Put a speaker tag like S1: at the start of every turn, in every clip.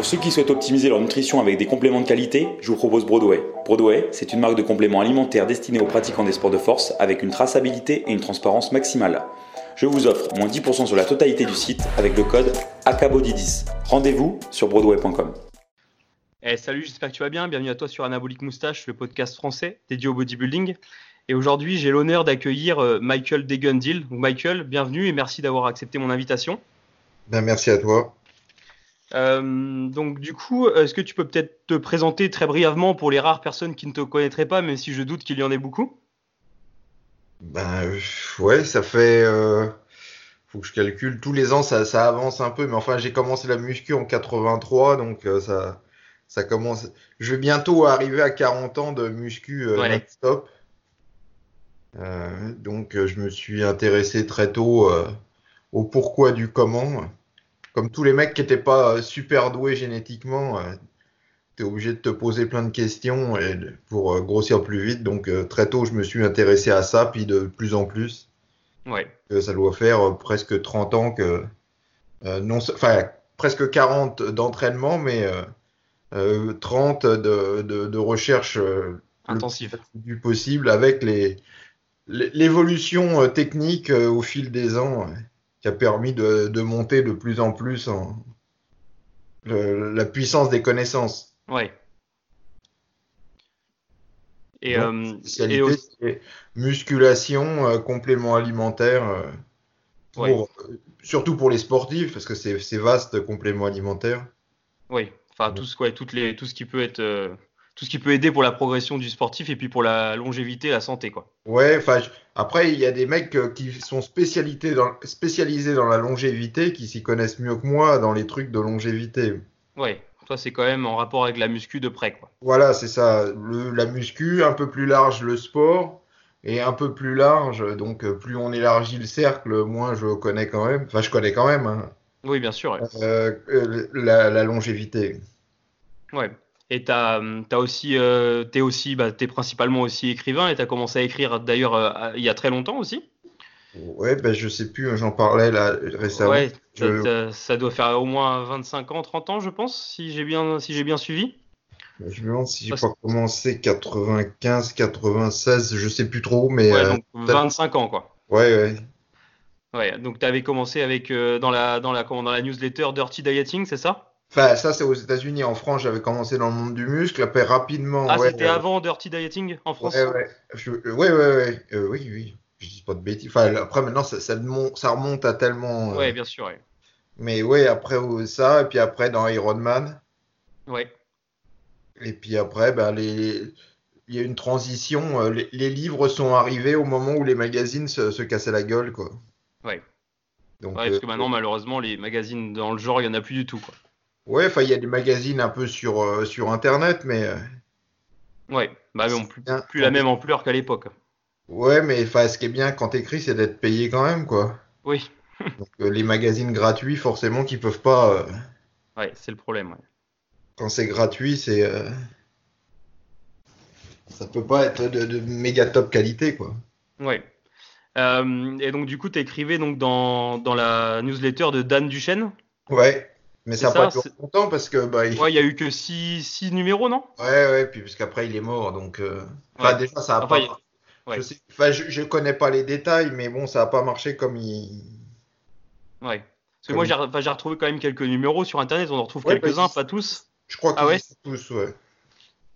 S1: Pour ceux qui souhaitent optimiser leur nutrition avec des compléments de qualité, je vous propose Broadway. Broadway, c'est une marque de compléments alimentaires destinée aux pratiquants des sports de force avec une traçabilité et une transparence maximale. Je vous offre moins 10% sur la totalité du site avec le code ACABODY10. Rendez-vous sur broadway.com.
S2: Eh, salut, j'espère que tu vas bien. Bienvenue à toi sur Anabolic Moustache, le podcast français dédié au bodybuilding. Et aujourd'hui, j'ai l'honneur d'accueillir euh, Michael Degundil. Michael, bienvenue et merci d'avoir accepté mon invitation.
S3: Ben, merci à toi.
S2: Euh, donc du coup, est-ce que tu peux peut-être te présenter très brièvement pour les rares personnes qui ne te connaîtraient pas, même si je doute qu'il y en ait beaucoup?
S3: Ben ouais, ça fait... Euh, faut que je calcule. Tous les ans, ça, ça avance un peu, mais enfin, j'ai commencé la muscu en 83, donc euh, ça, ça commence... Je vais bientôt arriver à 40 ans de muscu euh,
S2: Ouais.
S3: stop. donc je me suis intéressé très tôt au pourquoi du comment. Comme tous les mecs qui n'étaient pas euh, super doués génétiquement, tu es obligé de te poser plein de questions et pour euh, grossir plus vite. Donc euh, très tôt, je me suis intéressé à ça, puis de plus en plus.
S2: Ouais,
S3: Euh, ça doit faire euh, presque 30 ans que... euh, non, enfin, presque 40 d'entraînement, mais euh, euh, 30 de, de, de recherche euh,
S2: intensif.
S3: du possible avec les l'évolution euh, technique euh, au fil des ans euh, qui a permis de, de monter de plus en plus en le- la puissance des connaissances.
S2: Ouais. Et,
S3: Donc,
S2: euh, et aussi-
S3: musculation, euh, complément alimentaire, euh, pour,
S2: Ouais.
S3: euh, surtout pour les sportifs, parce que c'est vaste, complément alimentaire.
S2: Oui, enfin tout ce, ouais, toutes les, tout ce qui peut être, tout ce qui peut aider pour la progression du sportif et puis pour la longévité, la santé, quoi.
S3: Ouais, enfin, après, il y a des mecs euh, qui sont spécialisés dans, spécialisés dans la longévité, qui s'y connaissent mieux que moi dans les trucs de longévité.
S2: Ouais, toi c'est quand même en rapport avec la muscu de près, quoi.
S3: Voilà, c'est ça. Le, la muscu, un peu plus large le sport, et un peu plus large, donc euh, plus on élargit le cercle, moins je connais quand même. Enfin, je connais quand même hein,
S2: Oui, bien sûr. Ouais.
S3: euh, la, la longévité.
S2: Ouais. Et t'as, hum, aussi, euh, t'es aussi, bah, t'es principalement aussi écrivain et t'as commencé à écrire d'ailleurs euh, il y a très longtemps aussi.
S3: Ouais, ben je sais plus, j'en parlais là récemment.
S2: Ouais,
S3: Je-
S2: ça doit faire au moins 25 ans, 30 ans, je pense, si j'ai bien, si j'ai bien suivi.
S3: Je me demande si j'ai pas commencé 95, 96, je sais plus trop, mais
S2: Ouais,
S3: euh,
S2: donc 25 ans, quoi.
S3: ouais, ouais.
S2: Ouais, donc tu avais commencé avec euh, dans la dans la comment, dans la newsletter Dirty Dieting, c'est ça?
S3: Enfin, ça c'est aux États-Unis. En France, j'avais commencé dans le monde du muscle, après rapidement.
S2: Ah,
S3: ouais,
S2: c'était
S3: euh,
S2: avant Dirty Dieting en France?
S3: Ouais, ouais. Je- euh, ouais, ouais, ouais. Euh, oui, oui. Je dis pas de bêtises. Enfin, après, maintenant, ça, ça, mon- ça remonte à tellement. euh,
S2: Ouais, bien sûr, ouais.
S3: Mais ouais, après ça, et puis après dans Iron Man.
S2: Ouais,
S3: Et puis après, ben, les... il y a une transition. euh, Les, les livres sont arrivés au moment où les magazines se, se cassaient la gueule, quoi.
S2: ouais.
S3: Donc,
S2: Ouais, parce que maintenant, malheureusement, les magazines dans le genre, il y en a plus du tout, quoi.
S3: Ouais, enfin, il y a des magazines un peu sur, euh, sur Internet, mais. euh,
S2: Ouais, bah bon, plus,
S3: bien.
S2: plus la même ampleur qu'à l'époque.
S3: Ouais, mais ce qui est bien quand t'écris, c'est d'être payé quand même, quoi.
S2: Oui,
S3: Donc, euh, les magazines gratuits, forcément, qui peuvent pas. euh,
S2: ouais, c'est le problème. ouais.
S3: quand c'est gratuit, c'est. euh, Ça peut pas être de, de méga top qualité, quoi.
S2: Ouais. Et donc, du coup, tu écrivais donc dans, dans la newsletter de Dan Duchesne?
S3: Ouais, mais ça n'a pas duré longtemps parce que. Bah, il-
S2: Ouais, il y a eu que six, six numéros, non?
S3: Ouais, ouais, puis parce qu'après il est mort, donc. euh, Enfin,
S2: Ouais.
S3: déjà, ça a
S2: Enfin,
S3: pas.
S2: il- ouais.
S3: Je sais... enfin, je, je connais pas les détails, mais bon, ça a pas marché comme il.
S2: Ouais. Parce que
S3: Comme-
S2: moi, j'ai enfin, j'ai retrouvé quand même quelques numéros sur Internet. On en retrouve
S3: Ouais, bah,
S2: quelques-uns,
S3: ils-
S2: pas tous.
S3: Je crois
S2: Ah
S3: y sont tous, ouais.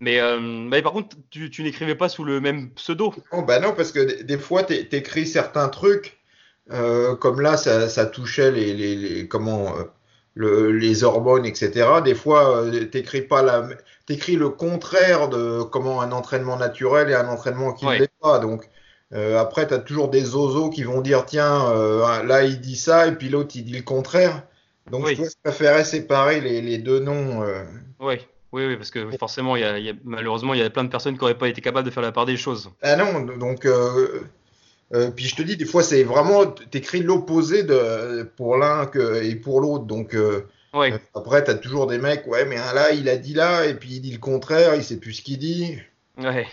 S2: Mais, euh, mais par contre, tu, tu n'écrivais pas sous le même pseudo?
S3: Oh, bah non, parce que des, fois, t'é- t'écris certains trucs, euh, comme là, ça, ça touchait les, les, les- comment, euh, le, les hormones, etc. Des fois, euh, t'écris pas la, t'écris le contraire de comment un entraînement naturel et un entraînement qui ne l'est pas. Donc, euh, après, t'as toujours des zozos qui vont dire, tiens, euh, là, il dit ça, et puis l'autre, il dit le contraire. Donc,
S2: Oui.
S3: je préférais séparer les, les deux noms. euh.
S2: Ouais. Oui, oui, parce que forcément, y a, il y a- malheureusement, il y a plein de personnes qui n'auraient pas été capables de faire la part des choses.
S3: Ah non, donc euh, puis je te dis des fois c'est vraiment t'écris l'opposé de pour l'un et pour l'autre donc euh,
S2: Ouais.
S3: euh, après t'as toujours des mecs ouais mais là il a dit là et puis il dit le contraire il sait plus ce qu'il dit
S2: Ouais.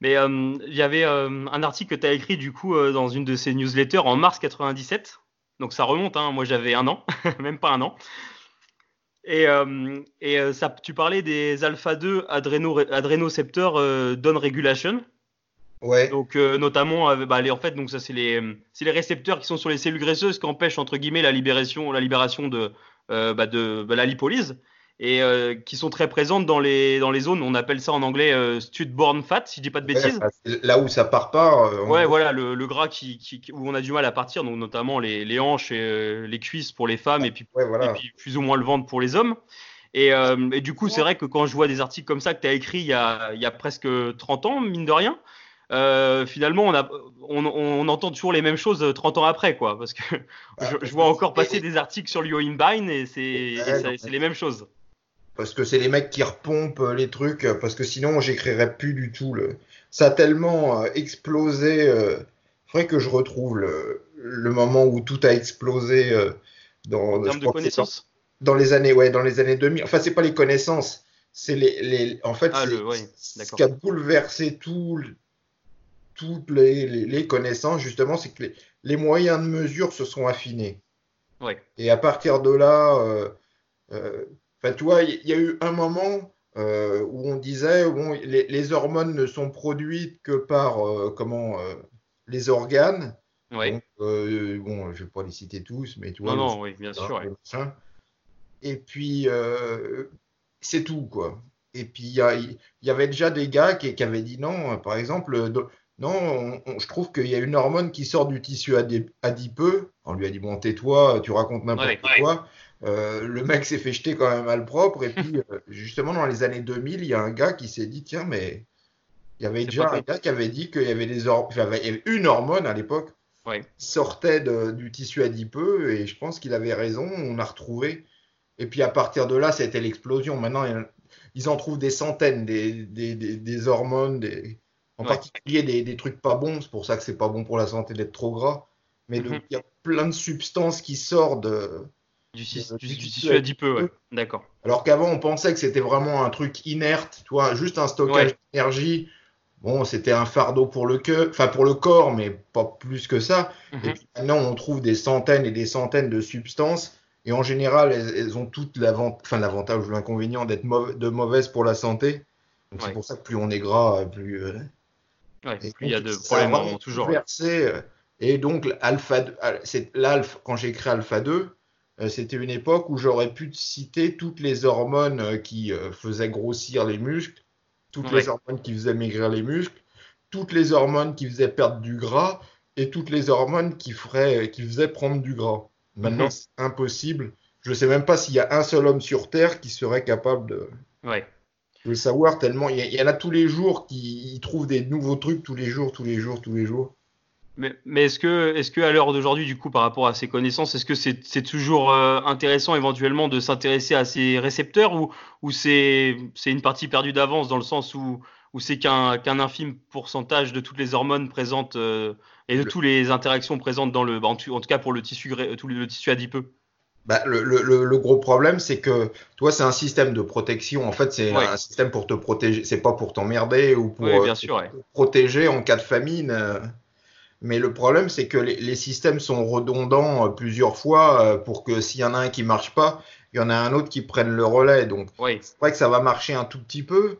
S2: Mais euh, il y avait euh, un article que tu as écrit du coup dans une de ces newsletters en mars 97. Donc ça remonte, hein. moi j'avais un an, même pas un an. Et, euh, et ça, tu parlais des alpha 2 adréno, adrénocepteurs euh, down regulation.
S3: Ouais.
S2: Donc euh, notamment, euh, bah, les, en fait, donc ça c'est les, récepteurs qui sont sur les cellules graisseuses qui empêchent entre guillemets la libération, la libération de, euh, bah, de bah, la lipolyse et qui sont très présentes dans les dans les zones. On appelle ça en anglais stud-borne fat, si je dis pas de bêtises.
S3: Ouais, là où ça part pas.
S2: Ouais, voilà, le, le gras qui, où on a du mal à partir, donc notamment les, les hanches et les cuisses pour les femmes, et puis,
S3: ouais,
S2: et
S3: voilà.
S2: puis plus ou moins le ventre pour les hommes. Et, euh, et du coup, c'est vrai que quand je vois des articles comme ça que tu as écrit il y a, il y a presque 30 ans, mine de rien, euh, finalement, on, a, on, on entend toujours les mêmes choses 30 ans après, quoi. Parce que
S3: Bah,
S2: je, je vois encore passer des articles sur et c'est et
S3: Ouais,
S2: c'est les mêmes choses.
S3: Parce que c'est les mecs qui repompent euh, les trucs, euh, parce que sinon j'écrirais plus du tout. Le... Ça a tellement euh, explosé. Euh... Faudrait que je retrouve le, le moment où tout a explosé euh, dans,
S2: En
S3: je
S2: termes de
S3: crois que c'est
S2: connaissances?
S3: dans, dans les années, ouais, dans les années 2000. Enfin, c'est pas les connaissances, c'est les, les, en fait,
S2: Ah, le-
S3: ce qui a bouleversé tout, toutes les, les, les connaissances justement, c'est que les, les moyens de mesure se sont affinés.
S2: Ouais.
S3: Et à partir de là, euh, euh, enfin, tu vois, il y, y a eu un moment euh, où on disait bon, les, hormones ne sont produites que par euh, comment euh, les organes.
S2: Ouais.
S3: Donc, bon, je vais pas les citer tous, mais tu vois.
S2: non, non, oui, bien sûr. ouais.
S3: Et puis c'est tout quoi. Et puis il y, avait déjà des gars qui, qui avaient dit non. Par exemple, non, on- on- je trouve qu'il y a une hormone qui sort du tissu adip- adipeux. On lui a dit bon, tais-toi, tu racontes n'importe
S2: Ouais,
S3: quoi. Euh, le mec s'est fait jeter quand même mal propre. Et puis, euh, justement, dans les années 2000, il y a un gars qui s'est dit tiens, mais il y avait déjà un gars qui avait dit qu'il y avait des enfin, il y avait une hormone à l'époque
S2: Ouais.
S3: qui sortait de- du tissu adipeux. Et je pense qu'il avait raison. On a retrouvé. Et puis à partir de là, c'était l'explosion. Maintenant, ils en trouvent des centaines, des, des, des, des hormones, des, en
S2: Ouais.
S3: particulier des, des trucs pas bons. C'est pour ça que c'est pas bon pour la santé d'être trop gras. Mais de-
S2: Mhm.
S3: il y a plein de substances qui sortent de,
S2: Du,
S3: Euh,
S2: du,
S3: du
S2: du
S3: tissu
S2: adipeux, ouais. D'accord.
S3: alors qu'avant, on pensait que c'était vraiment un truc inerte, tu vois, juste un stockage
S2: Ouais.
S3: d'énergie. Bon, c'était un fardeau pour le enfin pour le corps, mais pas plus que ça.
S2: Mhm.
S3: Et puis maintenant, on trouve des centaines et des centaines de substances. Et en général, elles, elles ont toutes l'avant- enfin, l'avantage ou l'inconvénient d'être mau- de mauvaises pour la santé. Donc
S2: Ouais.
S3: c'est pour ça que plus on est gras, plus. euh,
S2: Ouais,
S3: et
S2: plus il y a de problèmes, en- toujours.
S3: euh, Et donc, alpha, c'est l'alpha, quand j'ai écrit Alpha 2, euh, c'était une époque où j'aurais pu te citer toutes les hormones euh, qui euh, faisaient grossir les muscles, toutes
S2: Ouais.
S3: les hormones qui faisaient maigrir les muscles, toutes les hormones qui faisaient perdre du gras et toutes les hormones qui, feraient, qui faisaient prendre du gras. Maintenant,
S2: Mhm.
S3: c'est impossible. Je ne sais même pas s'il y a un seul homme sur Terre qui serait capable de,
S2: Ouais.
S3: De le savoir, tellement il y, en a tous les jours qui trouvent des nouveaux trucs tous les jours, tous les jours, tous les jours.
S2: Mais, mais est-ce que, est-ce que à l'heure d'aujourd'hui, du coup, par rapport à ces connaissances, est-ce que c'est, c'est toujours euh, intéressant éventuellement de s'intéresser à ces récepteurs ou, ou c'est, c'est une partie perdue d'avance dans le sens où, où c'est qu'un, qu'un infime pourcentage de toutes les hormones présentes euh, et de toutes les interactions présentes dans le, bah, en, tout, en tout cas pour le tissu, gré- tout le, le tissu adipeux?
S3: Bah, le, le- le- le gros problème, c'est que toi, c'est un système de protection. En fait, c'est
S2: Ouais.
S3: un système pour te protéger. C'est pas pour t'emmerder ou pour
S2: bien
S3: euh,
S2: sûr, ouais.
S3: te protéger en cas de famine. euh. Mais le problème, c'est que les, les systèmes sont redondants euh, plusieurs fois pour que s'il y en a un qui marche pas, il y en a un autre qui prenne le relais. Donc, c'est vrai que ça va marcher un tout petit peu.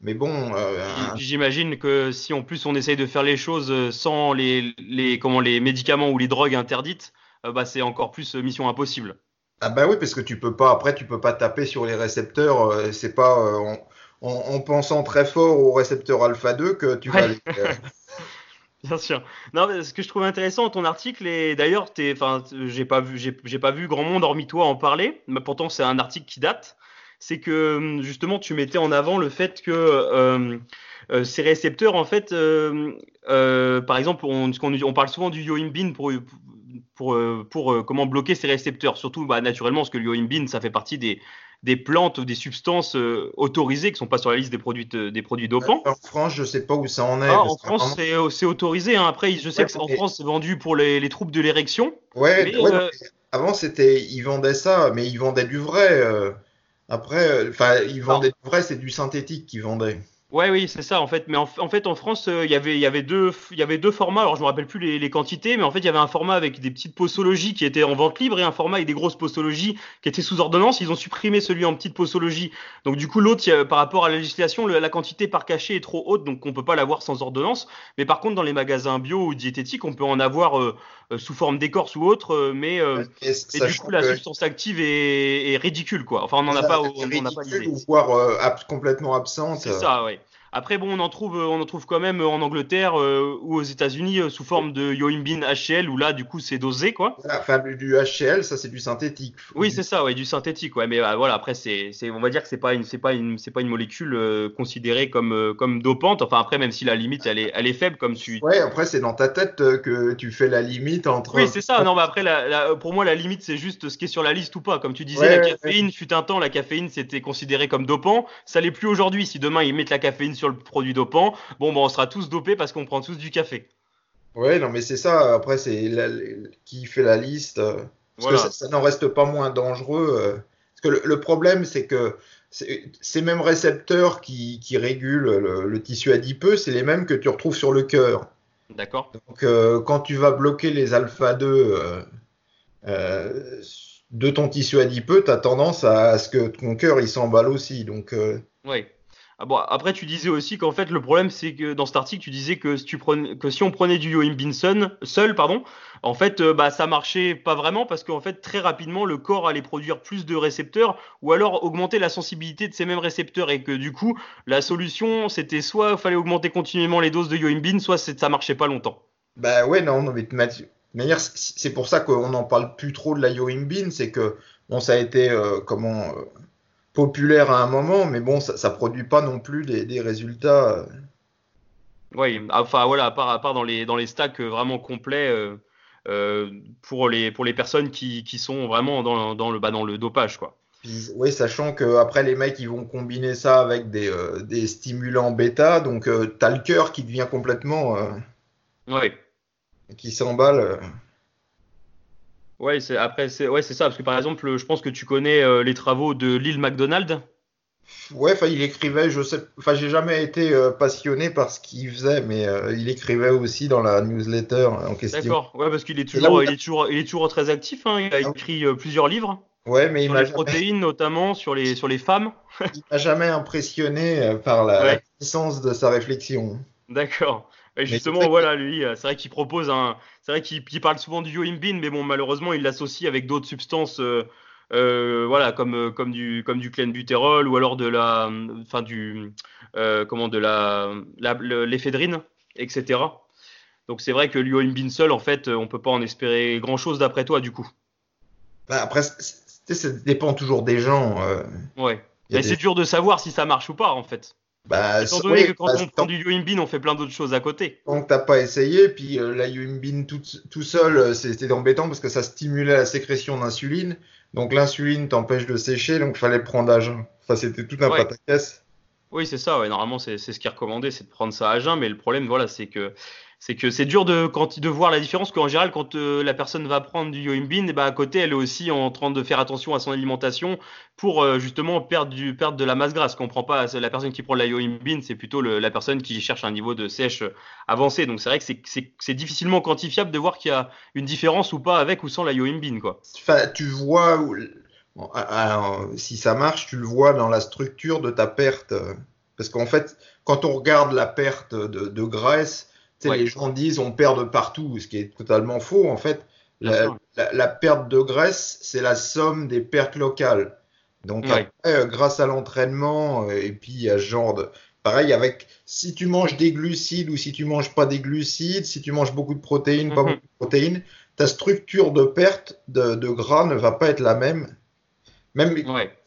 S3: Mais bon, euh,
S2: J'imagine que si en plus on essaye de faire les choses sans les, les, comment, les médicaments ou les drogues interdites, bah, c'est encore plus mission impossible.
S3: Ah bah oui, parce que tu peux pas, après, tu peux pas taper sur les récepteurs. euh, c'est pas euh, en, en- en pensant très fort au récepteur alpha 2 que tu vas
S2: Ouais.
S3: aller. euh,
S2: Bien sûr. Non, mais ce que je trouve intéressant dans ton article, et d'ailleurs, j'ai pas vu, pas vu grand monde hormis toi en parler, mais pourtant c'est un article qui date. C'est que hum, justement, tu mettais en avant le fait que euh, ces récepteurs, en fait, par exemple, on, qu'on- on parle souvent du yohimbine pour pour, euh, pour euh, comment bloquer ces récepteurs. Surtout, bah, naturellement, parce que le yohimbine, ça fait partie des des plantes ou des substances euh, autorisées qui sont pas sur la liste des produits euh, des produits dopants.
S3: En France, je sais pas où ça en est.
S2: Ah, en France,
S3: vraiment-
S2: c'est c'est autorisé. Hein. Après, je sais
S3: Ouais,
S2: que en
S3: mais-
S2: France, c'est vendu pour les, les troubles de l'érection.
S3: Ouais,
S2: mais,
S3: ouais,
S2: euh,
S3: mais avant c'était, ils vendaient ça, mais ils vendaient du vrai. Après, enfin, ils vendaient du vrai, c'est du synthétique qu'ils vendaient.
S2: Ouais, oui, c'est ça en fait. Mais en, fait, en France, euh, il y avait, il y avait deux, y avait deux formats. Alors, je me rappelle plus les, les, quantités, mais en fait, il y avait un format avec des petites posologies qui étaient en vente libre et un format avec des grosses posologies qui étaient sous ordonnance. Ils ont supprimé celui en petite posologie. Donc, du coup, l'autre, par rapport à la législation, la quantité par cachet est trop haute, donc on peut pas l'avoir sans ordonnance. Mais par contre, dans les magasins bio ou diététiques, on peut en avoir euh, sous forme d'écorce ou autre, mais, et, du coup, la substance active est, est, ridicule, quoi. Enfin, on n'en a pas, on
S3: n'en a pas Ou voire complètement absente.
S2: C'est ça, ouais. Après, bon, on en trouve, on en trouve quand même en Angleterre euh, ou aux États-Unis euh, sous forme de Yoimbin HCl, où là, du coup, c'est dosé, quoi.
S3: Enfin, du HCl, ça, c'est du synthétique.
S2: Oui, c'est ça, ouais, du synthétique, ouais. Mais bah, voilà, après, c'est, on va dire que c'est pas une, c'est pas une, c'est pas une molécule euh, considérée comme, comme dopante. Enfin, après, même si la limite, elle est, elle est faible, comme tu.
S3: Ouais, après, c'est dans ta tête que tu fais la limite entre.
S2: Oui, c'est ça. Non, mais après, pour moi, la limite, c'est juste ce qui est sur la liste ou pas. Comme tu disais, la caféine, fut un temps, la caféine, c'était considéré comme dopant. Ça l'est plus aujourd'hui. Si demain ils mettent la caféine sur le produit dopant bon, bon, on sera tous dopés parce qu'on prend tous du café.
S3: Ouais, non, mais c'est ça. Après, c'est qui fait la liste. Euh, parce que ça, n'en reste pas moins dangereux. Euh, parce que le, problème, c'est que ces mêmes récepteurs qui, régulent le, tissu adipeux, c'est les mêmes que tu retrouves sur le cœur.
S2: D'accord.
S3: Donc, euh, quand tu vas bloquer les alpha-2 de ton tissu adipeux, tu as tendance à, ce que ton cœur il s'emballe aussi. Donc,
S2: oui. Ah après, tu disais aussi qu'en fait, le problème, c'est que dans cet article, tu disais que si, on prenait du Yoimbin seul, pardon, en fait, euh, bah, ça marchait pas vraiment parce qu'en fait, très rapidement, le corps allait produire plus de récepteurs ou alors augmenter la sensibilité de ces mêmes récepteurs et que du coup, la solution, c'était soit il fallait augmenter continuellement les doses de Yoimbin, soit ça marchait pas longtemps.
S3: Bah ouais, non, mais de manière, c'est pour ça qu'on n'en parle plus trop de la Yoimbin, c'est que ça a été euh, comment euh, populaire à un moment, mais bon, ça, ça produit pas non plus des, résultats. Euh.
S2: Oui, enfin voilà, à part, à part dans les dans les stacks vraiment complets euh, euh, pour les pour les personnes qui, qui sont vraiment dans, dans le bah, dans le dopage quoi.
S3: oui, sachant que après les mecs ils vont combiner ça avec des, des stimulants bêta, donc tu as le cœur qui devient complètement
S2: oui.
S3: qui s'emballe.
S2: Ouais, c'est après c'est ouais, c'est ça parce que par exemple, je pense que tu connais euh, les travaux de Lil McDonald.
S3: Ouais, enfin il écrivait, je sais, enfin j'ai jamais été euh, passionné par ce qu'il faisait, mais euh, il écrivait aussi dans la newsletter en question.
S2: D'accord, ouais, parce qu'il est toujours, il est toujours, il est toujours très actif. Hein, il a ah écrit plusieurs livres.
S3: Ouais, mais
S2: sur
S3: il
S2: les protéines notamment, sur les sur les femmes.
S3: il m'a jamais impressionné par la, la puissance de sa réflexion.
S2: D'accord justement, voilà, lui, euh, c'est vrai qu'il propose un. C'est vrai qu'il parle souvent du yoimbin, mais bon, malheureusement, il l'associe avec d'autres substances. Euh, euh, voilà, comme comme du comme du clenbutérol ou alors de la, enfin du, comment de la, l'éphédrine, etc. Donc c'est vrai que l'yoimbin seul, en fait, on peut pas en espérer grand chose d'après toi, du coup.
S3: Bah, après, ça dépend toujours des gens.
S2: ouais. Mais c'est dur de savoir si ça marche ou pas, en fait.
S3: Bah,
S2: Étant donné que quand bah, on prend du Yoimbin, on fait plein d'autres choses à côté.
S3: Donc t'as pas essayé, puis euh, la Yoimbin tout, tout seul, euh, c'était embêtant parce que ça stimulait la sécrétion d'insuline. Donc l'insuline t'empêche de sécher, donc fallait prendre à jeun. Enfin, c'était tout un
S2: ouais.
S3: pataquès.
S2: Oui, c'est ça. Ouais. Normalement, c'est ce qui est recommandé, c'est de prendre ça à jeun. Mais le problème, voilà, c'est que c'est que c'est dur de, voir la différence qu'en général, quand euh, la personne va prendre du yoimbin, et ben à côté, elle est aussi en train de faire attention à son alimentation pour euh, justement perdre, de la masse grasse. Qu'on pas la personne qui prend la yoimbin, c'est plutôt la personne qui cherche un niveau de sèche avancé. Donc c'est vrai que c'est difficilement quantifiable de voir qu'il y a une différence ou pas avec ou sans la yoimbin. Quoi.
S3: Enfin, tu vois, si ça marche, tu le vois dans la structure de ta perte. Parce qu'en fait, quand on regarde la perte de graisse, les gens disent on perd de partout, ce qui est totalement faux. En fait, la, perte de graisse, c'est la somme des pertes locales. Donc, euh, grâce à l'entraînement, euh, et puis à ce genre de. Pareil, avec si tu manges des glucides ou si tu manges pas des glucides, si tu manges beaucoup de protéines, pas mhm. beaucoup de protéines, ta structure de perte de, gras ne va pas être la même. Même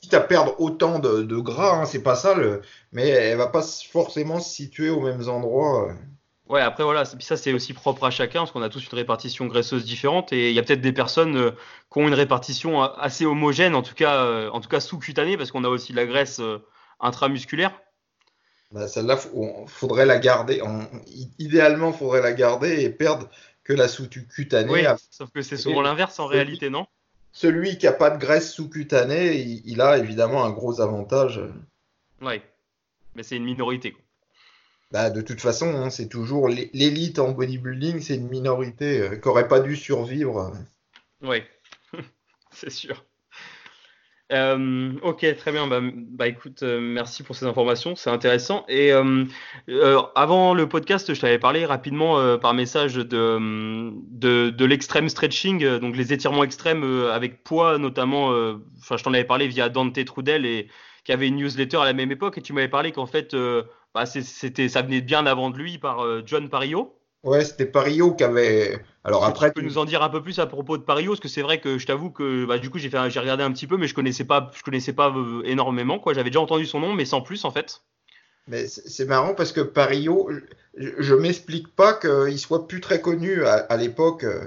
S3: si tu as perdre autant de, gras, hein, c'est pas ça, le, mais elle va pas forcément se situer aux mêmes endroits. Euh.
S2: Ouais, après voilà, ça c'est aussi propre à chacun parce qu'on a tous une répartition graisseuse différente et il y a peut-être des personnes euh, qui ont une répartition assez homogène, en tout cas, euh, en tout cas sous-cutanée parce qu'on a aussi la graisse euh, intramusculaire.
S3: Bah, Celle-là, faudrait la garder. idéalement, faudrait la garder et perdre que la sous-cutanée.
S2: Oui, sauf que c'est souvent l'inverse en réalité, non?
S3: Celui qui a pas de graisse sous-cutanée, il, a évidemment un gros avantage.
S2: Oui, mais c'est une minorité.
S3: Bah, de toute façon, hein, c'est toujours l'élite en bodybuilding, c'est une minorité euh, qui n'aurait pas dû survivre.
S2: Oui, c'est sûr. Euh, ok, très bien. Bah, bah écoute, euh, merci pour ces informations, c'est intéressant. Et avant le podcast, je t'avais parlé rapidement par message de, de, de l'extrême stretching, donc les étirements extrêmes avec poids notamment. Enfin, je t'en avais parlé via Dante Trudel et qui avait une newsletter à la même époque. Et tu m'avais parlé qu'en fait, bah, c'était, ça venait bien avant de lui par euh, John Parillo.
S3: Ouais, c'était Parillo qui avait. Alors après,
S2: tu peux nous en dire un peu plus à propos de Parillo, parce que c'est vrai que je t'avoue que bah, du coup j'ai fait, j'ai regardé un petit peu, mais je connaissais pas, je connaissais pas euh, énormément quoi. J'avais déjà entendu son nom, mais sans plus en fait.
S3: Mais c'est marrant parce que Parillo, je, je m'explique pas qu'il soit plus très connu à, à l'époque, euh,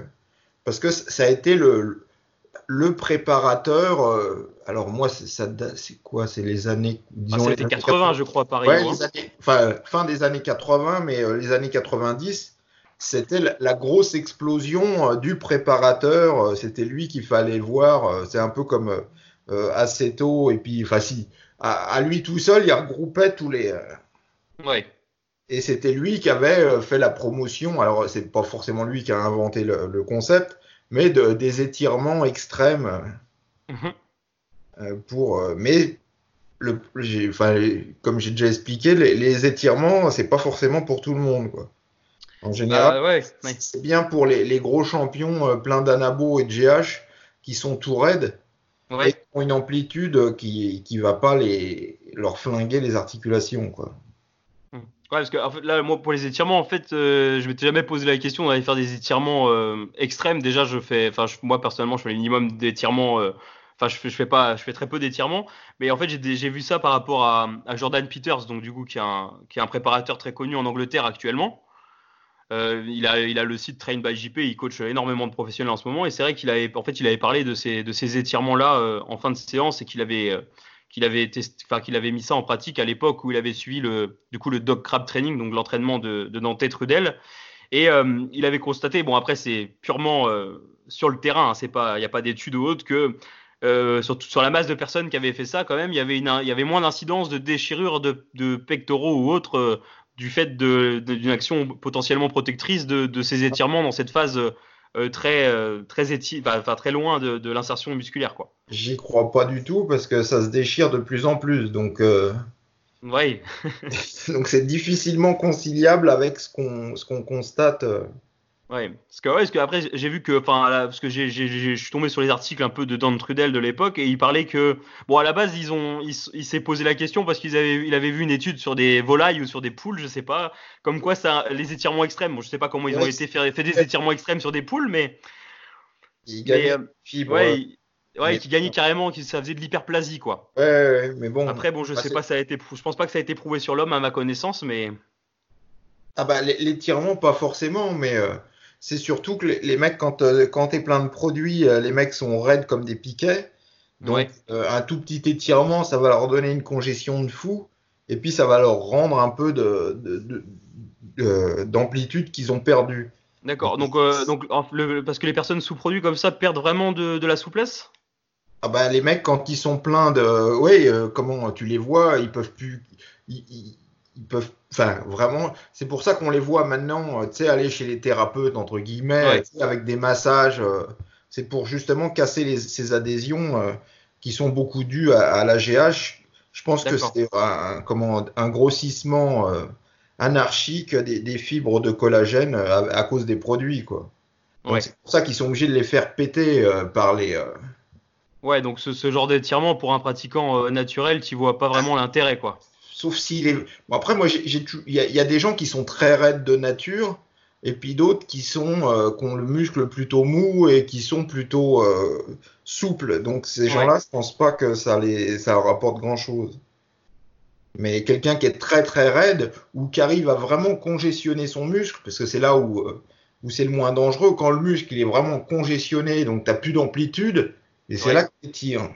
S3: parce que ça a été le, le préparateur, alors moi, c'est quoi? C'est les années.
S2: Ah, disons, les 80, je crois, pareil. Ouais,
S3: hein. enfin, fin des années 80, mais euh, les années 90, c'était la, grosse explosion euh, du préparateur. c'était lui qu'il fallait voir. c'est un peu comme Aceto, et puis, enfin, si, à, lui tout seul, il regroupait tous les.
S2: Ouais.
S3: Et c'était lui qui avait fait la promotion. Alors, c'est pas forcément lui qui a inventé le concept, mais de, des étirements extrêmes. Mhm. Euh, pour, euh, mais le, enfin, comme j'ai déjà expliqué, les, les étirements, c'est pas forcément pour tout le monde. Quoi. En général, ah, c'est bien pour les, les gros champions euh, pleins d'anabos et de GH qui sont tout raides et qui ont une amplitude qui ne va pas les, leur flinguer les articulations. Quoi
S2: parce que là, moi, pour les étirements, en fait, euh, je m'étais jamais posé la question d'aller faire des étirements euh, extrêmes. Déjà, je fais, enfin, moi personnellement, je fais le minimum d'étirements. Euh, enfin, je fais, pas, je fais très peu d'étirements. Mais en fait, j'ai vu ça par rapport à, Jordan Peters, donc du coup, qui est un, préparateur très connu en Angleterre actuellement. il, a, il a le site Train by JP, il coach énormément de professionnels en ce moment. Et c'est vrai qu'il avait, en fait, il avait parlé de ces, étirements-là en fin de séance et qu'il avait qu'il avait, avait mis ça en pratique à l'époque où il avait suivi le, du coup, le dog crab training, donc l'entraînement de, de Trudel. Et euh, il avait constaté, bon après c'est purement euh, sur le terrain, hein, il n'y a pas d'études ou autre que euh, sur, sur, la masse de personnes qui avaient fait ça, quand même, il y avait, une, il y avait moins d'incidence de déchirure de, de, pectoraux ou autre du fait d'une action potentiellement protectrice de, de, ces étirements dans cette phase euh, très, euh, très, enfin, très loin de, de l'insertion musculaire. quoi.
S3: J'y crois pas du tout parce que ça se déchire de plus en plus. Donc, euh...
S2: oui.
S3: donc c'est difficilement conciliable avec ce qu'on qu'on constate.
S2: Ouais, parce que, ouais, parce que après j'ai vu que, enfin, parce que je suis tombé sur les articles un peu de Dan Trudel de l'époque et il parlait que, bon, à la base ils ont, il, s'est posé la question parce qu'il avait, il avait vu une étude sur des volailles ou sur des poules, je sais pas, comme quoi ça, les étirements extrêmes, bon, je sais pas comment ils ont été fait, fait des étirements extrêmes sur des poules, mais,
S3: il gagnait euh, fibre.
S2: Ouais, Ouais, qui gagnait carrément, qui ça faisait de l'hyperplasie quoi.
S3: Ouais, mais bon.
S2: Après bon, je sais pas, ça a été, je pense pas que ça a été prouvé sur l'homme à ma connaissance, mais.
S3: Ah bah l'étirement pas forcément, mais euh, c'est surtout que les, mecs, quand, euh, quand tu es plein de produits, euh, les mecs sont raides comme des piquets. Donc, euh, un tout petit étirement, ça va leur donner une congestion de fou. Et puis, ça va leur rendre un peu d'amplitude de, qu'ils ont perdu.
S2: D'accord. Donc, donc parce que les personnes sous produits comme ça perdent vraiment de, la souplesse?
S3: Ah bah, Les mecs, quand ils sont pleins de. Oui, comment tu les vois, ils peuvent plus ils peuvent, enfin, vraiment, c'est pour ça qu'on les voit maintenant, euh, tu sais, aller chez les thérapeutes, entre guillemets, avec des massages. Euh, c'est pour justement casser les, ces adhésions euh, qui sont beaucoup dues à, la GH. Je pense que c'est un, comment, un grossissement anarchique des, fibres de collagène à, cause des produits, quoi. C'est pour ça qu'ils sont obligés de les faire péter par les.
S2: Ouais, donc ce, ce genre d'étirement pour un pratiquant naturel, tu vois pas vraiment l'intérêt, quoi.
S3: Sauf s'il est. Bon, après, moi, il y, a des gens qui sont très raides de nature, et puis d'autres qui sont euh, qui ont le muscle plutôt mou et qui sont plutôt euh, souples. Donc ces gens-là, je pense pas que ça les ça leur rapporte grand-chose. Mais quelqu'un qui est très très raide ou qui arrive à vraiment congestionner son muscle, parce que c'est là où euh, où c'est le moins dangereux, quand le muscle il est vraiment congestionné, donc tu n'as plus d'amplitude, et c'est là que tu tires.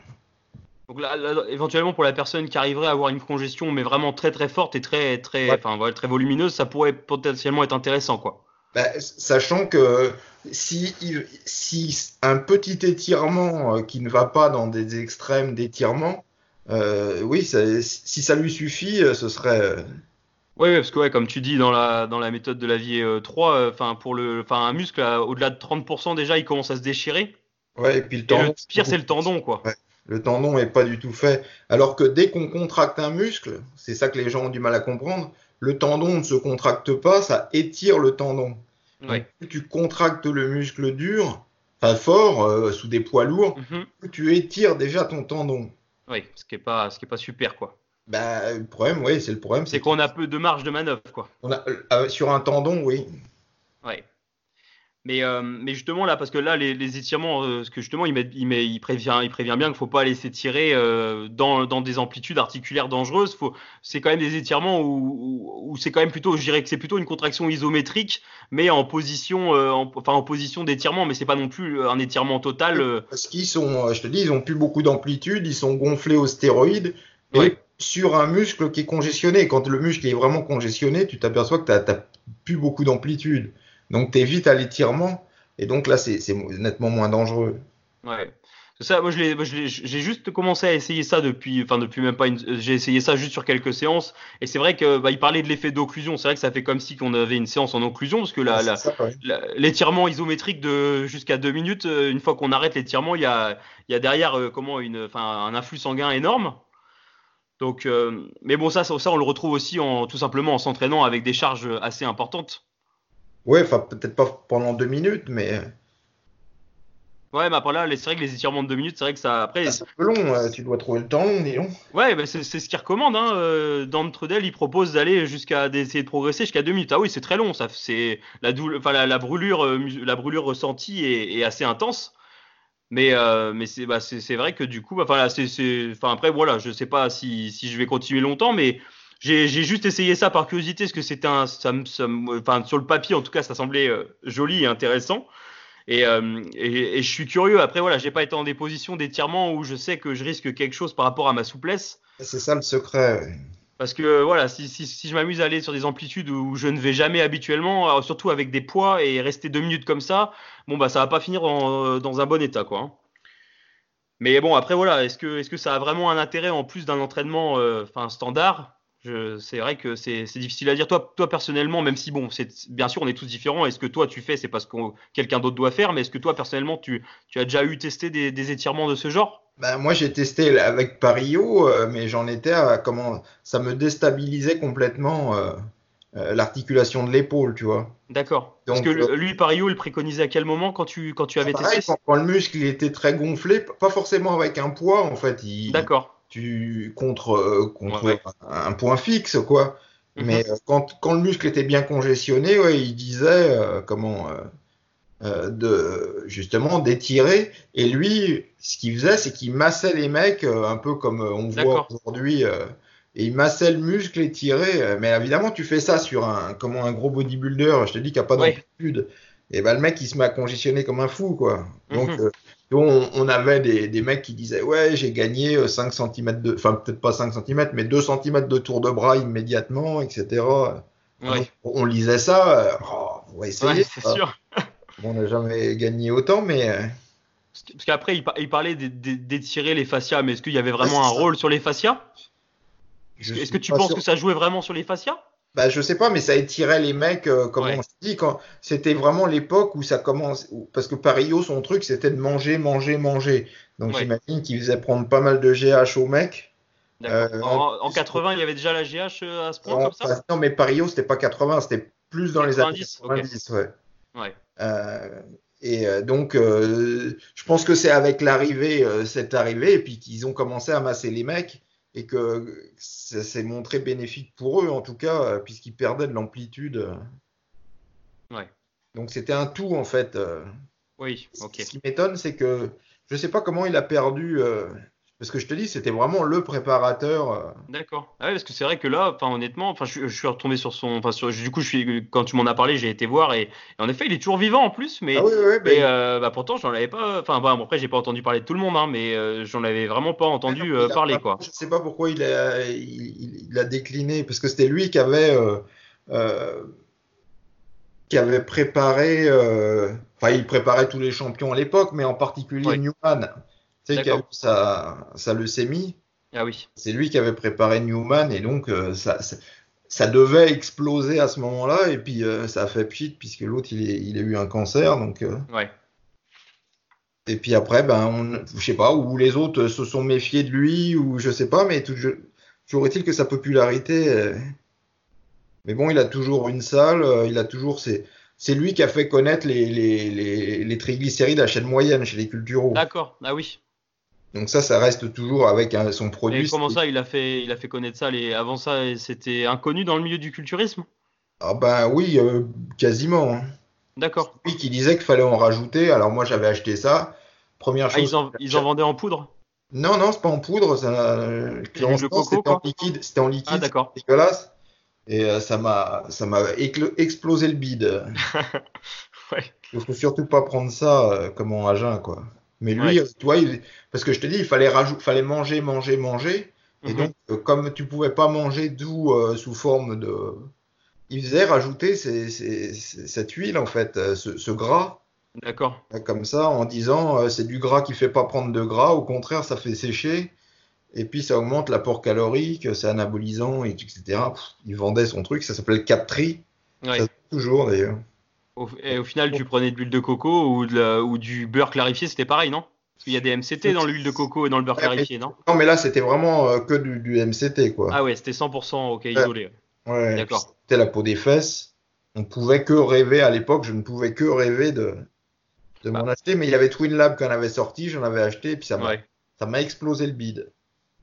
S2: Donc là, éventuellement pour la personne qui arriverait à avoir une congestion, mais vraiment très très forte et très très, enfin, très volumineuse, ça pourrait potentiellement être intéressant, quoi.
S3: Bah, sachant que si, si un petit étirement euh, qui ne va pas dans des extrêmes d'étirement, euh, oui, si ça lui suffit, euh, ce serait
S2: Oui, parce que ouais, comme tu dis dans la, dans la méthode de la vie 3, enfin pour le, enfin un muscle au-delà de 30% déjà, il commence à se déchirer.
S3: Ouais, et puis le tendon.
S2: le pire, c'est le tendon, quoi.
S3: Le tendon n'est pas du tout fait. Alors que dès qu'on contracte un muscle, c'est ça que les gens ont du mal à comprendre, le tendon ne se contracte pas, ça étire le tendon. Plus tu contractes le muscle dur, enfin fort, euh, sous des poids lourds,
S2: Mhm.
S3: plus tu étires déjà ton tendon.
S2: Oui, ce qui est pas, ce qui est pas super, quoi.
S3: Bah, le problème, oui, c'est le problème.
S2: C'est qu'on a peu de marge de manœuvre, quoi.
S3: on a, euh, sur un tendon, oui.
S2: Mais, euh, mais justement là, parce que là, les, les étirements, euh, parce que justement, il, met, il, met, il, prévient, il prévient bien qu'il faut pas laisser tirer euh, dans, dans des amplitudes articulaires dangereuses. Faut, c'est quand même des étirements où, où, où c'est quand même plutôt, je dirais que c'est plutôt une contraction isométrique, mais en position, euh, en, enfin en position d'étirement, mais c'est pas non plus un étirement total.
S3: Parce qu'ils sont, je te dis, ils ont plus beaucoup d'amplitude, ils sont gonflés aux stéroïdes. Et
S2: Ouais.
S3: sur un muscle qui est congestionné, quand le muscle est vraiment congestionné, tu t'aperçois que tu n'as plus beaucoup d'amplitude. Donc tu évites à l'étirement. Et donc là, c'est nettement moins dangereux.
S2: Ouais. Ça, moi j'ai juste commencé à essayer ça depuis, enfin depuis même pas une, j'ai essayé ça juste sur quelques séances. Et c'est vrai que bah, il parlait de l'effet d'occlusion. C'est vrai que ça fait comme si qu'on avait une séance en occlusion parce que la,
S3: ouais.
S2: la- l'étirement isométrique de jusqu'à deux minutes, euh, une fois qu'on arrête l'étirement, il y a, il y a derrière euh, comment une, enfin un influx sanguin énorme. Donc, euh, mais bon ça, ça, ça, on le retrouve aussi en tout simplement en s'entraînant avec des charges assez importantes.
S3: Ouais, enfin peut-être pas pendant deux minutes, mais
S2: Ouais, mais après là, c'est vrai que les étirements de deux minutes, c'est vrai que ça après.
S3: c'est un peu long. euh, Tu dois trouver le temps long, dis.
S2: Ouais, bah c'est ce qu'il recommande. Hein. euh, Dans Trudel, il propose d'aller jusqu'à d'essayer de progresser jusqu'à deux minutes. Ah oui, c'est très long. Ça, c'est la, doule- enfin, la, la brûlure, euh, la brûlure ressentie est, est assez intense. Mais, euh, mais c'est bah, vrai que du coup, bah, enfin, après, voilà, je sais pas si, si je vais continuer longtemps, mais j'ai juste essayé ça par curiosité, parce que c'était un, ça, me- ça me- enfin, sur le papier, en tout cas, ça semblait euh, joli et intéressant. Et, euh, et, et je suis curieux. Après, voilà, j'ai pas été en des positions d'étirement où je sais que je risque quelque chose par rapport à ma souplesse.
S3: C'est ça le secret. ouais.
S2: Parce que voilà, si, si, si je m'amuse à aller sur des amplitudes où je ne vais jamais habituellement, alors surtout avec des poids et rester deux minutes comme ça, bon bah ça va pas finir en- dans un bon état quoi. hein. Mais bon après voilà, est-ce que est-ce que ça a vraiment un intérêt en plus d'un entraînement euh, standard? C'est vrai que c'est difficile à dire. Toi, toi personnellement, même si bon, bien sûr on est tous différents. Est-ce que toi tu fais, c'est parce que quelqu'un d'autre doit faire, mais est-ce que toi personnellement tu, tu as déjà eu testé des, des étirements de ce genre?
S3: Ben, moi, j'ai testé avec Pario, euh, mais j'en étais à comment ça me déstabilisait complètement euh, euh, l'articulation de l'épaule, tu vois.
S2: D'accord. Parce que lui, Pario, il préconisait à quel moment quand tu, quand tu avais
S3: Pareil,
S2: testé
S3: quand, quand le muscle il était très gonflé, pas forcément avec un poids, en fait,
S2: D'accord.
S3: Tu contre euh, contre
S2: Ouais.
S3: Un, un point fixe, quoi.
S2: Mhm.
S3: Mais euh, quand, quand le muscle était bien congestionné, ouais, il disait euh, comment euh, de justement d'étirer. Et lui, ce qu'il faisait, c'est qu'il massait les mecs un peu comme on voit aujourd'hui. et il massait le muscle étiré. Mais évidemment, tu fais ça sur un comment un gros bodybuilder. Je te dis qu'il n'y a pas
S2: Ouais.
S3: d'amplitude. Et ben le mec, il se met à congestionner comme un fou, quoi. Donc
S2: Mhm.
S3: euh, on, on avait des, des mecs qui disaient ouais j'ai gagné euh, 5 cm de enfin peut-être pas 5 cm mais 2 cm de tour de bras immédiatement etc
S2: Ouais,
S3: on lisait ça euh, oh, on va essayer
S2: ouais c'est
S3: Ah,
S2: sûr.
S3: on n'a jamais gagné autant mais euh,
S2: Parce qu'après, il, par- il parlait d'é- d'é- d'étirer les fascias, mais est-ce qu'il y avait vraiment
S3: Ouais,
S2: un
S3: ça.
S2: rôle sur les fascias? Est-ce que tu penses
S3: sûr.
S2: que ça jouait vraiment sur les fascias?
S3: Bah, je sais pas mais ça étirait les mecs euh, comme
S2: Ouais.
S3: on se dit quand c'était vraiment l'époque où ça commence parce que Parillo son truc c'était de manger manger manger donc
S2: Ouais.
S3: j'imagine qu'il faisait prendre pas mal de GH aux mecs. Euh,
S2: en, en
S3: en-
S2: 80, il y avait déjà la GH euh, à ce point,
S3: En-
S2: comme ça
S3: non, mais Parillo, c'était pas 80, c'était plus dans les années
S2: 90, ok.
S3: 90, ouais.
S2: Ouais.
S3: Euh, et donc, je pense que c'est avec l'arrivée, cette arrivée, et puis qu'ils ont commencé à masser les mecs, et que ça s'est montré bénéfique pour eux, en tout cas, euh, puisqu'ils perdaient de l'amplitude.
S2: Ouais.
S3: Donc, c'était un tout, en fait. euh.
S2: Oui, ok.
S3: Ce qui m'étonne, c'est que je sais pas comment il a perdu, euh, parce que je te dis, c'était vraiment le préparateur. euh.
S2: D'accord. Ah ouais, parce que c'est vrai que là, enfin honnêtement, enfin je, je suis retombé sur son, enfin sur, du coup je suis, quand tu m'en as parlé, j'ai été voir et, et en effet il est toujours vivant en plus, mais
S3: Ah oui, oui,
S2: mais
S3: ben,
S2: euh, bah pourtant j'en avais pas, enfin bon, après j'ai pas entendu parler de tout le monde, hein, mais euh, j'en avais vraiment pas entendu euh, parler
S3: pas-
S2: quoi.
S3: Je sais pas pourquoi il a, il, a décliné, parce que c'était lui qui avait, euh, qui avait préparé, enfin il préparait tous les champions à l'époque, mais en particulier. Newman, tu sais, qui a eu sa, sa leucémie.
S2: Ah oui.
S3: C'est lui qui avait préparé Newman, et donc euh, ça, ça- ça devait exploser à ce moment-là, et puis euh, ça a fait pchit, puisque l'autre, il, il a eu un cancer, donc... euh,
S2: Ouais.
S3: Et puis après, ben, on, je sais pas, ou les autres se sont méfiés de lui, ou je sais pas, mais tout- est-il que sa popularité. Mais bon, il a toujours une salle, il a toujours. C'est, c'est lui qui a fait connaître les, les, les, les triglycérides à chaîne moyenne chez les culturaux.
S2: D'accord. Ah oui.
S3: Donc ça, ça reste toujours avec son
S2: Et
S3: produit.
S2: comment ça, il a fait, il a fait connaître ça les... Avant ça, c'était inconnu dans le milieu du culturisme?
S3: Ah ben oui, euh, quasiment. hein.
S2: D'accord.
S3: Lui qui disait qu'il fallait en rajouter. Alors moi, j'avais acheté ça. Première
S2: Ah,
S3: chose.
S2: ils, en, ils en vendaient en poudre?
S3: Non, non, c'est pas en poudre. Ça, c'était en liquide. C'était en liquide.
S2: Ah, d'accord.
S3: dégueulasse. Et euh, ça m'a ça m'a explosé le bide.
S2: Ouais.
S3: Il faut surtout pas prendre ça euh, comme en agin, quoi. Mais lui,
S2: Ouais.
S3: euh, il- parce que je te dis, il fallait rajouter, fallait manger, manger, manger. Et
S2: Mhm.
S3: donc, euh, comme tu pouvais pas manger d'où euh, sous forme de, il faisait rajouter ces- ces- ces- cette huile en fait, euh, ce, ce gras,
S2: D'accord.
S3: comme ça, en disant c'est du gras qui fait pas prendre de gras, au contraire, ça fait sécher. Et puis ça augmente l'apport calorique, c'est anabolisant, et etc. Pff, il vendait son truc, ça s'appelle Captri,
S2: Ouais.
S3: ça toujours d'ailleurs.
S2: Au, et au final, tu prenais de l'huile de coco ou, de la- ou du beurre clarifié, c'était pareil, non? Parce qu'il y a des MCT dans l'huile de coco et dans le beurre
S3: Ouais,
S2: clarifié, non?
S3: Non, mais là, c'était vraiment euh, que du, du MCT, quoi.
S2: Ah ouais, c'était 100% ok isolé.
S3: Ouais,
S2: D'accord.
S3: C'était la peau des fesses. On pouvait que rêver à l'époque, je ne pouvais que rêver de, de m'en
S2: Bah.
S3: acheter, mais il y avait Twin Lab qui en avait sorti, j'en avais acheté, et puis ça m'a
S2: Ouais.
S3: explosé le bide.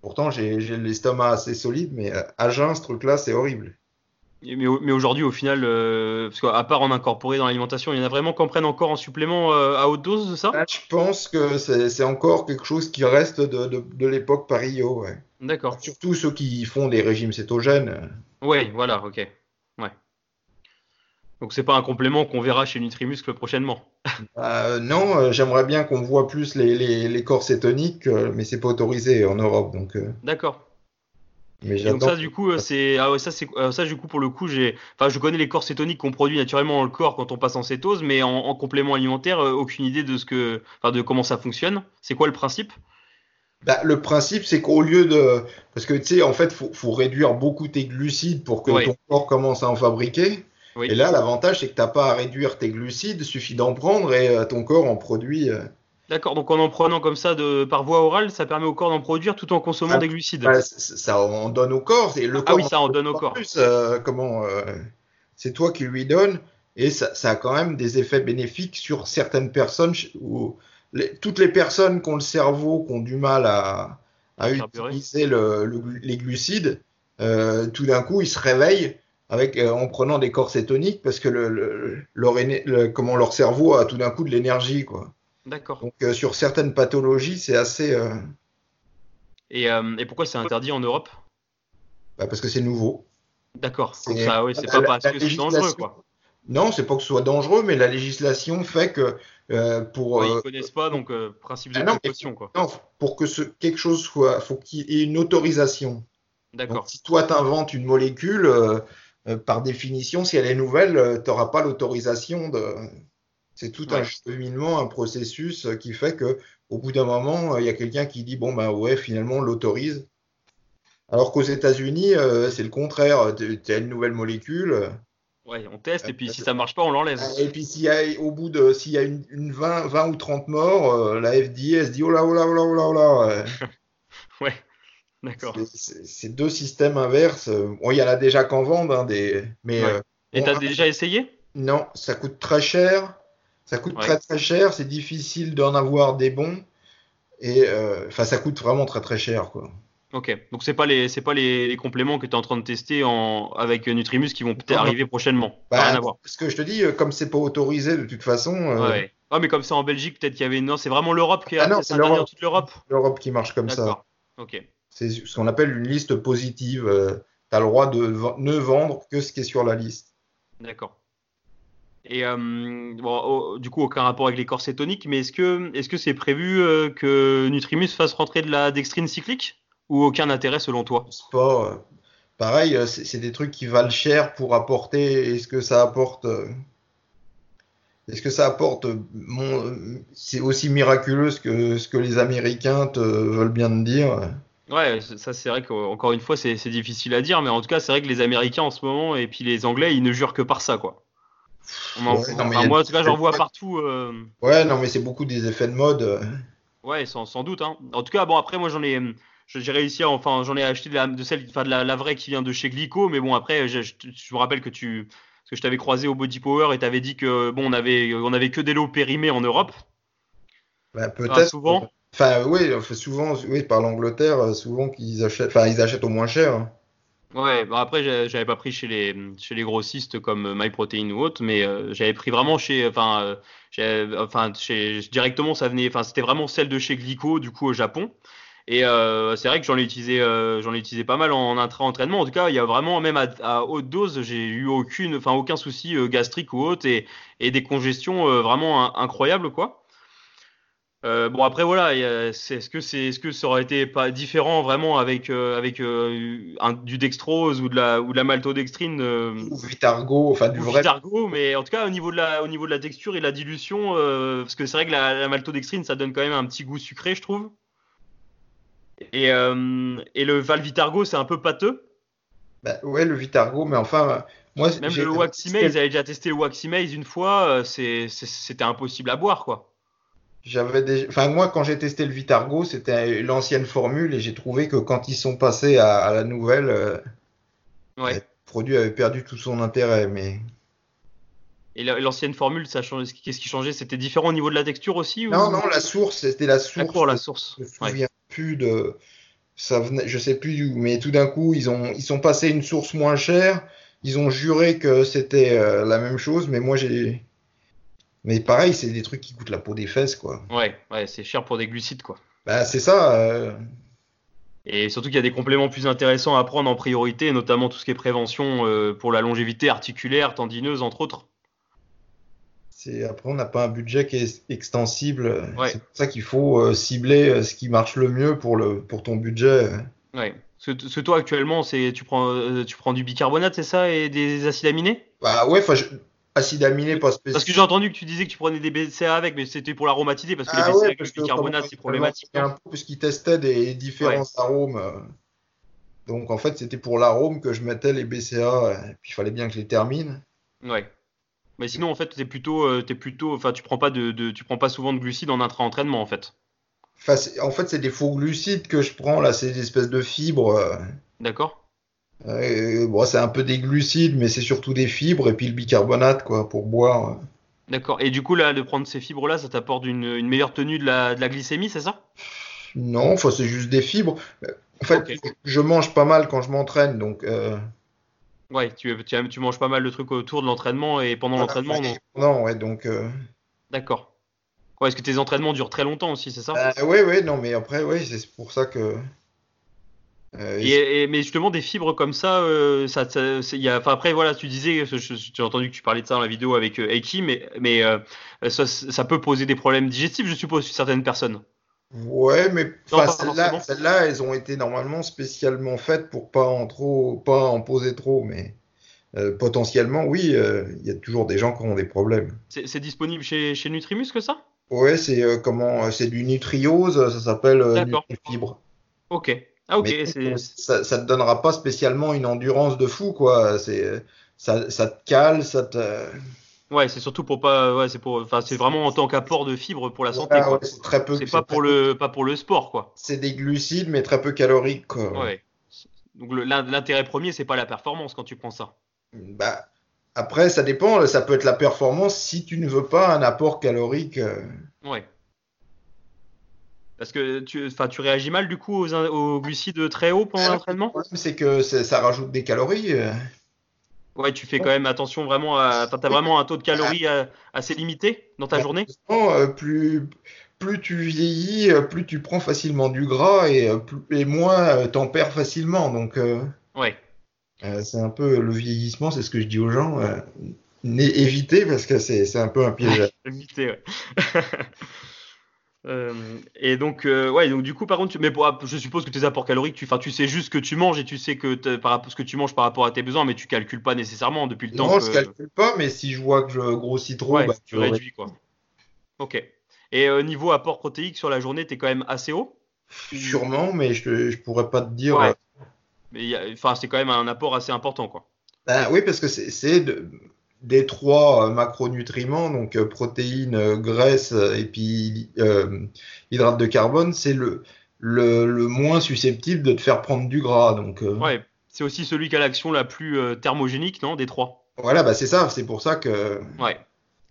S3: Pourtant, j'ai j'ai l'estomac assez solide, mais euh, à jeun, ce truc-là, c'est horrible.
S2: Mais, au- mais aujourd'hui, au final, euh, parce qu'à part en incorporer dans l'alimentation, il y en a vraiment qui en prennent encore en supplément euh, à haute dose de ça?
S3: Là, je pense que c'est encore quelque chose qui reste de, de, de l'époque Parillo, ouais.
S2: D'accord.
S3: Surtout ceux qui font des régimes cétogènes.
S2: Ouais, voilà, ok. Ouais. Donc c'est pas un complément qu'on verra chez Nutrimuscle prochainement.
S3: Euh, non, euh, j'aimerais bien qu'on voit plus les, les, les corps cétoniques, mais c'est pas autorisé en Europe, donc.
S2: D'accord.
S3: Mais
S2: donc ça du coup euh, c'est ah ouais ça c'est euh, ça du coup pour le coup j'ai enfin je connais les corps cétoniques qu'on produit naturellement dans le corps quand on passe en cétose mais en, en complément alimentaire euh, aucune idée de ce que enfin de comment ça fonctionne c'est quoi le principe?
S3: Bah, le principe, c'est qu'au lieu de. Parce que tu sais, en fait, faut, faut réduire beaucoup tes glucides pour que ton corps commence à en fabriquer.
S2: Oui.
S3: Et là, l'avantage, c'est que t'as pas à réduire tes glucides, suffit d'en prendre et euh, ton corps en produit. euh,
S2: d'accord donc en en prenant comme ça de par voie orale ça permet au corps d'en produire tout en consommant
S3: Ah,
S2: des glucides
S3: bah, ça en donne au corps. Et le
S2: ah
S3: corps
S2: oui ça en donne au corps
S3: plus, euh, comment euh, C'est toi qui lui donne et ça, ça a quand même des effets bénéfiques sur certaines personnes. ch- Où les- toutes les personnes qui ont le cerveau, qui ont du mal à, utiliser le- le glu- les glucides, euh, tout d'un coup ils se réveillent avec euh, en prenant des corps cétoniques parce que le, le- leur, le- comment leur cerveau a tout d'un coup de l'énergie quoi.
S2: D'accord
S3: Donc euh, sur certaines pathologies c'est assez euh,
S2: et, euh, et pourquoi c'est interdit en Europe?
S3: Bah, parce que c'est nouveau.
S2: d'accord
S3: C'est- la-
S2: pas
S3: la-
S2: parce
S3: la
S2: que c'est dangereux quoi
S3: Non, c'est pas que ce soit dangereux, mais la législation fait que pour
S2: Ouais, ils connaissent pas donc principe de
S3: Ah non,
S2: précaution quoi
S3: non, pour que ce, quelque chose soit, faut qu'il y ait une autorisation.
S2: d'accord
S3: si toi t'inventes une molécule, par définition, si elle est nouvelle, tu n'auras pas l'autorisation de. C'est tout un cheminement, un processus euh, qui fait que au bout d'un moment, euh, il y a quelqu'un qui dit bon bah ouais, finalement on l'autorise. Alors qu'aux États-Unis, euh, c'est le contraire. Tu as une nouvelle molécule.
S2: ouais on teste et puis si ça marche pas on l'enlève
S3: Et puis s'il y a au bout de s'il y a une, une 20, 20 ou 30 morts, euh, la FDA se dit oh là oh là oh là oh là oh là.
S2: ouais d'accord
S3: c'est- deux systèmes inverses. Bon, il y en a déjà qu'en vendent, hein, des, mais
S2: Ouais.
S3: euh,
S2: et
S3: bon,
S2: t'as déjà essayé?
S3: Non, ça coûte très cher. Ça coûte
S2: Ouais.
S3: très très cher. C'est difficile d'en avoir des bons. Et euh, enfin, ça coûte vraiment très très cher quoi.
S2: Ok, donc c'est pas les c'est pas les, les compléments que tu es en train de tester en, avec Nutrimus qui vont peut-être arriver prochainement.
S3: Bah,
S2: Rien à voir.
S3: Ce que je te dis, euh, comme c'est pas autorisé de toute façon, euh,
S2: Ouais. Ah mais comme ça en Belgique peut-être qu'il y avait non c'est vraiment l'Europe qui a
S3: Ah non,
S2: c'est toute l'Europe.
S3: l'Europe qui marche comme ça.
S2: Ok.
S3: C'est ce qu'on appelle une liste positive. tu as le droit de ne vendre que ce qui est sur la liste.
S2: D'accord. Et euh, bon, oh, du coup aucun rapport avec les corps cétoniques, mais est-ce que est-ce que c'est prévu euh, que Nutrimus fasse rentrer de la dextrine cyclique? Ou aucun intérêt selon toi?
S3: Pas, euh, pareil, c'est des trucs qui valent cher pour apporter. Est-ce que ça apporte Est-ce que ça apporte mon, C'est aussi miraculeux ce que, ce que les Américains te veulent bien te dire?
S2: Ouais, ça c'est vrai qu'encore une fois c'est difficile à dire, mais en tout cas c'est vrai que les Américains en ce moment et puis les Anglais ils ne jurent que par ça quoi. Moi en tout cas j'en vois partout. Euh,
S3: ouais non mais c'est beaucoup des effets de mode.
S2: Ouais sans, sans doute. Hein. En tout cas bon après moi j'en ai j'ai réussi à, enfin j'en ai acheté de, la, de celle enfin de la, vraie qui vient de chez Glico, mais bon après je, me rappelle que tu parce que je t'avais croisé au Body Power et t'avais dit que bon on avait on avait que des lots périmés en Europe.
S3: Bah, peut-être. souvent. Enfin, oui, souvent, oui, par l'Angleterre, euh, souvent qu'ils achètent, enfin, ils achètent au moins cher.
S2: Ouais, bah après, j'avais pas pris chez les, chez les grossistes comme MyProtein ou autre, mais euh, j'avais pris vraiment chez, enfin, euh, enfin, chez, directement, ça venait, enfin, c'était vraiment celle de chez Glico, du coup, au Japon. Et c'est vrai que j'en ai utilisé, j'en ai utilisé pas mal en intra-entraînement. En tout cas, il y a vraiment, même à, haute dose, j'ai eu aucune, enfin, aucun souci gastrique ou autre et, et des congestions vraiment incroyables, quoi. Euh, bon après voilà, est-ce que c'est, est-ce que ça aurait été pas différent vraiment avec euh, avec euh, un, du dextrose ou de la ou de la maltodextrine
S3: ou Vitargo, enfin du vrai
S2: Vitargo, mais en tout cas au niveau de la au niveau de la texture et de la dilution, parce que c'est vrai que la, maltodextrine ça donne quand même un petit goût sucré je trouve. Et, et le Valvitargo c'est un peu pâteux.
S3: Bah, ouais le Vitargo, mais enfin moi
S2: même le Waximase, j'avais déjà testé le Waximase une fois, c'est, c'était impossible à boire quoi.
S3: J'avais déjà, enfin moi quand j'ai testé le Vitargo, c'était l'ancienne formule et j'ai trouvé que quand ils sont passés à, la nouvelle, euh, le produit avait perdu tout son intérêt. Mais
S2: et l'ancienne formule, ça change. Qu'est-ce qui changeait? C'était différent au niveau de la texture aussi
S3: Non, non, la source, c'était la source.
S2: D'accord, la source.
S3: Je me souviens plus de. Ça venait, je sais plus, mais tout d'un coup, ils ont, ils sont passés une source moins chère. Ils ont juré que c'était euh, la même chose, mais moi j'ai, mais pareil, c'est des trucs qui coûtent la peau des fesses, quoi.
S2: Ouais, ouais, c'est cher pour des glucides, quoi.
S3: Bah, c'est ça. Euh.
S2: Et surtout qu'il y a des compléments plus intéressants à prendre en priorité, notamment tout ce qui est prévention euh, pour la longévité articulaire, tendineuse, entre autres.
S3: Après, on n'a pas un budget qui est extensible. C'est pour ça qu'il faut euh, cibler ce qui marche le mieux pour, le, pour ton budget.
S2: Ouais. Ce, toi, actuellement, tu prends, tu prends du bicarbonate, c'est ça, et des acides aminés?
S3: Bah ouais, enfin, acide aminé pas.
S2: Parce que j'ai entendu que tu disais que tu prenais des BCA avec, mais c'était pour l'aromatiser parce que les BCA avec le bicarbonate c'est problématique.
S3: Un peu puisqu'ils testaient des différents arômes. Euh. Donc en fait c'était pour l'arôme que je mettais les BCA, et puis il fallait bien que je les termine.
S2: Ouais. Mais sinon en fait t'es plutôt, euh, es plutôt, enfin tu prends pas de, tu prends pas souvent de glucides en intra-entraînement en fait.
S3: Enfin, en fait c'est des faux glucides que je prends là, c'est des espèces de fibres. Euh.
S2: D'accord.
S3: Euh, bon, c'est un peu des glucides, mais c'est surtout des fibres et puis le bicarbonate quoi pour boire.
S2: D'accord. Et du coup là, de prendre ces fibres-là, ça t'apporte une, meilleure tenue de la, glycémie, c'est ça?
S3: Non, enfin c'est juste des fibres. En fait, je mange pas mal quand je m'entraîne, donc. Euh...
S2: Ouais, tu, tu, tu, manges pas mal de trucs autour de l'entraînement et pendant l'entraînement, non?
S3: Non, ouais, donc. Euh,
S2: D'accord. Ouais, est-ce que tes entraînements durent très longtemps aussi, c'est ça?
S3: Bah, Oui, oui, non, mais après, oui, c'est pour ça que.
S2: Euh, et, mais justement, des fibres comme ça, euh, ça, y a, après, voilà, tu disais, j'ai entendu que tu parlais de ça dans la vidéo avec euh, Eiki, mais, mais ça, ça, peut poser des problèmes digestifs, je suppose, sur certaines personnes.
S3: Ouais, mais celles-là, celles elles ont été normalement spécialement faites pour pas en trop, pas en poser trop, mais potentiellement, oui, il y a toujours des gens qui ont des problèmes.
S2: C'est disponible chez, chez Nutrimus que ça?
S3: Ouais, c'est comment, c'est du Nutriose, ça s'appelle Nutrifibre.
S2: Ok. Ah ok.
S3: Ça, ça te donnera pas spécialement une endurance de fou quoi. C'est ça, ça te cale, ça te.
S2: Ouais, c'est surtout pour pas. Ouais, c'est pour. Enfin, c'est vraiment en tant qu'apport de fibres pour la santé.
S3: c'est très peu.
S2: C'est pas pour le pas pour le sport quoi.
S3: C'est des glucides mais très peu caloriques quoi.
S2: Ouais. Donc l'intérêt premier c'est pas la performance quand tu prends ça.
S3: Bah après ça dépend. Ça peut être la performance si tu ne veux pas un apport calorique. Euh.
S2: Ouais. Parce que tu, tu réagis mal du coup aux, glucides très hauts pendant l'entraînement Le
S3: problème, c'est que ça rajoute des calories. Euh.
S2: Ouais, tu fais quand même attention vraiment à. T'as vraiment un taux de calories euh, assez limité dans ta journée?
S3: Euh, plus, plus tu vieillis, plus tu prends facilement du gras et, et moins t'en perds facilement. Donc,
S2: ouais.
S3: c'est un peu le vieillissement, c'est ce que je dis aux gens. éviter parce que c'est un peu un piège.
S2: éviter, ouais. Euh, et donc, euh, ouais, donc du coup, par contre, tu, mais je suppose que tes apports caloriques, tu, tu sais juste ce que tu manges et tu sais que par rapport ce que tu manges par rapport à tes besoins, mais tu calcules pas nécessairement depuis le temps.
S3: Non, je calcule pas, mais si je vois que je grossis trop,
S2: bah, tu réduis quoi. Ok. Et euh, niveau apport protéique sur la journée, tu es quand même assez haut?
S3: Sûrement, mais je ne pourrais pas te dire.
S2: Ouais. Mais enfin, c'est quand même un apport assez important, quoi.
S3: Ben, oui, parce que c'est des trois macronutriments, donc protéines, graisses et puis euh, hydrates de carbone, c'est le, le, le, moins susceptible de te faire prendre du gras. Donc,
S2: ouais, c'est aussi celui qui a l'action la plus thermogénique, non, des trois.
S3: Voilà, bah c'est ça, c'est pour ça que.
S2: Ouais.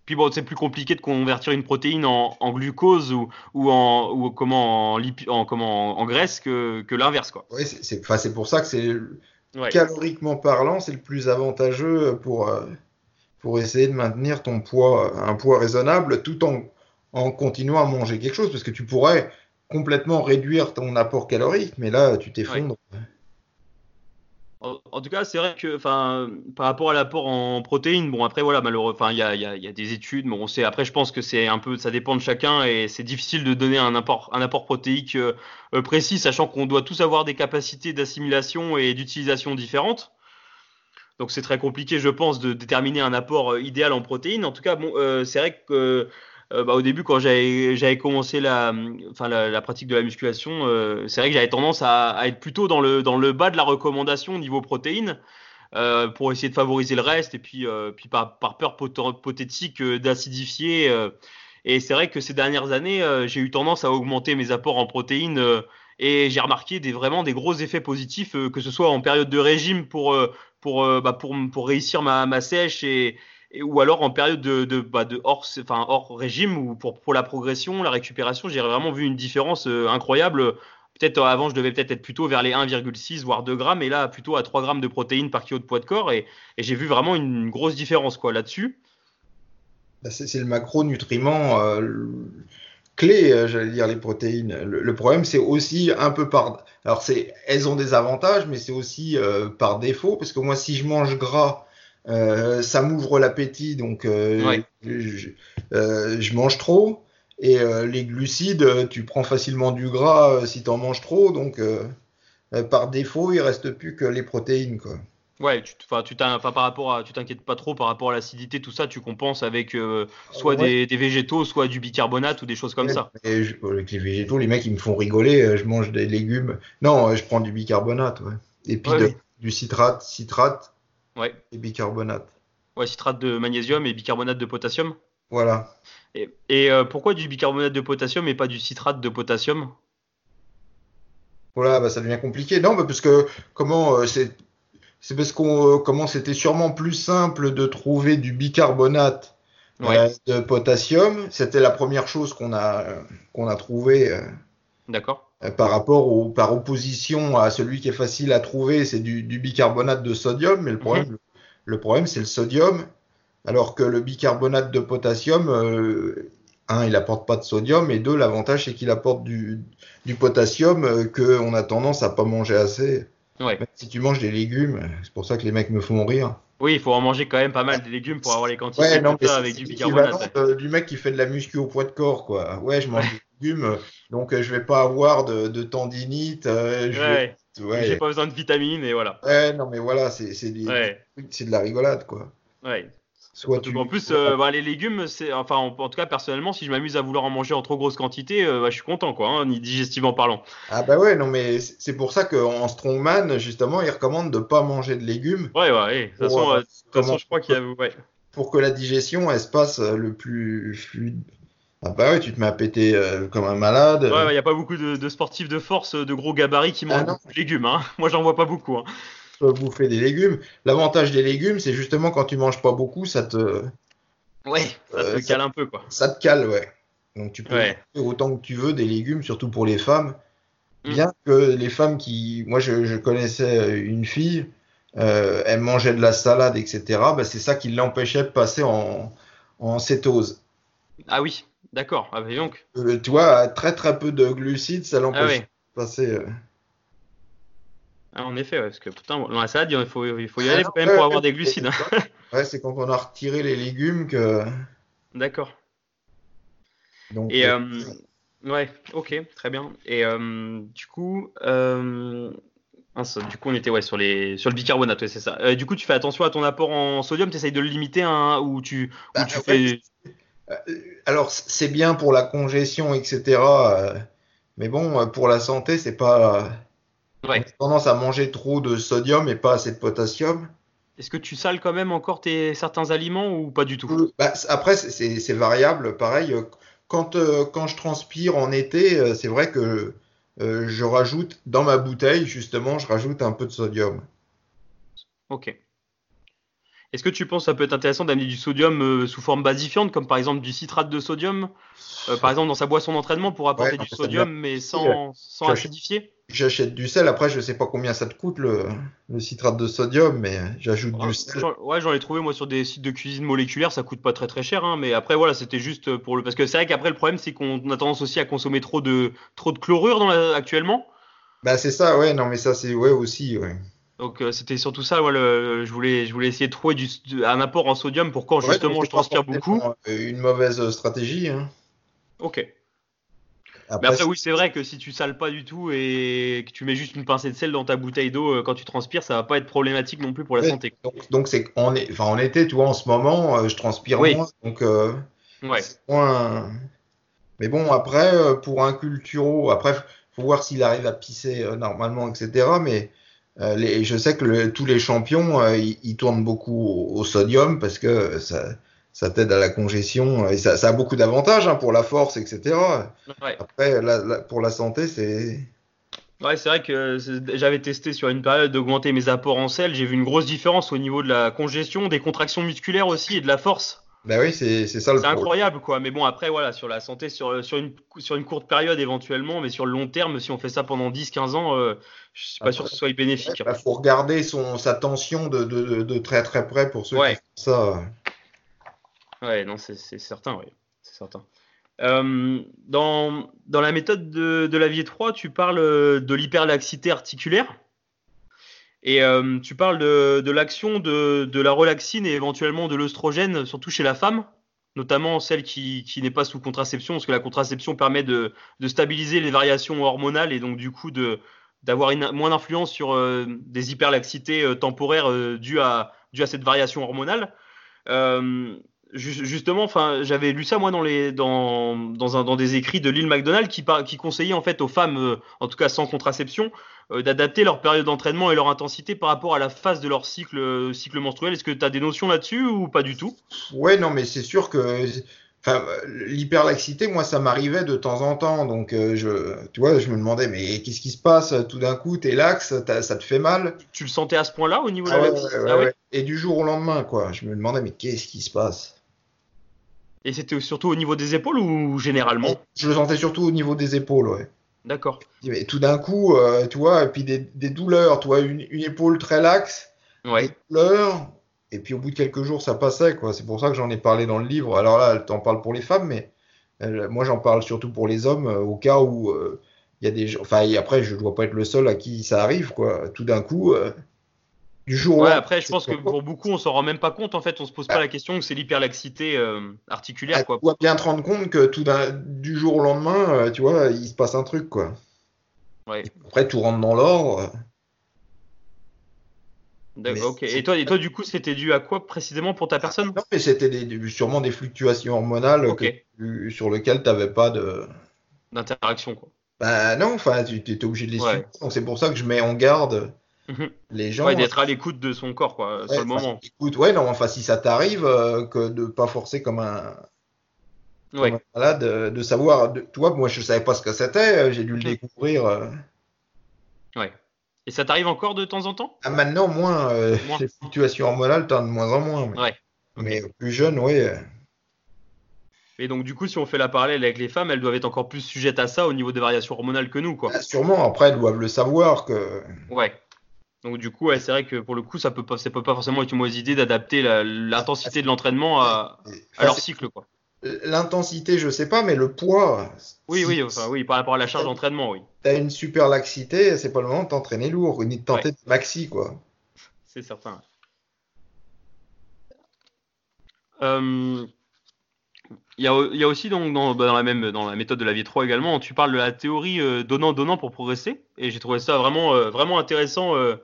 S2: Puis bon, c'est plus compliqué de convertir une protéine en, en glucose ou, ou, en, ou comment, en, en, comment, en graisse que, que l'inverse. Quoi.
S3: Oui, c'est pour ça que c'est ouais. caloriquement parlant, c'est le plus avantageux pour, pour essayer de maintenir ton poids, un poids raisonnable tout en, en continuant à manger quelque chose. Parce que tu pourrais complètement réduire ton apport calorique, mais là, tu t'effondres.
S2: En, tout cas, c'est vrai que, par rapport à l'apport en protéines, bon après voilà, malheureusement, il y a, y, y a, des études, mais on sait. Après, je pense que c'est un peu, ça dépend de chacun et c'est difficile de donner un apport, un apport protéique euh, précis, sachant qu'on doit tous avoir des capacités d'assimilation et d'utilisation différentes. Donc c'est très compliqué, je pense, de déterminer un apport idéal en protéines. En tout cas, euh, c'est vrai que euh, bah, début, quand j'avais commencé la, pratique de la musculation, euh, c'est vrai que j'avais tendance à, être plutôt dans le, bas de la recommandation au niveau protéines. Euh, pour essayer de favoriser le reste et puis, euh, par peur pothétique d'acidifier. et c'est vrai que ces dernières années, j'ai eu tendance à augmenter mes apports en protéines et j'ai remarqué des, vraiment des gros effets positifs, que ce soit en période de régime pour, pour, bah, pour, pour réussir ma, ma sèche et, ou alors en période de, bah, de hors, enfin, hors régime ou pour, pour la progression, la récupération, j'ai vraiment vu une différence euh, incroyable. Peut-être euh, avant, je devais peut-être être plutôt vers les 1,6 voire 2 grammes, et là plutôt à 3 grammes de protéines par kilo de poids de corps, et, et j'ai vu vraiment une grosse différence quoi là-dessus.
S3: Bah, c'est le macronutriment euh, clé, euh, j'allais dire les protéines. Le, le problème, c'est aussi un peu par. Alors, c'est, elles ont des avantages, mais c'est aussi euh, par défaut, parce que moi, si je mange gras euh, ça m'ouvre l'appétit, donc euh,
S2: ouais.
S3: je, euh, je, mange trop. Et euh, les glucides, tu prends facilement du gras si tu en manges trop, donc par défaut, il reste plus que les protéines, quoi.
S2: Ouais, tu, tu par rapport à, tu t'inquiètes pas trop par rapport à l'acidité, tout ça, tu compenses avec euh, soit ouais. des, des, végétaux, soit du bicarbonate ou des choses comme
S3: ouais,
S2: ça.
S3: Et je, avec les végétaux, les mecs ils me font rigoler. Je mange des légumes. Non, je prends du bicarbonate, ouais. Et puis de, du citrate, citrate
S2: ouais.
S3: et bicarbonate.
S2: Ouais, citrate de magnésium et bicarbonate de potassium.
S3: Voilà.
S2: Et, et euh, pourquoi du bicarbonate de potassium et pas du citrate de potassium?
S3: Voilà, bah, ça devient compliqué. Non, bah, parce que comment euh, c'est c'est parce qu'on euh, comment c'était sûrement plus simple de trouver du bicarbonate
S2: ouais.
S3: euh, de potassium. C'était la première chose qu'on a qu'on a trouvé. Euh,
S2: D'accord.
S3: par rapport au par opposition à celui qui est facile à trouver, c'est du, du, bicarbonate de sodium. Mais le problème, mmh. le problème, c'est le sodium. Alors que le bicarbonate de potassium, euh, un, il apporte pas de sodium, et deux, l'avantage c'est qu'il apporte du, du potassium euh, qu'on a tendance à pas manger assez.
S2: Ouais.
S3: Si tu manges des légumes, c'est pour ça que les mecs me font rire.
S2: Oui, il faut en manger quand même pas mal de légumes pour avoir les quantités ouais, non, ça avec du bicarbonate.
S3: Ouais. du mec qui fait de la muscu au poids de corps, quoi. Ouais, je mange des légumes, donc euh, je vais pas avoir de, de tendinite. Euh, je
S2: ouais. ouais. J'ai pas besoin de vitamines et voilà.
S3: Ouais, non, mais voilà, c'est de la rigolade, quoi.
S2: Ouais. Soit tu... En plus, euh, bah, les légumes, c'est, enfin, en, en, tout cas, personnellement, si je m'amuse à vouloir en manger en trop grosse quantité, euh, bah, je suis content, quoi, hein, digestivement parlant.
S3: Ah bah ouais, non, mais c'est pour ça qu'en strongman, justement, ils recommandent de pas manger de légumes.
S2: Ouais, ouais. De toute façon, euh, façon, je crois qu'il y a, ouais.
S3: Pour que la digestion, elle se passe le plus fluide. Ah bah ouais, tu te mets à péter euh, comme un malade.
S2: Ouais, il ouais, n'y a pas beaucoup de, de, sportifs de force, de gros gabarits qui mangent ah, beaucoup de légumes. Hein. Moi, j'en vois pas beaucoup. Hein
S3: bouffer des légumes. L'avantage des légumes, c'est justement quand tu manges pas beaucoup, ça te.
S2: Ouais, ça te euh, cale
S3: ça,
S2: un peu, quoi.
S3: Ça te cale, ouais. Donc tu peux ouais. manger autant que tu veux des légumes, surtout pour les femmes. Mm. Bien que les femmes qui. Moi, je, je connaissais une fille, euh, elle mangeait de la salade, etc. Bah, c'est ça qui l'empêchait de passer en, en cétose.
S2: Ah oui, d'accord. Ah, bah, donc.
S3: Euh, tu vois, très très peu de glucides, ça l'empêche
S2: ah, ouais.
S3: de passer.
S2: Ah, en effet, ouais, parce que putain, dans la salade, il faut, il faut y aller ah, quand même pour avoir des glucides. Hein.
S3: ouais, c'est quand on a retiré les légumes que.
S2: D'accord. Et euh, euh, ouais, ok, très bien. Et euh, du coup, euh, du coup, on était ouais sur les sur le bicarbonate, ouais, c'est ça. Du coup, tu fais attention à ton apport en sodium, tu essayes de le limiter, hein, ou tu,
S3: bah,
S2: ou tu fais.
S3: Alors, c'est bien pour la congestion, etc Mais bon, pour la santé, c'est pas.
S2: Ouais.
S3: On a tendance à manger trop de sodium et pas assez de potassium.
S2: Est-ce que tu sales quand même encore tes, certains aliments ou pas du tout?
S3: Euh, bah, après, c'est- variable. Pareil, euh, quand, euh, quand je transpire en été, c'est vrai que euh, je rajoute dans ma bouteille, justement, je rajoute un peu de sodium.
S2: Ok. Est-ce que tu penses que ça peut être intéressant d'amener du sodium euh, sous forme basifiante, comme par exemple du citrate de sodium, par exemple dans sa boisson d'entraînement pour apporter
S3: Ouais,
S2: du sodium, mais sans, sans acidifier?
S3: J'achète du sel. Après, je sais pas combien ça te coûte le, le citrate de sodium, mais j'ajoute du sel.
S2: Ouais, j'en ai trouvé moi sur des sites de cuisine moléculaire, ça coûte pas très très cher, hein, mais après voilà, c'était juste pour le. Parce que c'est vrai qu'après le problème c'est qu'on a tendance aussi à consommer trop de trop de chlorure dans la- actuellement.
S3: Bah, c'est ça, ouais, non, mais ça, c'est ouais aussi, ouais.
S2: Donc euh, c'était surtout ça, ouais, le- je voulais je voulais essayer de trouver du, un apport en sodium pour quand
S3: Ouais,
S2: justement je transpire beaucoup.
S3: Une mauvaise stratégie, hein.
S2: Ok. Mais
S3: Après,
S2: après oui, c'est vrai que si tu sales pas du tout et que tu mets juste une pincée de sel dans ta bouteille d'eau euh, quand tu transpires, ça va pas être problématique non plus pour la
S3: Ouais.
S2: santé.
S3: donc, donc c'est en, enfin, en été, tu vois, en ce moment, euh, je transpire
S2: Oui.
S3: moins, donc euh,
S2: Ouais.
S3: moins. Mais bon, après, pour un culturo, après, faut voir s'il arrive à pisser euh, normalement, etc. Mais euh, les, je sais que le- tous les champions, ils, ils tournent beaucoup au, au sodium parce que ça, ça t'aide à la congestion et ça, ça a beaucoup d'avantages hein, pour la force, etc.
S2: Ouais.
S3: Après, la- la- pour la santé, c'est.
S2: Ouais, c'est vrai que j'avais testé sur une période d'augmenter mes apports en sel. J'ai vu une grosse différence au niveau de la congestion, des contractions musculaires aussi et de la force.
S3: Ben oui, c'est ça le
S2: C'est incroyable, quoi. Mais bon, après, voilà, sur la santé, sur, sur, une, sur une courte période éventuellement, mais sur le long terme, si on fait ça pendant 10-15 ans, euh, je suis pas sûr que ce soit bénéfique.
S3: Il faut regarder son, sa tension de, de, de- de très très près pour ceux
S2: Ouais.
S3: qui font ça.
S2: Ouais, non, c'est certain, oui. C'est certain. Euh, dans, la méthode de, de Lavier 3, tu parles euh, de l'hyperlaxité articulaire. Et euh, tu parles de, l'action de, la relaxine et éventuellement de l'œstrogène, surtout chez la femme, notamment celle qui, n'est pas sous contraception, parce que la contraception permet de, stabiliser les variations hormonales et donc du coup d'avoir moins d'influence sur des hyperlaxités temporaires dues, à, dues à cette variation hormonale. Ju- justement, enfin, j'avais lu ça moi dans les dans dans, un, dans des écrits de Lil McDonald qui par- qui conseillait en fait aux femmes, euh, en tout cas sans contraception, euh, d'adapter leur période d'entraînement et leur intensité par rapport à la phase de leur cycle euh, cycle menstruel. Est-ce que tu as des notions là-dessus ou pas du tout?
S3: Ouais, non, mais c'est sûr que enfin, l'hyperlaxité, moi, ça m'arrivait de temps en temps. Donc, euh, je, tu vois, je me demandais, mais qu'est-ce qui se passe? Tout d'un coup, t'es lax, ça te fait mal.
S2: Tu le sentais à ce point-là au niveau de
S3: Ah
S2: la
S3: ouais,
S2: laxité
S3: ouais,
S2: Ah ouais.
S3: Et du jour au lendemain, quoi. Je me demandais, mais qu'est-ce qui se passe?
S2: Et c'était surtout au niveau des épaules ou généralement
S3: Je le sentais surtout au niveau des épaules, ouais.
S2: D'accord.
S3: Et tout d'un coup, euh, tu vois, et puis des, des douleurs, tu vois, une, une épaule très laxe.
S2: Ouais.
S3: des douleurs, et puis au bout de quelques jours, ça passait, quoi. C'est pour ça que j'en ai parlé dans le livre. Alors là, t'en parles pour les femmes, mais euh, moi, j'en parle surtout pour les hommes, euh, au cas où il y a des gens. Enfin, et après, je dois pas être le seul à qui ça arrive, quoi. Tout d'un coup, du jour au
S2: Ouais,
S3: lendemain,
S2: après, je pense que pour beaucoup, on s'en rend même pas compte. En fait, on se pose pas la question que c'est l'hyperlaxité euh, articulaire,
S3: Ah,
S2: quoi.
S3: tu dois bien te rendre compte que tout du jour au lendemain, euh, tu vois, il se passe un truc, quoi.
S2: Ouais.
S3: Après, tout rentre dans l'ordre.
S2: D'accord, ok. Et toi, et toi, du coup, c'était dû à quoi précisément pour ta personne?
S3: Non, mais c'était des- sûrement des fluctuations hormonales que sur lesquelles tu n'avais pas de.
S2: D'interaction, quoi.
S3: Bah non, enfin, tu étais obligé de les
S2: Ouais.
S3: suivre. Donc c'est pour ça que je mets en garde. Les gens.
S2: Ouais, d'être à l'écoute de son corps, quoi,
S3: Ouais,
S2: sur le moment.
S3: Écoute, ouais, non, enfin, si ça t'arrive, euh, que de pas forcer comme un, comme
S2: Ouais.
S3: un malade, euh, de savoir. De, tu vois, moi, je savais pas ce que c'était, euh, j'ai dû le
S2: Mhm.
S3: découvrir. euh.
S2: Ouais. Et ça t'arrive encore de temps en temps?
S3: Ah, maintenant, moins,
S2: Moins.
S3: les fluctuations hormonales, t'en de moins en moins. Mais,
S2: Ouais.
S3: mais plus jeune, oui.
S2: Et donc, du coup, si on fait la parallèle avec les femmes, elles doivent être encore plus sujettes à ça au niveau des variations hormonales que nous, quoi.
S3: bah, sûrement, après, elles doivent le savoir que.
S2: Ouais. Donc, du coup, ouais, c'est vrai que pour le coup, ça peut pas, ça peut pas forcément être une mauvaise idée d'adapter l'intensité de l'entraînement à, leur cycle, quoi.
S3: L'intensité, je sais pas, mais le poids.
S2: Oui, oui, enfin, oui, par rapport à la charge d'entraînement, oui.
S3: T'as une super laxité, c'est pas le moment de t'entraîner lourd, ni de tenter
S2: Ouais.
S3: de maxi, quoi.
S2: C'est certain. Euh, Il y, a, aussi donc dans, bah, dans la même dans la méthode de la vie 3 également, tu parles de la théorie euh, donnant donnant pour progresser et j'ai trouvé ça vraiment euh, vraiment intéressant euh,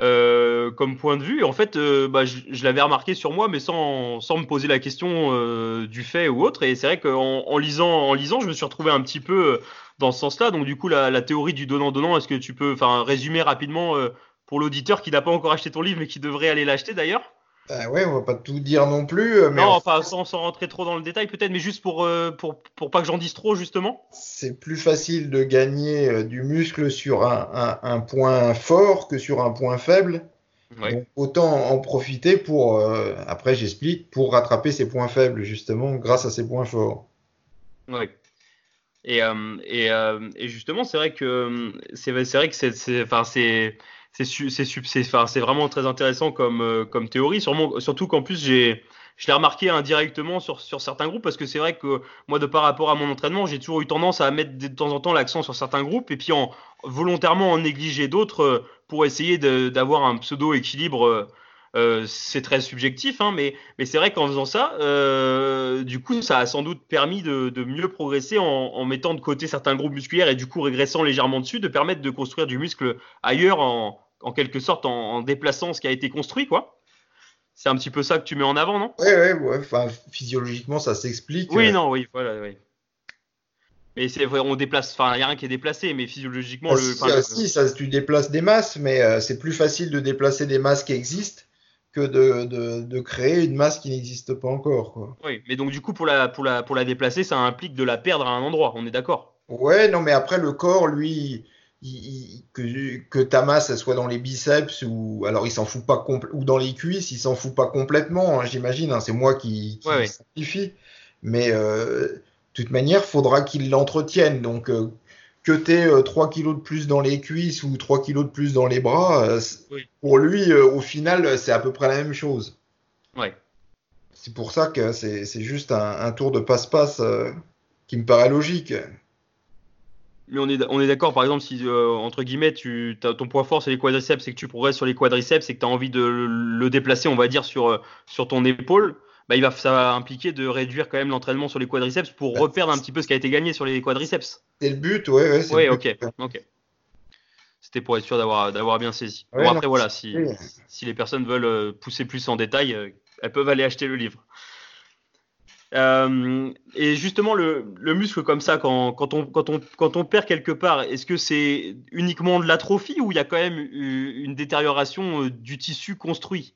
S2: euh, comme point de vue. En fait, bah, je, l'avais remarqué sur moi, mais sans, sans me poser la question du fait ou autre. Et c'est vrai qu'en en lisant, en lisant, je me suis retrouvé un petit peu dans ce sens-là. Donc du coup, la, la théorie du donnant-donnant, est-ce que tu peux enfin, résumer rapidement pour l'auditeur qui n'a pas encore acheté ton livre, mais qui devrait aller l'acheter d'ailleurs?
S3: Ben ouais, on va pas tout dire non plus, euh, mais
S2: Non,
S3: en
S2: enfin, sans, sans rentrer trop dans le détail peut-être, mais juste pour, euh, pour, pour pas que j'en dise trop, justement.
S3: c'est plus facile de gagner euh, du muscle sur un, un- un point fort que sur un point faible.
S2: Ouais.
S3: Donc autant en profiter pour, euh, après j'explique, pour rattraper ses points faibles justement grâce à ses points forts.
S2: Ouais. Et, euh, et, euh, et justement, c'est vrai que euh, c'est vrai que c'est enfin c'est c'est vraiment très intéressant comme euh, théorie. Surtout qu'en plus j'ai je l'ai remarqué indirectement sur certains groupes parce que c'est vrai que moi de par rapport à mon entraînement, j'ai toujours eu tendance à mettre de temps en temps l'accent sur certains groupes et puis en volontairement en négliger d'autres euh, pour essayer d'avoir un pseudo équilibre. euh, c'est très subjectif, hein, mais c'est vrai qu'en faisant ça, du coup, ça a sans doute permis de, de mieux progresser en, en mettant de côté certains groupes musculaires et du coup régressant légèrement dessus, de permettre de construire du muscle ailleurs en, en quelque sorte en, en déplaçant ce qui a été construit, quoi. C'est un petit peu ça que tu mets en avant, non?
S3: Ouais, ouais, ouais. Enfin, physiologiquement, ça s'explique.
S2: Oui,
S3: Euh,
S2: non, oui, voilà, oui. Mais c'est vrai, on déplace, enfin, il n'y a rien qui est déplacé, mais physiologiquement,
S3: ah,
S2: le,
S3: si, ah, si, ça, tu déplaces des masses, mais euh, c'est plus facile de déplacer des masses qui existent que de, de, de créer une masse qui n'existe pas encore, quoi.
S2: oui, mais donc du coup, pour la, pour la, pour la déplacer, ça implique de la perdre à un endroit, on est d'accord?
S3: Ouais, non, mais après, le corps, lui, il- que, que ta masse, elle soit dans les biceps ou alors il s'en fout pas ou dans les cuisses, il s'en fout pas complètement, hein, j'imagine. hein, c'est moi qui, qui
S2: Ouais.
S3: Mais euh, de toute manière, faudra qu'il l'entretienne. Donc, euh, que tu aies 3 kilos de plus dans les cuisses ou 3 kilos de plus dans les bras, euh,
S2: Oui.
S3: pour lui, euh, au final, c'est à peu près la même chose.
S2: Ouais.
S3: C'est pour ça que c'est c'est juste un, un tour de passe-passe euh, qui me paraît logique.
S2: Mais on est, on est d'accord, par exemple, si euh, entre guillemets, tu, ton point fort c'est les quadriceps et que tu progresses sur les quadriceps et que tu as envie de le, le déplacer, on va dire, sur, euh, sur ton épaule, bah, il va, ça va impliquer de réduire quand même l'entraînement sur les quadriceps pour
S3: Bah,
S2: reperdre un petit peu ce qui a été gagné sur les quadriceps.
S3: C'est le but, ouais, ouais, le
S2: ok,
S3: but.
S2: ok. C'était pour être sûr d'avoir, d'avoir bien saisi.
S3: Ouais,
S2: bon,
S3: non,
S2: après, voilà, si, si les personnes veulent euh, pousser plus en détail, elles peuvent aller acheter le livre. Euh, et justement, le, le muscle comme ça, quand, quand, on, quand, on, quand on perd quelque part, est-ce que c'est uniquement de l'atrophie ou il y a quand même une détérioration euh, du tissu construit?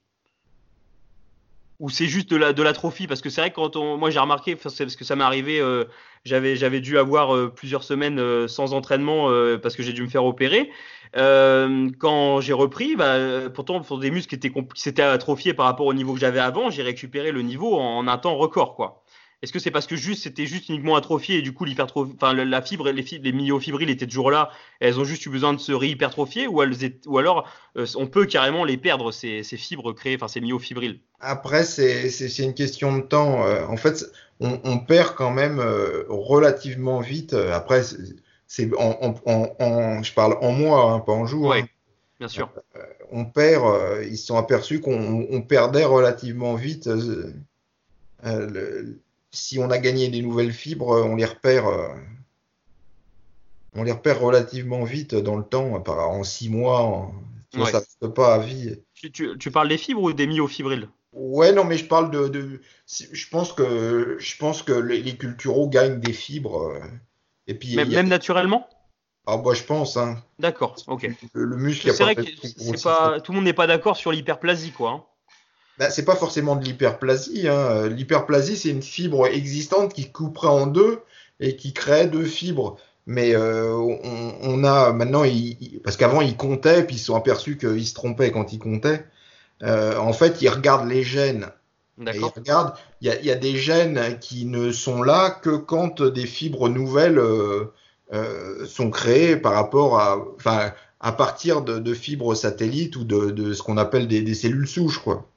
S2: Ou c'est juste de la de l'atrophie? Parce que c'est vrai que quand on, moi j'ai remarqué, parce que ça m'est arrivé, euh, j'avais j'avais dû avoir plusieurs semaines sans entraînement parce que j'ai dû me faire opérer. Quand j'ai repris, bah, pourtant pour des muscles qui étaient s'étaient atrophiés par rapport au niveau que j'avais avant, j'ai récupéré le niveau en un temps record, quoi. Est-ce que c'est parce que juste c'était juste uniquement atrophié et du coup l'hypertrophie, enfin la fibre, les, fibres, les myofibrilles étaient toujours là, elles ont juste eu besoin de se réhypertrophier ou elles étaient- ou alors euh, on peut carrément les perdre ces, ces fibres créées, enfin ces myofibrilles?
S3: Après, c'est une question de temps. Euh, En fait, on, on perd quand même euh, relativement vite. Après, c'est je parle en mois, hein, pas en jours.
S2: Ouais.
S3: hein.
S2: Bien sûr.
S3: On perd, ils se sont aperçus qu'on on perdait relativement vite. le- si on a gagné des nouvelles fibres, on les repère, euh, on les repère relativement vite dans le temps, en six mois. en- tu vois,
S2: Ouais.
S3: Ça reste pas à vie.
S2: Tu, tu, tu parles des fibres ou des myofibrilles
S3: Ouais, non, mais je parle de, je pense que, je pense que les, les culturaux gagnent des fibres. euh, et puis,
S2: même,
S3: a-
S2: naturellement?
S3: Ah, bah, je pense, hein.
S2: D'accord, ok.
S3: Le, le muscle,
S2: C'est vrai que pas, tout le monde n'est pas d'accord sur l'hyperplasie, quoi. hein.
S3: Bah, c'est pas forcément de l'hyperplasie. Hein. L'hyperplasie, c'est une fibre existante qui couperait en deux et qui crée deux fibres. Mais euh, on, on a maintenant, il- parce qu'avant ils comptaient, puis ils se sont aperçus qu'ils se trompaient quand ils comptaient. Euh, en fait, ils regardent les gènes. Et ils regardent, il y a, il y a des gènes qui ne sont là que quand des fibres nouvelles euh, euh, sont créées par rapport à, enfin, à partir de, de fibres satellites ou de, de ce qu'on appelle des, des cellules souches, quoi.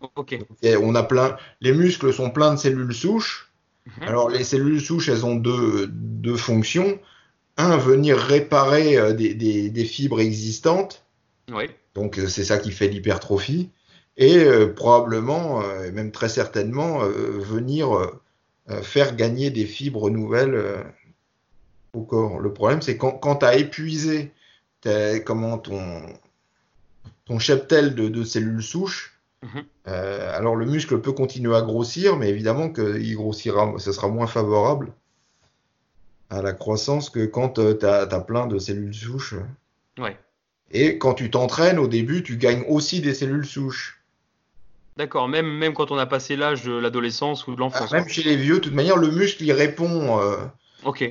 S3: Et on a plein, les muscles sont pleins de cellules souches.
S2: Mhm.
S3: Alors les cellules souches, elles ont deux, deux fonctions. Un, venir réparer euh, des, des, des fibres existantes.
S2: Oui.
S3: Donc euh, c'est ça qui fait l'hypertrophie. Et euh, probablement, euh, même très certainement, euh, venir faire gagner des fibres nouvelles au corps. Le problème, c'est quand, quand tu as épuisé comment ton, ton cheptel de, de cellules souches.
S2: Mhm.
S3: Euh, alors le muscle peut continuer à grossir, mais évidemment qu'il grossira, ce sera moins favorable à la croissance que quand tu as, plein de cellules souches.
S2: Ouais.
S3: Et quand tu t'entraînes, au début, tu gagnes aussi des cellules souches.
S2: D'accord, même, même quand on a passé l'âge de l'adolescence ou de l'enfance.
S3: Ah, même chez les vieux, de toute manière, le muscle, il répond. euh,
S2: Ok.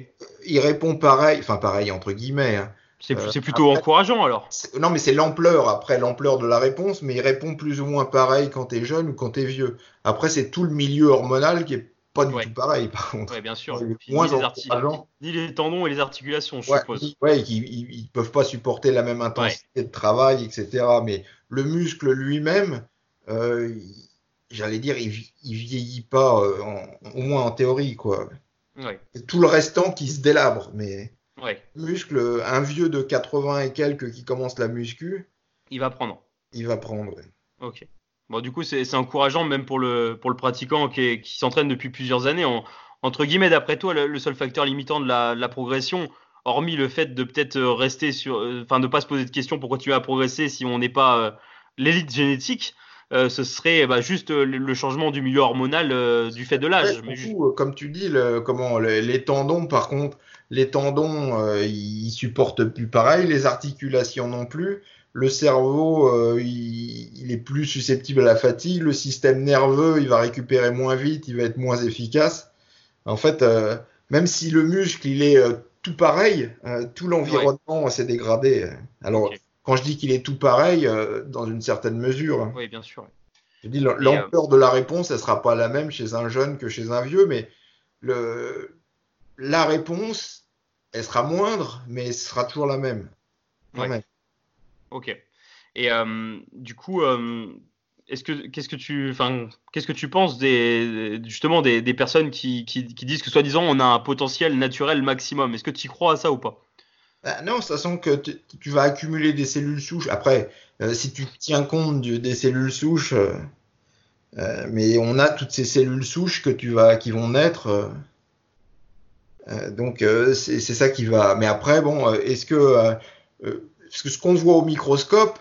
S3: il répond pareil, enfin pareil entre guillemets. hein.
S2: C'est
S3: Euh,
S2: c'est plutôt
S3: après-
S2: encourageant alors.
S3: Non, mais c'est l'ampleur, après l'ampleur de la réponse, mais il répond plus ou moins pareil quand t'es jeune ou quand t'es vieux. Après, c'est tout le milieu hormonal qui est pas du
S2: Ouais.
S3: tout pareil, par contre.
S2: Ouais, bien sûr.
S3: Moins
S2: ni, les ni les tendons et les articulations, je
S3: Ouais,
S2: suppose.
S3: qu'ils- ils, ils peuvent pas supporter la même intensité de travail, etc. Mais le muscle lui-même, euh, j'allais dire, il, il vieillit pas, euh, en- au moins en théorie, quoi. Tout le restant qui se délabre, mais
S2: ouais.
S3: muscle, un vieux de 80 et quelques qui commence la muscu,
S2: Il va prendre.
S3: il va prendre. ouais.
S2: Ok. Bon, du coup, c'est encourageant même pour le, pour le pratiquant qui, s'entraîne depuis plusieurs années. En- entre guillemets, d'après toi, le, le seul facteur limitant de la, de la progression, hormis le fait de peut-être euh, rester sur, euh, enfin, de pas se poser de questions pour continuer à progresser si on n'est pas euh, l'élite génétique, euh, ce serait bah, juste euh, le, changement du milieu hormonal euh, du fait de l'âge.
S3: Ouais, comme tu dis, le- comment, les, les tendons, par contre, les tendons, euh, ils, supportent plus pareil, les articulations non plus. Le cerveau, il, il est plus susceptible à la fatigue. Le système nerveux, il va récupérer moins vite, il va être moins efficace. En fait, même si le muscle, il est tout pareil, tout l'environnement s'est dégradé. Alors. Quand je dis qu'il est tout pareil, euh, dans une certaine mesure.
S2: Oui, bien sûr.
S3: Je dis, l'ampleur de la réponse, elle sera pas la même chez un jeune que chez un vieux, mais le, la réponse, elle sera moindre, mais ce sera toujours la même.
S2: Ouais.
S3: même.
S2: Ok. Et euh, du coup, euh, est-ce que qu'est-ce que tu, enfin, qu'est-ce que tu penses des justement des, des personnes qui, qui, qui disent que soi-disant on a un potentiel naturel maximum? Est-ce que tu y crois à ça ou pas?
S3: Ah, non, de toute façon que tu, vas accumuler des cellules souches. Après, euh, si tu tiens compte des cellules souches, euh, euh, mais on a toutes ces cellules souches que tu vas, qui vont naître. euh, donc c'est ça qui va. Mais après, bon, est-ce que, que ce qu'on voit au microscope,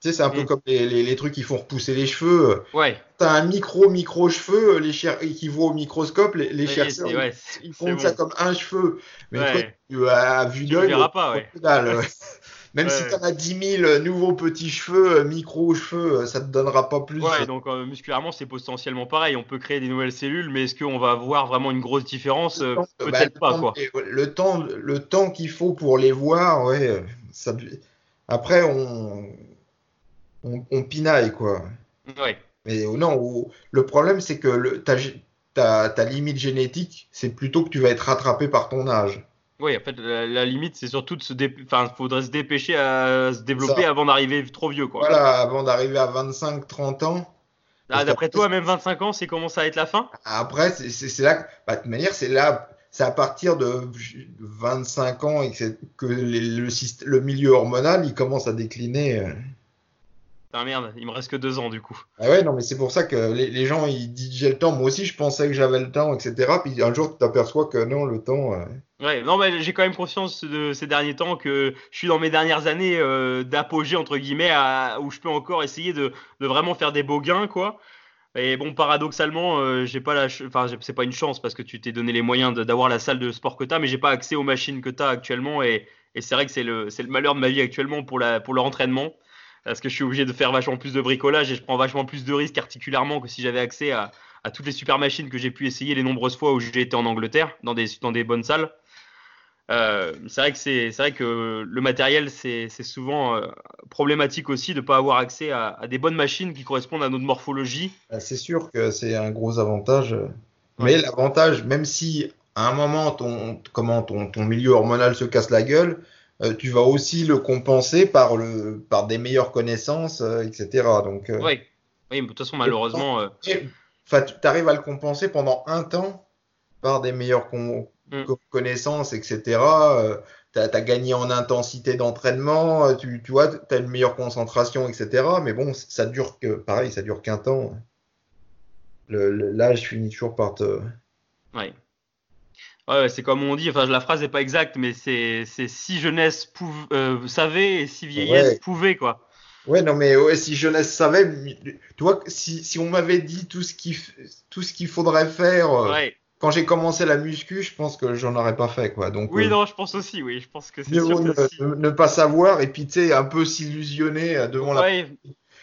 S3: tu sais, c'est un peu
S2: Mm.
S3: comme les, les- les trucs qui font repousser les cheveux.
S2: Ouais.
S3: T'as un micro micro cheveu, les cher- qui voient au microscope, les, les chercheurs,
S2: ouais,
S3: ils font
S2: bon.
S3: ça comme un cheveu. Mais toi,
S2: Ouais.
S3: tu, vue
S2: Tu le
S3: d'œil,
S2: pas, ouais.
S3: dalle. Même si t'en as 10 000 nouveaux petits cheveux, euh, micro-cheveux, euh, ça te donnera pas plus.
S2: Ouais, donc euh, musculairement c'est potentiellement pareil. On peut créer des nouvelles cellules, mais est-ce qu'on va voir vraiment une grosse différence Euh,
S3: Bah,
S2: Peut-être
S3: le
S2: pas quoi.
S3: Le temps, le temps qu'il faut pour les voir, ouais. Ça, après, on, on, on pinaille, quoi.
S2: Ouais.
S3: Mais euh, non, le problème, c'est que ta, limite génétique, c'est plutôt que tu vas être rattrapé par ton âge.
S2: Oui, en fait, la, la limite, c'est surtout de se enfin, faudrait se dépêcher à se développer
S3: Ça.
S2: avant d'arriver trop vieux, quoi.
S3: Voilà, avant d'arriver à 25-30 ans.
S2: Ah, d'après toi, même 25 ans, c'est commence à être la fin?
S3: Après, c'est- là, bah, de toute manière, c'est là, c'est à partir de 25 ans et que, c'est- que les- le, le milieu hormonal, il commence à décliner.
S2: Ah merde, il me reste que deux ans du coup.
S3: Ah ouais, non, mais c'est pour ça que les, les gens, ils disent j'ai le temps. Moi aussi, je pensais que j'avais le temps, etc. Puis un jour, tu t'aperçois que non, le temps. euh,
S2: Ouais, non, mais j'ai quand même conscience de ces derniers temps que je suis dans mes dernières années euh, d'apogée entre guillemets à- où je peux encore essayer de, de vraiment faire des beaux gains, quoi. Et bon, paradoxalement, euh, j'ai pas la, enfin, c'est pas une chance parce que tu t'es donné les moyens d'avoir la salle de sport que t'as, mais j'ai pas accès aux machines que t'as actuellement et, et c'est vrai que c'est le, malheur de ma vie actuellement pour la, pour l'entraînement. Parce que je suis obligé de faire vachement plus de bricolage et je prends vachement plus de risques articulairement que si j'avais accès à, à toutes les super machines que j'ai pu essayer les nombreuses fois où j'ai été en Angleterre, dans des, dans des bonnes salles. Euh, c'est vrai que c'est c'est vrai que le matériel c'est souvent euh, problématique aussi de pas avoir accès à, à des bonnes machines qui correspondent à notre morphologie.
S3: bah, c'est sûr que c'est un gros avantage. Mais
S2: Ouais.
S3: l'avantage, même si à un moment, ton, comment, ton, ton milieu hormonal se casse la gueule, euh, tu vas aussi le compenser par, le, par des meilleures connaissances, euh, etc. Donc, euh,
S2: Ouais. Oui, mais de toute façon malheureusement euh,
S3: tu arrives à le compenser pendant un temps par des meilleures con-
S2: Mm.
S3: co- connaissances, etc. Euh, tu as, gagné en intensité d'entraînement, tu, tu vois, tu as une meilleure concentration, etc. Mais bon, ça dure que, pareil, ça dure qu'un temps. Le- le- L'âge finit toujours par te.
S2: ouais. Ouais, c'est comme on dit, enfin la phrase n'est pas exacte, mais c'est si jeunesse pouv- euh, savait et si vieillesse
S3: Ouais.
S2: pouvait quoi.
S3: Ouais, non, mais ouais, si jeunesse savait, tu vois, si, si on m'avait dit tout ce qu'il faudrait faire euh,
S2: Ouais.
S3: quand j'ai commencé la muscu, je pense que j'en aurais pas fait, quoi. Donc,
S2: Oui,
S3: euh,
S2: non, je pense aussi, oui. Je pense que c'est sûr
S3: vaut
S2: que si-
S3: ne, ne pas savoir et puis, un peu s'illusionner devant la.
S2: Ouais,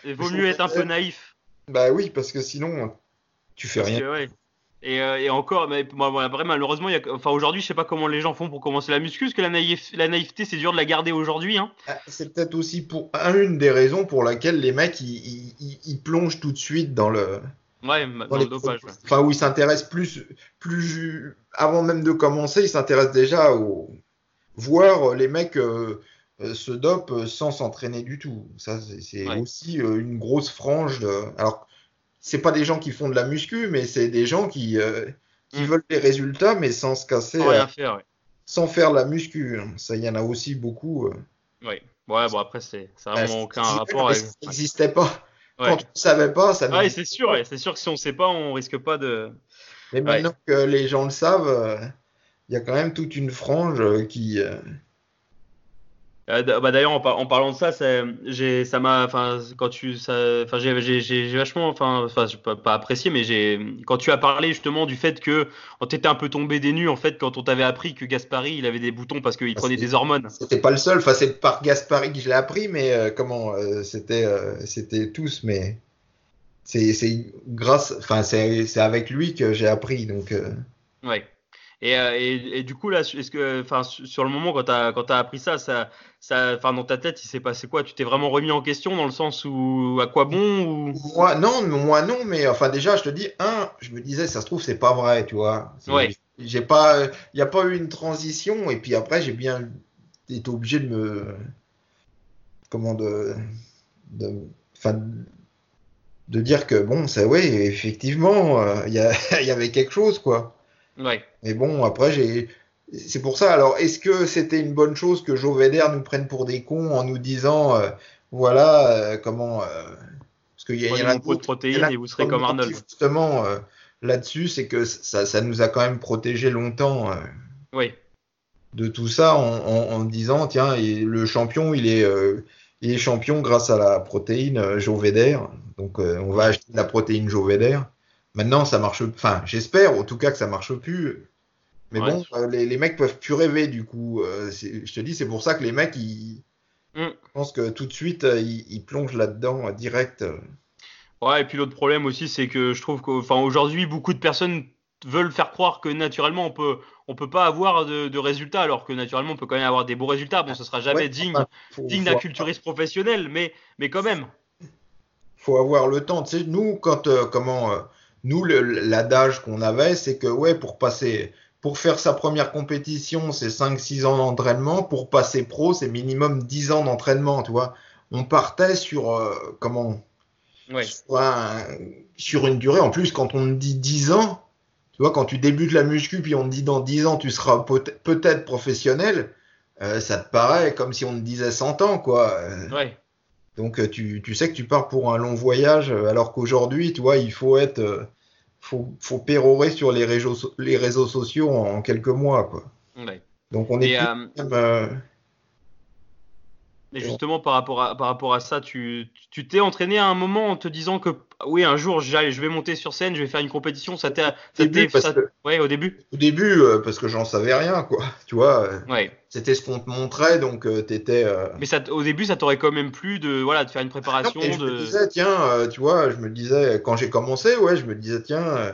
S2: il vaut mieux être un peu naïf.
S3: Bah oui, parce que sinon, tu fais
S2: Parce
S3: rien.
S2: que. Et, euh, et encore, mais après, malheureusement, il y a, enfin, aujourd'hui, je sais pas comment les gens font pour commencer la muscu, parce que la, naïf- la naïveté, c'est dur de la garder aujourd'hui. Hein.
S3: Ah, C'est peut-être aussi pour une des raisons pour laquelle les mecs ils, plongent tout de suite dans le
S2: Ouais,
S3: dans
S2: dans
S3: les
S2: le dopage. ouais.
S3: enfin où ils s'intéressent plus plus avant même de commencer ils s'intéressent déjà au voir les mecs euh, euh, se dopent sans s'entraîner du tout ça c'est c'est
S2: Ouais.
S3: aussi euh, une grosse frange de... alors c'est pas des gens qui font de la muscu mais c'est des gens qui euh, qui
S2: Mm.
S3: veulent des résultats mais sans se casser
S2: Sans
S3: euh,
S2: rien faire, ouais.
S3: sans faire la muscu hein. ça il y en a aussi beaucoup euh.
S2: Ouais, ouais bon, après, c'est, ça n'a vraiment
S3: c'est-
S2: aucun
S3: c'est-
S2: rapport avec.
S3: ça n'existait pas
S2: Ouais.
S3: quand on ne savait pas ça n'existait
S2: c'est sûr, c'est sûr que si on sait pas, on risque pas de.
S3: Mais maintenant que les gens le savent, il y a quand même toute une frange qui. Euh,
S2: bah d'ailleurs en, par- en parlant de ça, j'ai ça m'a enfin quand tu enfin j'ai vachement enfin enfin pas, pas apprécié mais j'ai quand tu as parlé justement du fait que on t'était un peu tombé des nues en fait quand on t'avait appris que Gaspari il avait des boutons parce qu'il
S3: Ah,
S2: prenait des hormones.
S3: C'était pas le seul. Enfin, c'est par Gaspari que je l'ai appris, mais euh, comment euh, C'était, c'était tous, mais c'est, grâce. Enfin, c'est, c'est avec lui que j'ai appris. Donc,
S2: Ouais. Et, euh, et, et du coup là est-ce que enfin sur le moment quand t'as quand t'as appris ça ça ça dans ta tête il s'est passé quoi? Tu t'es vraiment remis en question dans le sens où à quoi bon ou?
S3: Moi, non, moi non, mais enfin déjà, je te dis, un, je me disais, ça se trouve, c'est pas vrai, tu vois.
S2: Ouais.
S3: J'ai pas, il n'y a pas eu une transition, et puis après, j'ai bien été obligé de me, comment de, de, enfin, de dire que bon, ça, oui, effectivement, euh, y, il y avait quelque chose, quoi.
S2: Ouais.
S3: Mais bon, après, j'ai. C'est pour ça. Alors, est-ce que c'était une bonne chose que Joe nous prenne pour des cons en nous disant, euh, voilà, euh, comment. euh, parce qu'il y, a- y
S2: mon pot de protéines et vous serez comme Arnold.
S3: Justement, là-dessus, c'est que ça, ça nous a quand même protégé longtemps
S2: Oui.
S3: de tout ça en, en- en disant, tiens, le champion, il est, il est champion grâce à la protéine Joe Védère. Donc, on va acheter de la protéine Joe Védère. Maintenant, ça marche. Enfin, j'espère en tout cas que ça marche plus. Mais
S2: Ouais.
S3: bon, euh, les, les mecs peuvent plus rêver du coup. Euh, je te dis, c'est pour ça que les mecs, ils,
S2: Mm.
S3: je pense que tout de suite, euh, ils, ils plongent là-dedans direct.
S2: Ouais, et puis l'autre problème aussi, c'est que je trouve qu'aujourd'hui, beaucoup de personnes veulent faire croire que naturellement, on peut, on peut pas avoir de, de résultats, alors que naturellement, on peut quand même avoir des beaux résultats. Bon, ce sera jamais
S3: Ouais,
S2: digne,
S3: enfin,
S2: digne d'un culturiste professionnel, mais, mais quand même.
S3: faut avoir le temps. Tu sais, nous, quand, euh, comment, euh, nous, le- l'adage qu'on avait, c'est que, ouais, pour passer, pour faire sa première compétition, c'est 5-6 ans d'entraînement. Pour passer pro, c'est minimum 10 ans d'entraînement, tu vois. On partait sur, euh, comment, sur, un- sur une durée. En plus, quand on dit 10 ans, tu vois, quand tu débutes la muscu, puis on te dit dans 10 ans, tu seras peut- peut-être professionnel, euh, ça te paraît comme si on te disait 100 ans, quoi. Euh,
S2: Ouais.
S3: Donc euh, tu, tu sais que tu pars pour un long voyage, euh, alors qu'aujourd'hui, tu vois, il faut être, euh, faut, faut pérorer sur les réseaux, les réseaux sociaux en, en quelques mois, quoi.
S2: ouais.
S3: Donc on est
S2: Et,
S3: plus
S2: euh, justement, par rapport à, par rapport à ça, tu tu t'es entraîné à un moment en te disant que, oui, un jour, je vais monter sur scène, je vais faire une compétition. Ça t'est, ça
S3: que-
S2: ouais, au début.
S3: au début, euh, parce que j'en savais rien, quoi. Tu vois, euh,
S2: Ouais.
S3: c'était ce qu'on te montrait, donc euh, t'étais.
S2: Mais ça, au début, ça t'aurait quand même plu de, voilà, de faire une préparation.
S3: je
S2: de...
S3: me disais, tiens, tu vois, je me disais, quand j'ai commencé, ouais, je me disais, tiens,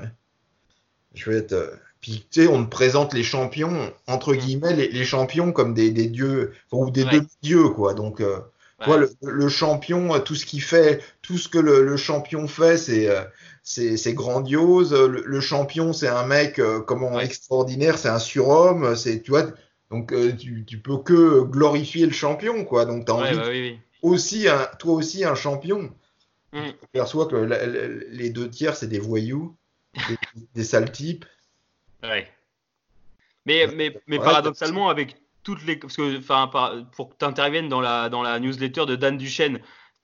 S3: je vais être. Puis, tu sais, on te présente les champions, entre guillemets, les, les champions comme des, des dieux, ou des
S2: Mm. Ouais.
S3: demi-dieux, quoi. Donc, vois,
S2: Ouais.
S3: le, le champion, tout ce qu'il fait, tout ce que le, le champion fait, c'est euh, c'est grandiose. Le, le champion, c'est un mec, euh, comment, extraordinaire, c'est un surhomme, c'est, tu vois, donc euh, tu, tu peux que glorifier le champion, quoi. Donc, t'as
S2: Ouais,
S3: envie
S2: bah oui, oui.
S3: aussi un, toi aussi un champion.
S2: Mm.
S3: Tu perçois que la- la- les deux tiers, c'est des voyous, des, des sales types.
S2: Ouais. Mais, mais, mais
S3: Ouais,
S2: paradoxalement, avec toutes les. Parce que, enfin, pour que tu interviennes dans la, dans la newsletter de Dan Duchesne,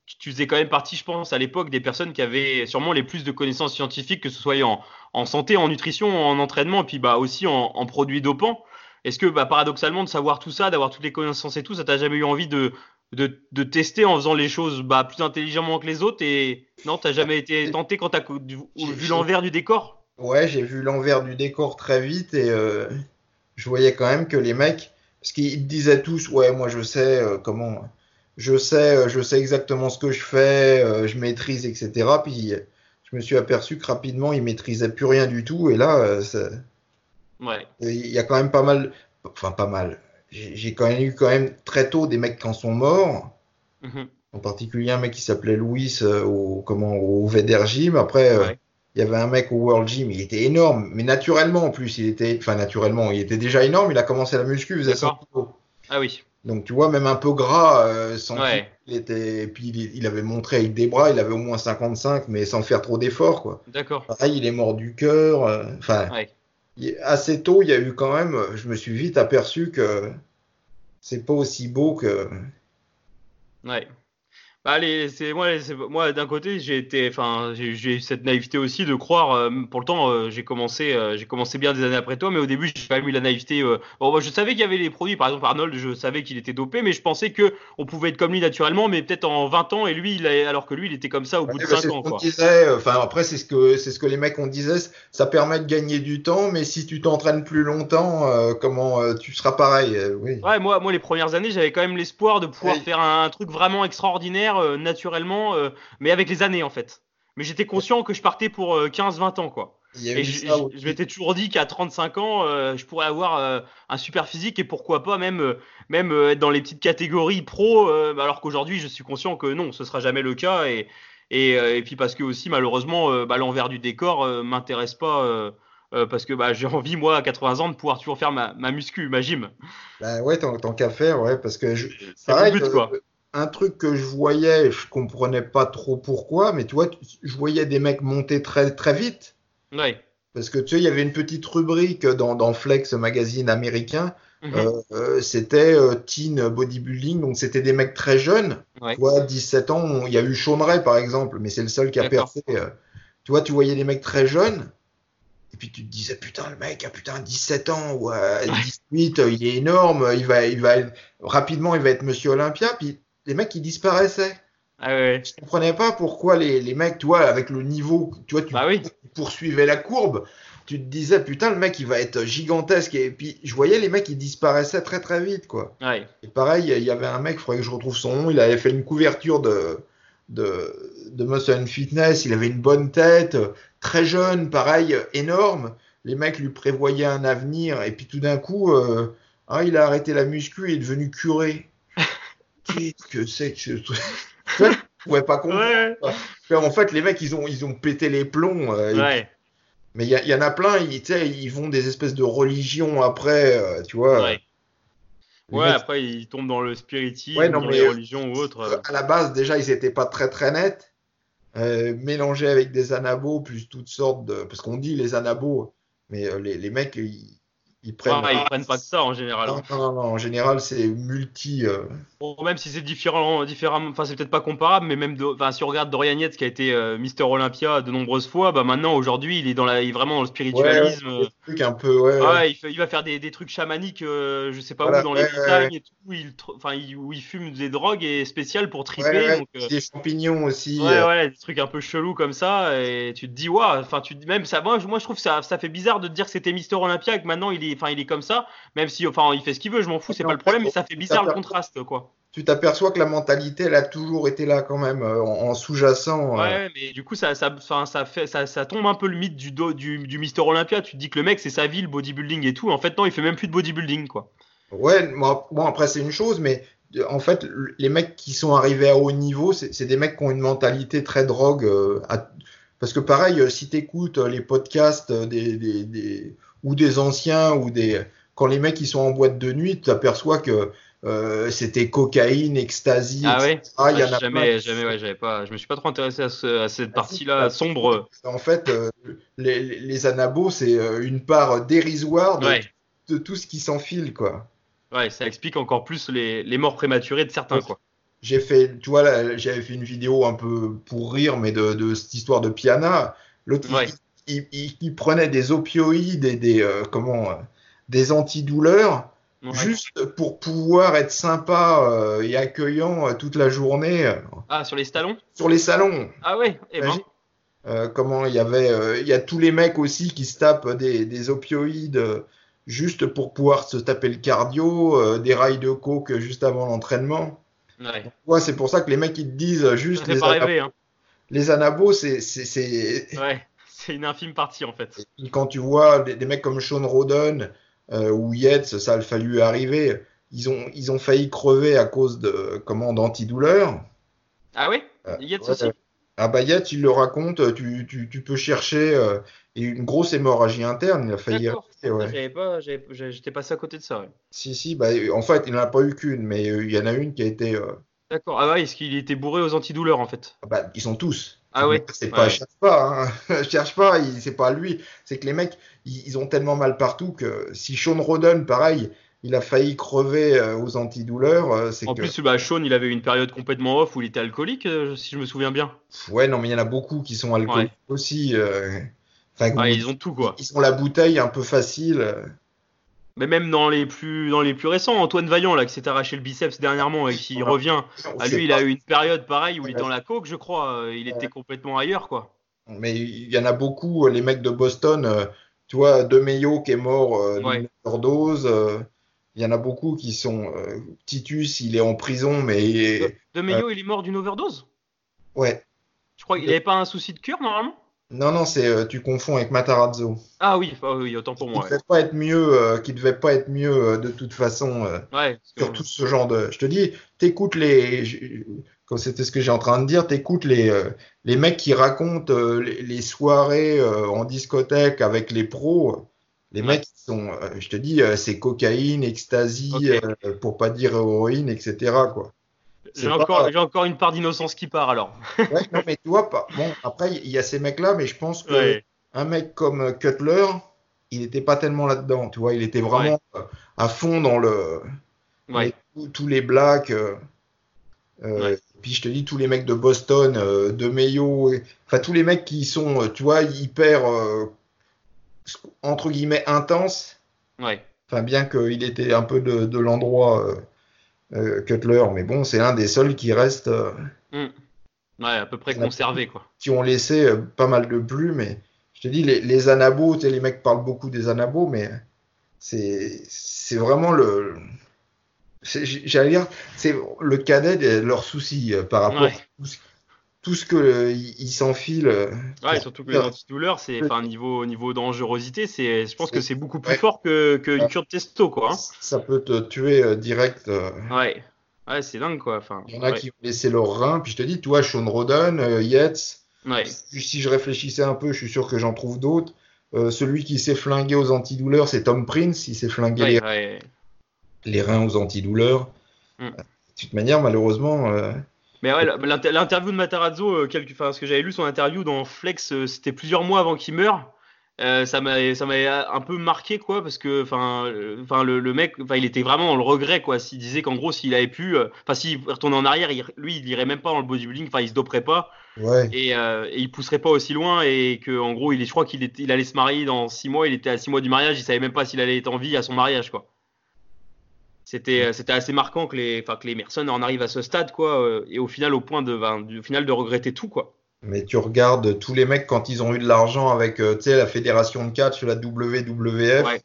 S2: tu, faisais quand même partie, je pense, à l'époque, des personnes qui avaient sûrement les plus de connaissances scientifiques, que ce soit en, en santé, en nutrition, en entraînement, et puis bah, aussi en, en produits dopants. Est-ce que, bah, paradoxalement, de savoir tout ça, d'avoir toutes les connaissances et tout, ça t'a jamais eu envie de, de, de tester en faisant les choses bah, plus intelligemment que les autres et non, t'as jamais été tenté quand t'as vu l'envers du décor?
S3: Ouais, j'ai vu l'envers du décor très vite et euh, je voyais quand même que les mecs, parce qu'ils disaient tous, ouais, moi je sais euh, comment, je sais, euh, je sais exactement ce que je fais, je maîtrise, etc. Puis je me suis aperçu que rapidement ils maîtrisaient plus rien du tout et là,
S2: ouais.
S3: il y a quand même pas mal, enfin pas mal. J'ai quand même eu quand même très tôt des mecs qui en sont morts. Mhm. En particulier un mec qui s'appelait Louis au comment au VDR Gym. Après, il y avait un mec au World Gym, il était énorme, mais naturellement en plus, il était, enfin naturellement, il était déjà énorme, il a commencé la muscu, il faisait 100
S2: kilos. Ah oui.
S3: Donc tu vois, même un peu gras, euh, sans il était, puis il, avait montré avec des bras, il avait au moins 55, mais sans faire trop d'efforts, quoi.
S2: D'accord.
S3: Pareil, il est mort du cœur, euh, enfin, assez tôt, il y a eu quand même, je me suis vite aperçu que c'est pas aussi beau que.
S2: Ouais. Bah, allez, c'est moi, moi d'un côté, j'ai été, enfin, j'ai eu cette naïveté aussi de croire. Euh, pour le temps, euh, j'ai commencé, euh, j'ai commencé bien des années après toi, mais au début, j'ai pas eu la naïveté. bon, je savais qu'il y avait les produits, par exemple Arnold, je savais qu'il était dopé, mais je pensais que on pouvait être comme lui naturellement, mais peut-être en 20 ans, et lui, il alors que lui, il était comme ça au bout de 5 bah, ans. Quoi.
S3: Disait, enfin, après, c'est ce que c'est ce que les mecs ont disait, ça permet de gagner du temps, mais si tu t'entraînes plus longtemps, comment tu seras pareil, oui.
S2: Ouais, moi, moi, les premières années, j'avais quand même l'espoir de pouvoir faire un truc vraiment extraordinaire euh, naturellement, euh, mais avec les années en fait. Mais j'étais conscient que je partais pour 15-20 euh, ans quoi. Et je, je, m'étais toujours dit qu'à 35 ans, je pourrais avoir un super physique et pourquoi pas même, même être dans les petites catégories pro, alors qu'aujourd'hui je suis conscient que non, ce sera jamais le cas. Et, et, et puis parce que aussi malheureusement, bah, l'envers du décor m'intéresse pas. parce que bah, j'ai envie, moi, à 80 ans, de pouvoir toujours faire ma, ma muscu, ma gym.
S3: Bah ouais, tant, qu'à faire, ouais, parce que je... c'est but, quoi un truc que je voyais, je comprenais pas trop pourquoi, mais tu vois, je voyais des mecs monter très très vite.
S2: Ouais.
S3: Parce que tu sais, il y avait une petite rubrique dans, dans Flex, magazine américain. Mhm. Euh, euh, c'était euh, teen bodybuilding, donc c'était des mecs très jeunes. Tu vois, 17 ans, il y a eu Sean par exemple, mais c'est le seul qui a percé. tu vois, tu voyais des mecs très jeunes. Et puis tu te disais, putain, le mec a putain 17 ans ou 18, il est énorme, il va, il va rapidement, il va être Monsieur Olympia. Puis les mecs qui disparaissaient.
S2: Ah ouais.
S3: Je comprenais pas pourquoi les, les mecs, toi, avec le niveau, tu vois, tu
S2: bah
S3: poursuivais la courbe. Tu te disais, putain, le mec, il va être gigantesque. Et puis, je voyais les mecs, ils disparaissaient très, très vite, quoi.
S2: Ouais.
S3: Et pareil, il y avait un mec, il faudrait que je retrouve son nom, il avait fait une couverture de, de, de Muscle Fitness, il avait une bonne tête, très jeune, pareil, énorme. Les mecs lui prévoyaient un avenir, et puis tout d'un coup, euh, ah, il a arrêté la muscu et est devenu curé qu'est-ce que c'est que ce truc Je pouvais pas comprendre. En fait, les mecs, ils ont, ils ont pété les plombs.
S2: Euh,
S3: mais il y, y, en a plein, ils, ils vont des espèces de religions après, euh, tu vois.
S2: Ouais, ouais après, ils tombent dans le spiritisme, dans les religions ou autres. Euh.
S3: À la base, déjà, ils étaient pas très très nets. mélangés avec des anabos, plus toutes sortes de. Parce qu'on dit les anabos, mais les, les mecs, ils,
S2: ils prennent, ah, ils prennent pas que ça en général.
S3: Non, non, non, en général, c'est multi. Euh...
S2: Bon, même si c'est différent, différent, enfin, c'est peut-être pas comparable, mais même, de, enfin, si on regarde Dorian Yates qui a été euh, Mister Olympia de nombreuses fois, bah maintenant, aujourd'hui, il est dans la, il est vraiment dans le spiritualisme.
S3: Ouais, un peu, ouais.
S2: Ah, il, fait, il, va faire des, des trucs chamaniques, euh, je sais pas où, dans les montagnes et tout, où il, enfin, où il fume des drogues et spéciales pour triper. Donc,
S3: euh, des champignons aussi.
S2: Ouais, ouais, des trucs un peu chelous comme ça, et tu te dis, ouais, enfin, tu même ça, moi, moi, je trouve ça, ça fait bizarre de te dire que c'était Mister Olympia et que maintenant, il est, enfin, il est comme ça même si, enfin, il fait ce qu'il veut, je m'en fous, c'est pas le problème, mais ça fait bizarre le contraste, quoi.
S3: Tu t'aperçois que la mentalité, elle a toujours été là quand même, euh, en, sous-jacent.
S2: Euh. Ouais, mais du coup, ça, ça, ça, fait, ça, ça tombe un peu le mythe du, du, du Mister Olympia. Tu te dis que le mec, c'est sa vie, le bodybuilding et tout. En fait, non, il fait même plus de bodybuilding, quoi.
S3: Ouais, moi, bon, après, c'est une chose, mais en fait, les mecs qui sont arrivés à haut niveau, c'est des mecs qui ont une mentalité très drogue. Euh, parce que pareil, si tu écoutes les podcasts des, des, des, ou des anciens ou des quand les mecs ils sont en boîte de nuit, tu t'aperçois que euh, c'était cocaïne, ecstasy.
S2: Ah ouais? Ah, y en a jamais, jamais, ouais, j'avais pas. Je me suis pas trop intéressé à, cette ah, partie-là sombre.
S3: En fait, euh, les, les, anabos, c'est euh, une part dérisoire de, tout ce qui s'enfile, quoi.
S2: Ouais, ça explique encore plus les, les morts prématurées de certains, quoi.
S3: J'ai fait, tu vois, j'avais fait une vidéo un peu pour rire, mais de, de cette histoire de Piana. L'autre, il, il, prenait des opioïdes et des comment des antidouleurs.
S2: Ouais.
S3: juste pour pouvoir être sympa euh, et accueillant euh, toute la journée euh,
S2: Ah, sur les stallons
S3: sur les salons.
S2: Ah ouais, eh ben.
S3: Euh, comment il y avait, euh, il y a tous les mecs aussi qui se tapent des, des opioïdes euh, juste pour pouvoir se taper le cardio, euh, des rails de coke juste avant l'entraînement.
S2: Ouais.
S3: Ouais, c'est pour ça que les mecs ils te disent euh, juste les,
S2: pas
S3: ana-
S2: rêver, hein.
S3: les anabos, c'est, c'est, c'est...
S2: Ouais. C'est une infime partie en fait.
S3: Et quand tu vois des, des mecs comme Sean Roden euh, ou Yates, ça a fallu arriver. Ils ont, ils ont failli crever à cause de comment d'antidouleurs.
S2: Ah ouais
S3: Euh,
S2: Yates
S3: ouais,
S2: aussi?
S3: Ah bah Yates, il le raconte, tu, tu, tu peux chercher euh, une grosse hémorragie interne, il a failli ouais.
S2: J'avais pas, j'avais- j'ai- j'étais passé à côté de ça. Ouais.
S3: Si, si, bah, en fait, il n'en a pas eu qu'une, mais euh, il y en a une qui a été. euh,
S2: D'accord. Ah ouais, est-ce qu'il était bourré aux antidouleurs en fait
S3: bah, ils sont tous.
S2: Ah ouais
S3: C'est pas,
S2: Ouais.
S3: cherche pas, hein. cherche pas, c'est pas lui. C'est que les mecs, ils, ils ont tellement mal partout que si Sean Roden, pareil, il a failli crever euh, aux antidouleurs, euh, c'est
S2: En
S3: que.
S2: plus, bah, Sean, il avait eu une période complètement off où il était alcoolique, euh, si je me souviens bien.
S3: Ouais, non, mais il y en a beaucoup qui sont alcooliques aussi. euh, Enfin,
S2: Ouais, ils ont tout quoi.
S3: ils ont la bouteille un peu facile.
S2: Mais même dans les plus, dans les plus récents, Antoine Vaillant là, qui s'est arraché le biceps dernièrement et qui
S3: Voilà.
S2: revient.
S3: On
S2: Ah, lui, il a eu une période pareille où il était dans la coke, je crois. euh, Il était complètement ailleurs quoi.
S3: Mais il y en a beaucoup, euh, les mecs de Boston, euh, tu vois, De Meyo qui est mort euh,
S2: Ouais.
S3: d'une overdose. euh, Il y en a beaucoup qui sont. euh, Titus, il est en prison, mais.
S2: De, de Meyo, il est mort d'une overdose?
S3: Ouais.
S2: Je crois qu'il avait pas un souci de cœur normalement?
S3: Non, non, c'est euh, tu confonds avec Matarazzo.
S2: Ah oui, ah oui, autant pour
S3: Qui
S2: moi. Ouais,
S3: devait pas être mieux, euh, qui devait pas être mieux euh, de toute façon.
S2: Ouais,
S3: sur tout ce genre de. Je te dis, t'écoutes les. Comme c'était ce que j'ai en train de dire, t'écoutes les, les mecs qui racontent les, les soirées en discothèque avec les pros. Les
S2: Ouais.
S3: mecs qui sont, je te dis, c'est cocaïne, ecstasy,
S2: Ok.
S3: euh, pour pas dire héroïne, etc. Quoi.
S2: J'ai encore, une part d'innocence qui part alors.
S3: Ouais, non, mais tu vois, pas. Bon, après, il y a ces mecs-là, mais je pense que
S2: Ouais.
S3: un mec comme euh, Cutler, il n'était pas tellement là-dedans. Tu vois, il était vraiment euh, à fond dans le.
S2: Ouais.
S3: Tous- les blacks. euh, euh,
S2: Ouais.
S3: Puis je te dis, tous les mecs de Boston, euh, de Mayo, enfin tous les mecs qui sont, tu vois, hyper, euh, entre guillemets, intenses.
S2: Ouais.
S3: Enfin, bien qu'il était un peu de, de l'endroit euh, Cutler, mais bon, c'est un des seuls qui reste, euh.
S2: Ouais, à peu près conservé quoi.
S3: qui ont laissé euh, pas mal de plumes. Mais je te dis, les, les anabos, les mecs parlent beaucoup des anabos, mais c'est vraiment le. J'allais dire, c'est le cadet de leurs soucis par rapport
S2: Ouais.
S3: à tout ce, tout ce que euh, ils s'enfilent. euh,
S2: Ouais, surtout que les antidouleurs, c'est, enfin, niveau, niveau dangerosité, c'est, je pense que c'est beaucoup plus
S3: Ouais.
S2: fort que, que une
S3: Ouais.
S2: cure de testo, quoi. hein.
S3: Ça peut te tuer euh, direct. euh.
S2: Ouais. Ouais, c'est dingue, quoi. Enfin,
S3: Il y en a
S2: ouais.
S3: qui ont laissé leur rein. Puis je te dis, toi, Sean Roden, euh, Yates, si si je réfléchissais un peu, je suis sûr que j'en trouve d'autres. Celui qui s'est flingué aux antidouleurs, c'est Tom Prince. Il s'est flingué les, reins aux antidouleurs.
S2: Mm.
S3: De toute manière, malheureusement,
S2: Mais ouais, l'inter- l'interview de Matarazzo, euh, quelque, enfin, ce que j'avais lu son interview dans Flex, euh, c'était plusieurs mois avant qu'il meure. Euh, ça m'a, ça m'a un peu marqué, quoi, parce que, enfin, euh, enfin, le, le mec, enfin, il était vraiment dans le regret, quoi. S'il disait qu'en gros, s'il avait pu, euh, enfin, s'il retournait en arrière, il- lui, il irait même pas dans le bodybuilding, enfin, il se doperait pas.
S3: ouais.
S2: et, euh, et il pousserait pas aussi loin et que en gros il est, je crois qu'il il allait se marier dans six mois, il était à six mois du mariage, il savait même pas s'il allait être en vie à son mariage quoi. C'était, euh, c'était assez marquant que les, enfin que les personnes en arrivent à ce stade quoi euh, et au final au point de, ben, du final de regretter tout quoi.
S3: Mais tu regardes tous les mecs quand ils ont eu de l'argent avec euh, tu sais, la fédération de catch, la WWF,
S2: Ouais.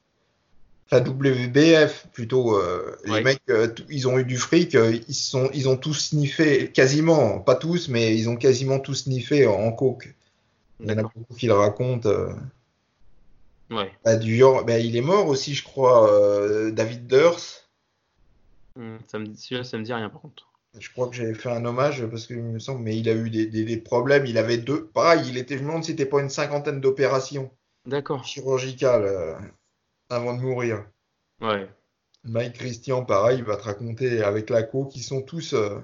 S3: enfin WBF plutôt. euh,
S2: Ouais.
S3: Les mecs, euh, ils ont eu du fric, euh, ils, sont, ils ont tous sniffé, quasiment, pas tous, mais ils ont quasiment tous sniffé en, en coke. Il y en a beaucoup qui le racontent.
S2: Ouais.
S3: Bah, du genre- bah, il est mort aussi, je crois, David Durst.
S2: Hum, ça me, celui-là, ça me dit rien par contre.
S3: Je crois que j'avais fait un hommage parce qu'il me semble, mais il a eu des, des- des problèmes. Il avait deux. Pareil, il était, je me demande si c'était pas une cinquantaine d'opérations
S2: D'accord.
S3: chirurgicales euh, avant de mourir.
S2: Ouais.
S3: Mike Christian, pareil, il va te raconter avec la co qui sont tous. euh,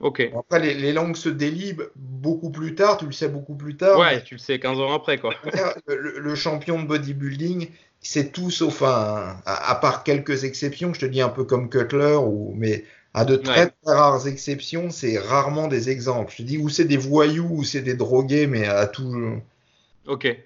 S2: Ok.
S3: bon, Après, les, les langues se délibent beaucoup plus tard, tu le sais beaucoup plus tard.
S2: Ouais, tu le sais 15 ans après quoi.
S3: Le champion de bodybuilding, c'est tout sauf un. À, à part quelques exceptions, je te dis un peu comme Cutler, ou, mais à de très,
S2: Ouais.
S3: très rares exceptions, c'est rarement des exemples. Je te dis où c'est des voyous, ou c'est des drogués, mais à tout.
S2: Ok.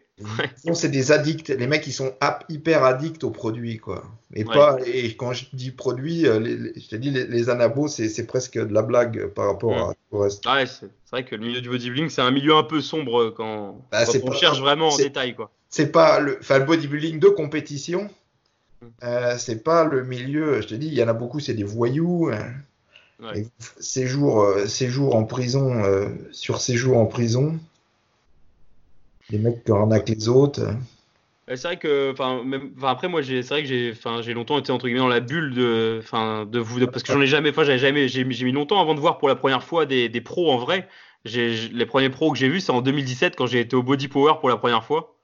S3: C'est des addicts. Les mecs, ils sont hyper addicts aux produits, quoi. Et pas. Et quand je dis produits, euh, je te dis les, anabos, c'est presque de la blague par rapport au reste.
S2: Ouais, c'est vrai que le milieu du bodybuilding, c'est un milieu un peu sombre quand, bah, on cherche vraiment en détail, quoi.
S3: C'est pas le, enfin, le bodybuilding de compétition. Mm. Euh, c'est pas le milieu. Je te dis, il y en a beaucoup, c'est des voyous. Hein. Ouais. Séjour, euh, séjour en prison, sur séjour en prison les mecs qui arnaquent les autres.
S2: C'est vrai que, enfin, après moi, c'est vrai que j'ai, enfin, j'ai longtemps été entre guillemets dans la bulle de, enfin, de vous, parce que j'en ai jamais, enfin, j'avais jamais, j'ai mis longtemps avant de voir pour la première fois des, des pros en vrai. les premiers pros que j'ai vus, c'est en 2017 quand j'ai été au Body Power pour la première fois.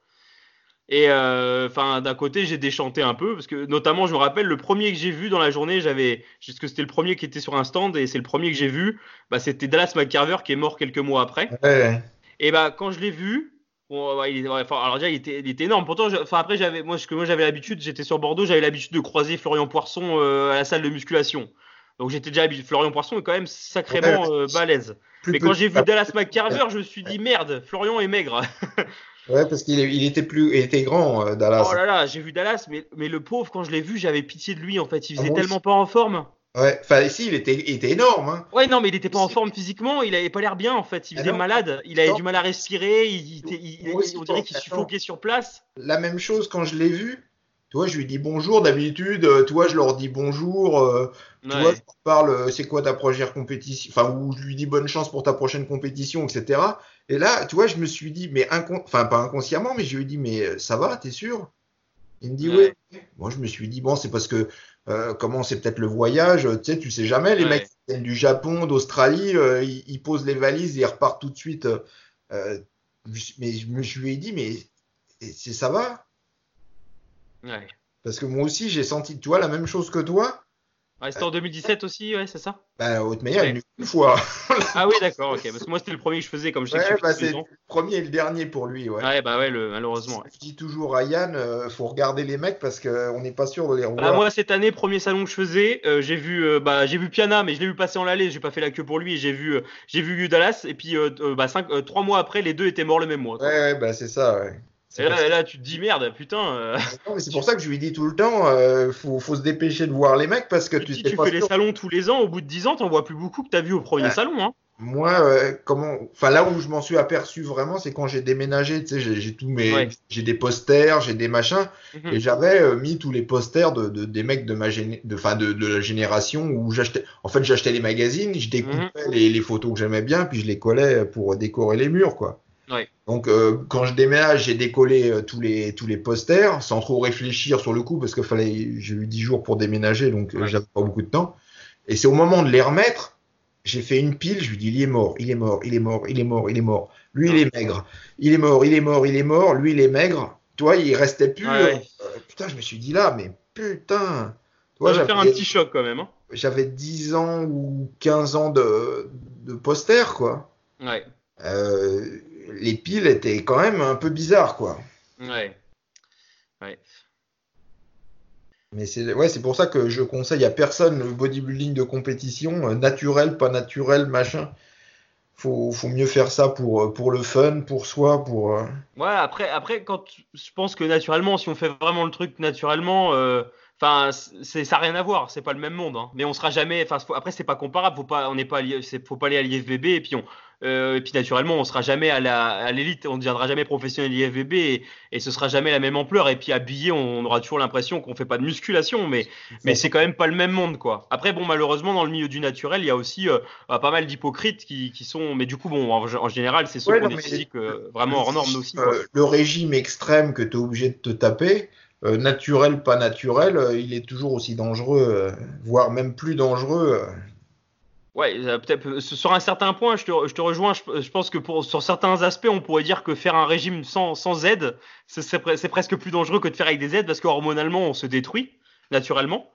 S2: Et euh, enfin, d'un côté, j'ai déchanté un peu parce que, notamment, je me rappelle le premier que j'ai vu dans la journée, j'avais, que c'était le premier qui était sur un stand et c'est le premier que j'ai vu, bah, c'était Dallas McCarver qui est mort quelques mois après. Ouais. Et bah, quand je l'ai vu, il, alors déjà, il était, il était énorme. Pourtant, enfin après, j'avais, moi, que moi j'avais l'habitude, j'étais sur Bordeaux, j'avais l'habitude de croiser Florian Poisson euh, à la salle de musculation. Donc j'étais déjà habitué. Florian Poisson est quand même sacrément euh, balèze. Mais quand j'ai vu Dallas McCarver, je me suis dit merde, Florian est maigre.
S3: ouais, parce qu'il il était plus, il était grand, euh, Dallas.
S2: Oh là là, j'ai vu Dallas, mais, mais le pauvre, quand je l'ai vu, j'avais pitié de lui. En fait, il faisait ah, tellement pas en forme.
S3: Ouais, enfin ici il était, il était énorme. Hein.
S2: Ouais, non, mais il était pas en forme physiquement, il avait pas l'air bien en fait, il ah faisait malade, il avait du mal à respirer, il, il, on dirait qu'il suffoquait sur place.
S3: La même chose quand je l'ai vu, tu vois, je lui dis bonjour d'habitude, euh, tu vois, je leur dis bonjour, euh, tu vois, je parle, euh, c'est quoi ta prochaine compétition, enfin, ou je lui dis bonne chance pour ta prochaine compétition, etc. Et là, tu vois, je me suis dit, mais enfin, pas inconsciemment, mais je lui ai dit, mais ça va, t'es sûr? Il me dit, ouais. Moi, je me suis dit, bon, c'est parce que euh, comment c'est peut-être le voyage, tu sais, tu sais jamais, les mecs qui viennent du Japon, d'Australie, euh, ils, posent les valises et ils repartent tout de suite. Mais je, lui ai dit, mais ça va? Ouais. Parce que moi aussi, j'ai senti, tu vois, la même chose que toi.
S2: Ouais, c'était en 2017 aussi, ouais, c'est ça?
S3: Bah, haute meilleure, une fois.
S2: ah oui, d'accord, ok. Parce que moi, c'était le premier que je faisais, comme je sais que
S3: bah, c'est le premier et le dernier pour lui, ouais.
S2: Ouais, bah ouais, malheureusement.
S3: Je dis toujours à Yann, euh, faut regarder les mecs parce qu'on n'est pas sûr de les revoir.
S2: Bah, moi, cette année, premier salon que je faisais, euh, j'ai vu, euh, bah, j'ai vu Piana, mais je l'ai vu passer en l'allée, j'ai pas fait la queue pour lui, j'ai vu, j'ai vu Dallas, et puis, bah, cinq, trois mois après, les deux étaient morts le même mois.
S3: Ouais, ouais, bah, c'est ça, ouais.
S2: Et là, là, tu te dis merde, putain. Euh.
S3: C'est pour ça que je lui dis tout le temps, euh, faut, faut, se dépêcher de voir les mecs parce que tu
S2: si tu fais les salons tous les ans, au bout de 10 ans, t'en vois plus beaucoup que t'as vu au premier salon. Hein.
S3: Moi, euh, comment, enfin là où je m'en suis aperçu vraiment, c'est quand j'ai déménagé. Tu sais, j'ai tous mes, j'ai des posters, j'ai des machins, mhm. et j'avais mis tous les posters de, de, des mecs de ma de, de, de la génération où j'achetais. En fait, j'achetais les magazines, je découpais mhm. les, les, photos que j'aimais bien, puis je les collais pour décorer les murs, quoi. Donc euh, quand je déménage, j'ai décollé euh, tous les tous les posters sans trop réfléchir sur le coup parce que fallait j'ai eu 10 jours pour déménager donc euh, j'avais pas beaucoup de temps. Et c'est au moment de les remettre, j'ai fait une pile, je lui dis il est mort, il est mort, il est mort, il est mort, il est mort. Lui il est maigre. Il est mort, il est mort, il est mort, lui il est maigre. Toi, il restait plus putain, je me suis dit là mais putain.
S2: Toi, j'avais un petit choc quand même hein.
S3: J'avais 10 ans ou 15 ans de de posters quoi.
S2: Ouais.
S3: Euh, les piles étaient quand même un peu bizarres, quoi.
S2: Ouais. Ouais.
S3: Mais c'est ouais, c'est pour ça que je conseille à personne le bodybuilding de compétition, euh, naturel, pas naturel, machin. Faut, faut mieux faire ça pour, euh, pour le fun, pour soi, pour. Euh,
S2: ouais, après, après quand je pense que naturellement, si on fait vraiment le truc naturellement, enfin, c'est ça n'a rien à voir, c'est pas le même monde. Hein. Mais on sera jamais. Enfin, après, c'est pas comparable. Faut pas, on n'est pas, faut pas aller à l'IFBB et puis on, euh, et puis naturellement, on sera jamais à l'élite, on ne deviendra jamais professionnel IFBB et, et ce sera jamais la même ampleur. Et puis habillé, on aura toujours l'impression qu'on fait pas de musculation, mais mais c'est quand même pas le même monde, quoi. Après, bon, malheureusement, dans le milieu du naturel, il y a aussi euh, pas mal d'hypocrites qui, qui, sont, mais du coup, bon, en, général, c'est ceux qui ont des physiques euh, vraiment hors normes aussi.
S3: le régime extrême que tu es obligé de te taper. naturel, pas naturel, il est toujours aussi dangereux, voire même plus dangereux
S2: Ouais, euh, peut-être euh, sur un certain point, je te, je te rejoins. Je, pense que pour sur certains aspects, on pourrait dire que faire un régime sans, sans aide, c'est presque plus dangereux que de faire avec des aides parce qu'hormonalement, on se détruit naturellement.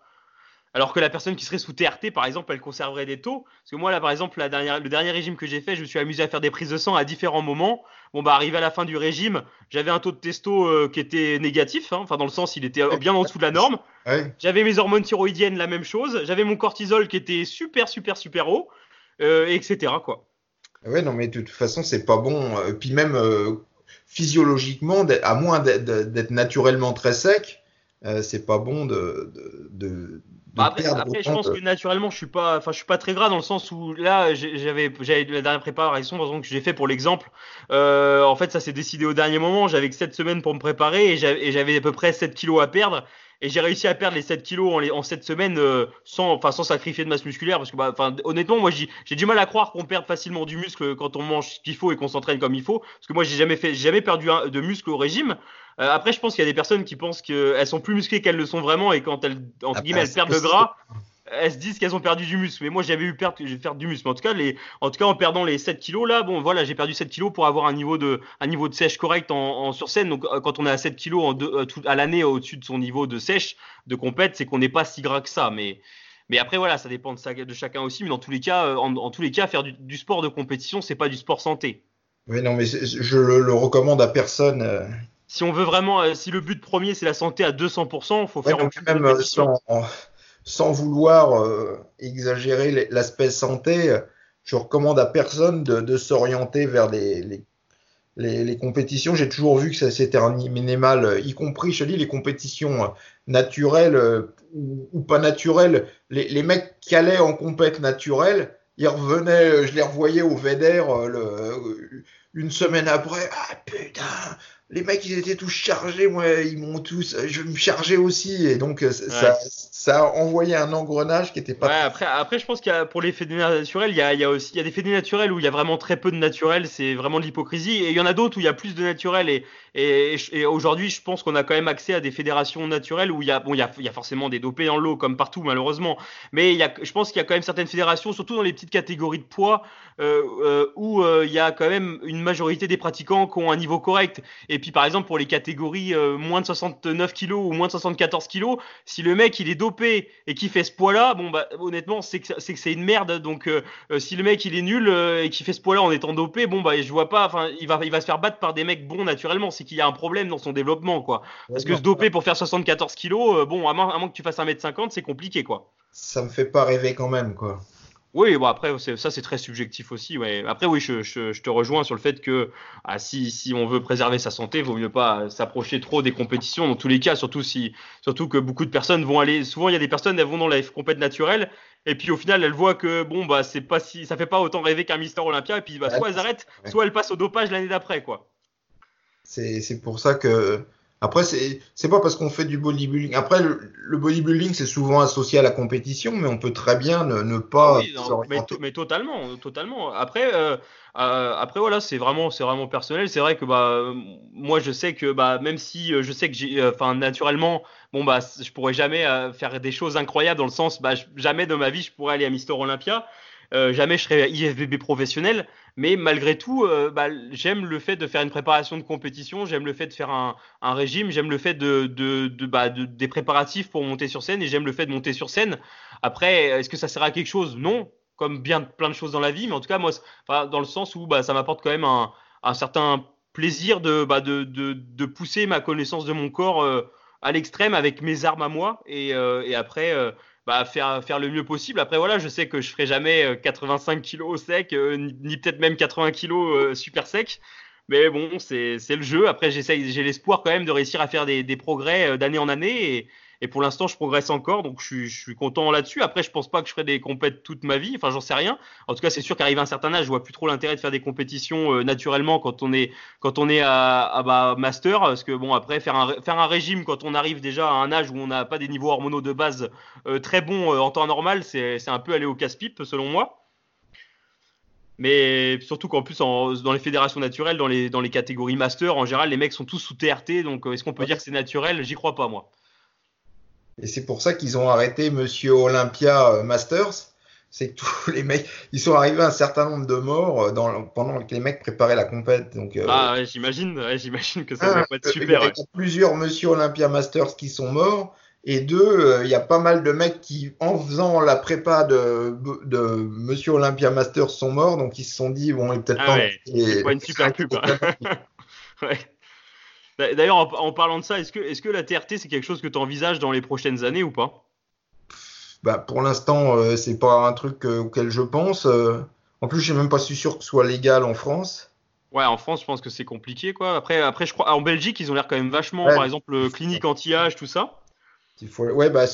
S2: Alors que la personne qui serait sous TRT, par exemple, elle conserverait des taux. Parce que moi, là, par exemple, la dernière, le dernier régime que j'ai fait, je me suis amusé à faire des prises de sang à différents moments. Bon, bah, arrivé à la fin du régime, j'avais un taux de testo euh, qui était négatif. Hein. enfin, dans le sens, il était bien en dessous de la norme. J'avais mes hormones thyroïdiennes, la même chose. J'avais mon cortisol qui était super, super, super haut, euh, etc. Quoi.
S3: Ouais, non, mais de toute façon, c'est pas bon. Puis même, physiologiquement, à moins d'être naturellement très sec, euh, c'est pas bon de, de,
S2: bah, après, après je pense que naturellement, je suis pas, enfin, je suis pas très gras dans le sens où là, j'avais, j'avais la dernière préparation, par exemple, que j'ai fait pour l'exemple. Euh, en fait, ça s'est décidé au dernier moment. J'avais que 7 semaines pour me préparer et j'avais à peu près 7 kilos à perdre. Et j'ai réussi à perdre les 7 kilos en, les, en 7 semaines euh, sans, enfin, sans sacrifier de masse musculaire. Parce que, bah, enfin, honnêtement, moi, j'ai du mal à croire qu'on perde facilement du muscle quand on mange ce qu'il faut et qu'on s'entraîne comme il faut. Parce que moi, j'ai jamais fait, jamais perdu de muscle au régime. Euh, après, je pense qu'il y a des personnes qui pensent qu'elles sont plus musclées qu'elles le sont vraiment et quand elles, entre guillemets, elles perdent de gras, elles se disent qu'elles ont perdu du muscle. Mais moi, j'avais eu perdre, du muscle. Mais en tout cas, les, en tout cas, en perdant les 7 kilos, là, bon, voilà, j'ai perdu 7 kilos pour avoir un niveau de, un niveau de sèche correct en, sur scène. Donc, euh, quand on est à 7 kilos en euh, à l'année au-dessus de son niveau de sèche, de compète, c'est qu'on n'est pas si gras que ça. Mais, mais après, voilà, ça dépend de, de chacun aussi. Mais dans tous les cas, en, tous les cas, faire du, sport de compétition, c'est pas du sport santé.
S3: Oui, non, mais je le, le recommande à personne
S2: si on veut vraiment, euh, si le but premier c'est la santé à 200%, il faut faire
S3: donc même euh, sans, sans, vouloir euh, exagérer l'aspect santé, je recommande à personne de, de s'orienter vers les, les, les, les compétitions. J'ai toujours vu que ça s'est terminé mal, y compris, je te dis, les compétitions naturelles ou, ou, pas naturelles. Les, les mecs qui allaient en compète naturelle, ils revenaient, je les revoyais au VEDER le, une semaine après. Ah putain, les mecs ils étaient tous chargés, moi ils m'ont tous, je me chargeais aussi et donc euh, ça, ça, a envoyé un engrenage qui était pas.
S2: Ouais, après, après je pense qu'il y a pour les faits naturels, il y a, il y a aussi il y a des faits naturels où il y a vraiment très peu de naturel, c'est vraiment de l'hypocrisie et il y en a d'autres où il y a plus de naturel et et, aujourd'hui je pense qu'on a quand même accès à des fédérations naturelles où il y a forcément des dopés dans l'eau comme partout malheureusement, mais je pense qu'il y a quand même certaines fédérations, surtout dans les petites catégories de poids euh, euh, où euh, il y a quand même une majorité des pratiquants qui ont un niveau correct et puis par exemple pour les catégories moins de 69 kg ou moins de 74 kg, si le mec il est dopé et qui fait ce poids-là, bon bah honnêtement c'est que c'est une merde. Donc si le mec il est nul et qui fait ce poids-là en étant dopé, bon bah je vois pas. Enfin il va se faire battre par des mecs bons naturellement. Qu'il y a un problème dans son développement quoi. Parce que se doper pour faire 74 kg, bon à moins, à moins que tu fasses 1m50 c'est compliqué quoi.
S3: Ça me fait pas rêver quand même quoi.
S2: Oui, bon après ça c'est très subjectif aussi. Ouais. Après oui, je, je, je, te rejoins sur le fait que ah, si, si on veut préserver sa santé, vaut mieux pas s'approcher trop des compétitions. Dans tous les cas, surtout si surtout que beaucoup de personnes vont aller. Souvent il y a des personnes elles vont dans la compétition naturelle et puis au final elles voient que bon bah c'est pas si ça fait pas autant rêver qu'un Mister Olympia et puis bah, soit elles arrêtent, soit elles passent au dopage l'année d'après quoi.
S3: C'est pour ça que après, c'est pas parce qu'on fait du bodybuilding. Après, le, bodybuilding, c'est souvent associé à la compétition, mais on peut très bien ne, ne pas.
S2: Oui, mais, mais, totalement, totalement. Après, euh, euh, après voilà, c'est vraiment, c'est vraiment personnel. C'est vrai que bah, moi, je sais que bah, même si euh, je sais que j'ai, euh, enfin, naturellement, bon bah, je pourrais jamais faire des choses incroyables dans le sens, bah, jamais de ma vie, je pourrais aller à Mister Olympia. Euh, jamais je serai IFBB professionnel, mais malgré tout, euh, bah, j'aime le fait de faire une préparation de compétition, j'aime le fait de faire un, régime, j'aime le fait bah, de, des préparatifs pour monter sur scène et j'aime le fait de monter sur scène. Après, est-ce que ça sert à quelque chose? Non, comme bien plein de choses dans la vie, mais en tout cas, moi, dans le sens où bah, ça m'apporte quand même un, certain plaisir de, pousser ma connaissance de mon corps euh, à l'extrême avec mes armes à moi et, après bah, faire, faire le mieux possible. Après, voilà, je sais que je ferai jamais 85 euh, kilos sec, euh, ni, peut-être même 80 kilos euh, super sec. Mais bon, c'est le jeu. Après, j'ai l'espoir quand même de réussir à faire des, des progrès d'année en année. Et pour l'instant, je progresse encore, donc je suis, je suis content là-dessus. Après, je pense pas que je ferai des compètes toute ma vie. Enfin, j'en sais rien. En tout cas, c'est sûr qu'arrivé à un certain âge, je vois plus trop l'intérêt de faire des compétitions euh, naturellement quand on est quand on est à, à bah, master, parce que bon, après faire un faire un régime quand on arrive déjà à un âge où on n'a pas des niveaux hormonaux de base euh, très bons euh, en temps normal, c'est un peu aller au casse-pipe selon moi. Mais surtout qu'en plus, en, dans les fédérations naturelles, dans les, dans les catégories master, en général, les mecs sont tous sous TRT. Donc, est-ce qu'on peut dire que c'est naturel? J'y crois pas, moi.
S3: Et c'est pour ça qu'ils ont arrêté Monsieur Olympia euh, Masters. C'est que tous les mecs, ils sont arrivés à un certain nombre de morts euh, dans, pendant que les mecs préparaient la compète. Donc,
S2: euh, ah, ouais, j'imagine, ouais, j'imagine que ça va pas être super.
S3: Il y a plusieurs Monsieur Olympia Masters qui sont morts. Et deux, il y a pas mal de mecs qui, en faisant la prépa de, de Monsieur Olympia Masters, sont morts. Donc ils se sont dit, bon, il peut-être
S2: ah, Ouais, c'est pas une super pub. ouais. D'ailleurs, en, parlant de ça, est-ce que, est que la TRT, c'est quelque chose que tu envisages dans les prochaines années ou pas?
S3: Bah, Pour l'instant, euh, c'est pas un truc euh, auquel je pense. Euh. en plus, je suis même pas sûr que ce soit légal en France.
S2: Ouais, en France, je pense que c'est compliqué, quoi. Après, après, je crois, en Belgique, ils ont l'air quand même vachement, par exemple, clinique anti-âge, tout ça.
S3: Il faut... Ouais, bah,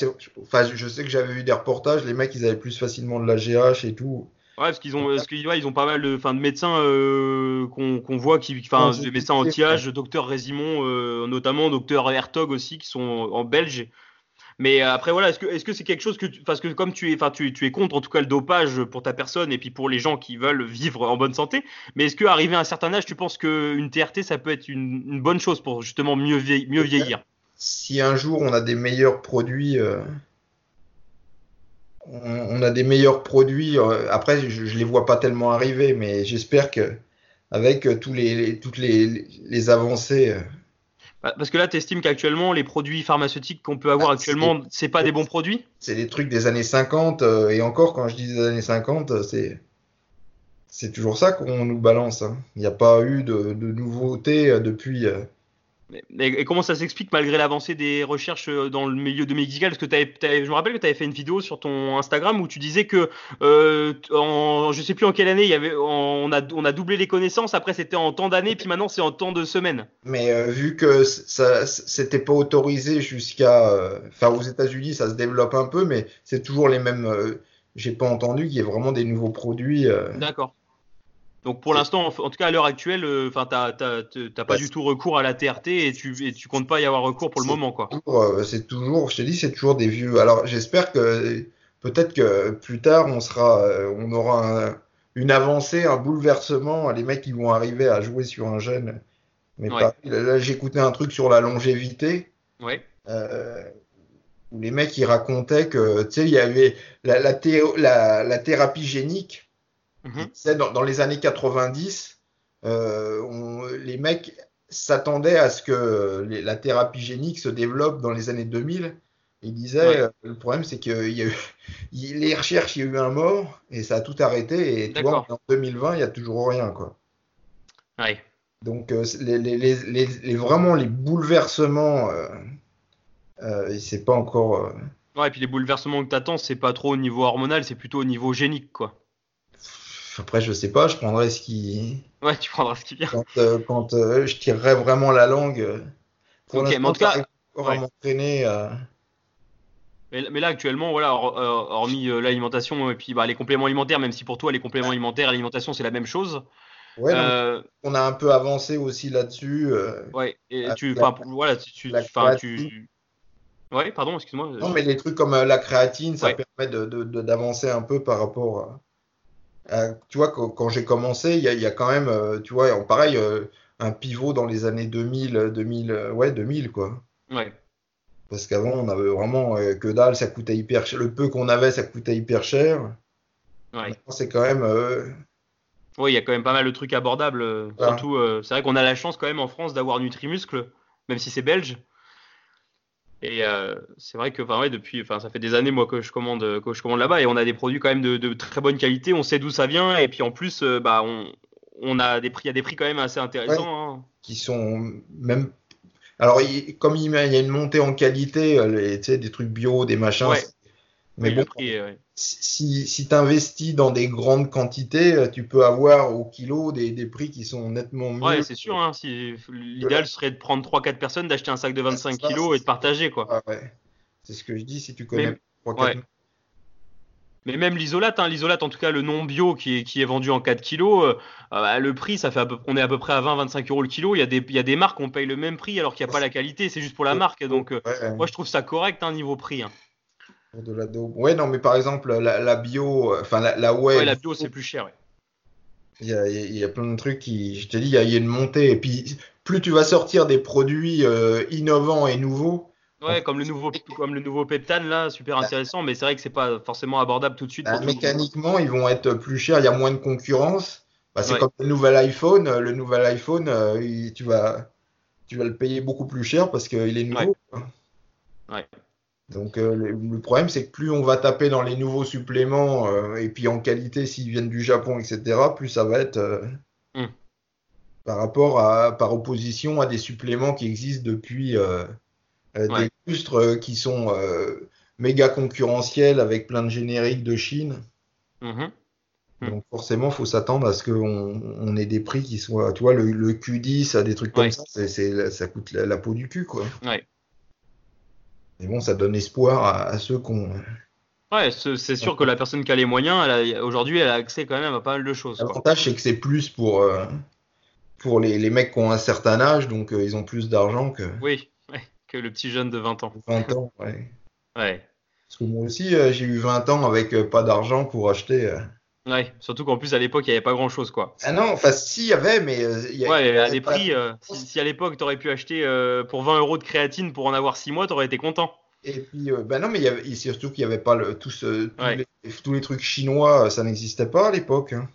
S3: enfin, je sais que j'avais vu des reportages, les mecs, ils avaient plus facilement de la GH et tout.
S2: Ouais, parce qu'ils ont, parce ouais, ils ont pas mal de, de médecins euh, qu'on voit, qui, enfin, des médecins anti-âge, docteur Résimon, euh, notamment, docteur Hertog aussi, qui sont en Belge. Mais après, voilà, est-ce que est-ce que c'est quelque chose que, parce que comme tu es, enfin, tu, tu es contre en tout cas le dopage pour ta personne et puis pour les gens qui veulent vivre en bonne santé, mais est-ce que arrivé à un certain âge, tu penses qu'une TRT ça peut être une, une, bonne chose pour justement mieux, mieux vieillir?
S3: Si un jour on a des meilleurs produits. Euh on, a des meilleurs produits. Euh, après, je, ne les vois pas tellement arriver, mais j'espère que avec euh, tous les, toutes les, avancées. Euh,
S2: bah, parce que là, tu estimes qu'actuellement, les produits pharmaceutiques qu'on peut avoir ah, actuellement, c'est pas des bons produits?
S3: C'est des trucs des années 50, et encore, quand je dis des années 50, c'est. C'est toujours ça qu'on nous balance. Hein. Il n'y a pas eu de, de nouveautés depuis,
S2: et comment ça s'explique malgré l'avancée des recherches euh, dans le milieu de médical Parce que je me rappelle que tu avais fait une vidéo sur ton Instagram où tu disais que, euh, en, je sais plus en quelle année, il y avait, on, a, on a doublé les connaissances. Après, c'était en temps d'années, puis maintenant, c'est en temps de semaines.
S3: Mais euh, vu que ça, c'était pas autorisé jusqu'à, euh, enfin, aux États-Unis, ça se développe un peu, mais c'est toujours les mêmes. J'ai pas entendu qu'il y ait vraiment des nouveaux produits.
S2: D'accord. Donc pour l'instant, en, tout cas à l'heure actuelle, euh, enfin tu n'as pas du tout recours à la TRT et tu et tu comptes pas y avoir recours pour le moment quoi.
S3: Euh, c'est toujours, je te dis, c'est toujours des vieux. Alors j'espère que peut-être que plus tard on sera, euh, on aura une avancée, un bouleversement. Les mecs qui vont arriver à jouer sur un jeune. Mais là, j'écoutais un truc sur la longévité.
S2: Ouais.
S3: où les mecs ils racontaient que tu sais il y avait la, la, la thérapie génique Mhm. Dans, dans, les années 90, euh, les mecs s'attendaient à ce que la thérapie génique se développe dans les années 2000. Ils disaient, euh, le problème c'est qu'il y a eu les recherches, il y a eu un mort et ça a tout arrêté. Et tu vois, en 2020, il n'y a toujours rien. Quoi. Donc, euh, les, les, les, vraiment les bouleversements, c'est pas encore.
S2: Ouais, et puis les bouleversements que tu attends, c'est pas trop au niveau hormonal, c'est plutôt au niveau génique, quoi.
S3: Après, je sais pas, je prendrai ce qui.
S2: Ouais, tu prendras ce qui vient.
S3: Quand, euh, quand euh, je tirerai vraiment la langue. Euh,
S2: ok, mais en tout cas.
S3: Ouais. m'entraîner.
S2: Mais, mais, là, actuellement, voilà, hormis l'alimentation et puis bah, les compléments alimentaires, même si pour toi, les compléments alimentaires et l'alimentation, c'est la même chose.
S3: Ouais, on a un peu avancé aussi là-dessus.
S2: ouais, et tu. Enfin, voilà, tu. Tu. Ouais, pardon, excuse-moi.
S3: Non, mais les trucs comme la créatine, ça permet d'avancer de, de, un peu par rapport. Euh, tu vois, quand, j'ai commencé, il y, a quand même, euh, tu vois, pareil, euh, un pivot dans les années 2000, 2000, ouais, 2000, quoi.
S2: Ouais.
S3: Parce qu'avant, on avait vraiment que dalle, ça coûtait hyper cher. Le peu qu'on avait, ça coûtait hyper cher.
S2: Ouais.
S3: C'est quand même.
S2: Oui, il y a quand même pas mal de trucs abordables. Surtout, c'est vrai qu'on a la chance quand même en France d'avoir Nutrimuscle, même si c'est belge. Et euh, c'est vrai que, enfin, ouais, depuis, enfin, ça fait des années moi que je commande, que je commande là-bas, et on a des produits quand même de, très bonne qualité. On sait d'où ça vient, et puis en plus, euh, bah, on, on, a des prix, il y a des prix quand même assez intéressants. Hein.
S3: Qui sont même, alors comme il y a une montée en qualité, euh, les, des trucs bio, des machins,
S2: mais bon,
S3: si, si tu investis dans des grandes quantités, euh, tu peux avoir au kilo des, des prix qui sont nettement mieux.
S2: Ouais, c'est sûr. Hein, si, L'idéal serait de prendre 3-4 personnes, d'acheter un sac de 25 kilos et de partager. quoi.
S3: Ah ouais. C'est ce que je dis si tu connais Mais...
S2: Mais même l'isolate, hein, l'isolate en tout cas le non bio qui est, qui est vendu en 4 kilos, euh, euh, le prix, ça fait à peu, on est à peu près à 20-25 euros le kilo. Il y, a des, il y a des marques on paye le même prix alors qu'il n'y a pas la qualité, c'est juste pour la marque. Donc moi je trouve ça correct hein, niveau prix. Hein.
S3: De la Ouais, non, mais par exemple, la, bio, euh, enfin la, la
S2: Ouais, la bio, c'est plus cher,
S3: Il y, a, il y, a, plein de trucs qui, je te dis, il y, a, une montée. Et puis, plus tu vas sortir des produits euh, innovants et nouveaux.
S2: Ouais, comme le nouveau, comme le nouveau Peptane, là, super intéressant, mais c'est vrai que c'est pas forcément abordable tout de suite.
S3: Bah, mécaniquement, ils vont être plus chers, il y a moins de concurrence. Bah, c'est comme le nouvel iPhone. Le nouvel iPhone, euh, tu, vas, tu vas le payer beaucoup plus cher parce qu'il est nouveau.
S2: ouais.
S3: Donc euh, le, problème, c'est que plus on va taper dans les nouveaux suppléments, euh, et puis en qualité, s'ils viennent du Japon, etc., plus ça va être euh, hmm. par rapport à, par opposition à des suppléments qui existent depuis des lustres qui sont méga concurrentiels avec plein de génériques de Chine.
S2: Hmm.
S3: Donc forcément, faut s'attendre à ce qu'on on ait des prix qui soient, tu vois, le, le Q10, des trucs comme ça, ça coûte la, la peau du cul, quoi.
S2: Ouais.
S3: Mais bon, ça donne espoir à, à ceux qu'on.
S2: Ouais, c'est sûr que la personne qui a les moyens, aujourd'hui, elle a accès quand même à pas mal de choses.
S3: L'avantage, c'est que c'est plus pour, euh, pour les, les mecs qui ont un certain âge, donc euh, ils ont plus d'argent que
S2: Oui, ouais, que le petit jeune de 20 ans.
S3: 20 ans. ouais.
S2: Ouais.
S3: Parce que moi aussi, euh, j'ai eu 20 ans avec pas d'argent pour acheter.
S2: Ouais, surtout qu'en plus à l'époque il n'y avait pas grand chose quoi.
S3: Ah non, enfin, si, il y avait, mais. euh, y a-
S2: Ouais, à des prix, euh, si, si à l'époque t'aurais pu acheter euh, pour 20 euros de créatine pour en avoir 6 mois, t'aurais été content.
S3: Et puis, ben non, mais y avait, surtout qu'il n'y avait pas le, tout ce- tous,
S2: Ouais.
S3: les, tous les trucs chinois, ça n'existait pas à l'époque. hein.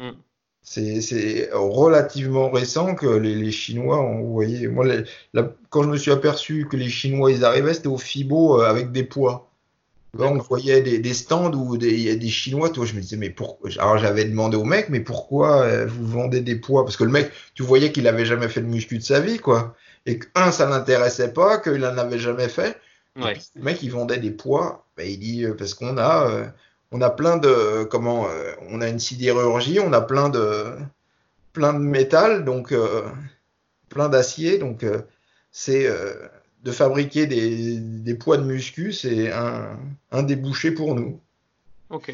S2: Mm.
S3: C'est, c'est relativement récent que les, les Chinois ont, vous voyez, moi, les- la- quand je me suis aperçu que les Chinois, ils arrivaient, c'était au Fibo avec des poids. Là, on voyait des, des stands où il y a des Chinois, toi, je me disais, mais pourquoi? Alors, j'avais demandé au mec, mais pourquoi euh, vous vendez des poids? Parce que le mec, tu voyais qu'il avait jamais fait de muscu de sa vie, quoi. Et que, un, ça l'intéressait pas, qu'il en avait jamais fait. Et
S2: Ouais.
S3: puis, le mec, il vendait des poids. Ben, il dit, euh, parce qu'on a, euh, on a plein de, comment, on a une sidérurgie, on a plein de, plein de métal, donc, plein d'acier. Donc, c'est, de fabriquer des, des poids de muscu, c'est un, un débouché pour nous.
S2: Ok.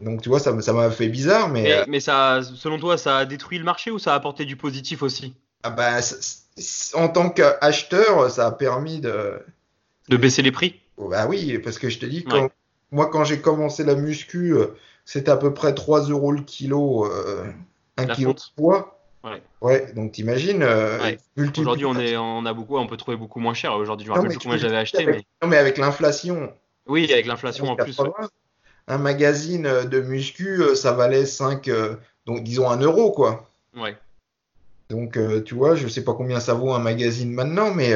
S3: Donc, tu vois, ça, ça m'a fait bizarre, mais,
S2: Mais,
S3: euh,
S2: mais ça, selon toi, ça a détruit le marché ou ça a apporté du positif aussi?
S3: Ah c- en tant qu'acheteur, ça a permis de,
S2: De baisser les prix?
S3: Oh, Bah oui, parce que je te dis, quand,
S2: Ouais.
S3: moi quand j'ai commencé la muscu, euh, c'était à peu près 3 euros le kilo, euh, un
S2: La
S3: kilo de poids.
S2: Ouais.
S3: Ouais, donc t'imagines, euh,
S2: Ouais. Aujourd'hui, on, est, on a beaucoup, on peut trouver beaucoup moins cher. Aujourd'hui, je me rappelle combien j'avais acheté,
S3: avec,
S2: mais
S3: non, mais avec l'inflation,
S2: oui, avec l'inflation en plus. ouais.
S3: 80, un magazine euh, de muscu, euh, ça valait 5, euh, donc disons 1 euro quoi.
S2: Ouais.
S3: Donc euh, tu vois, je sais pas combien ça vaut un magazine maintenant, mais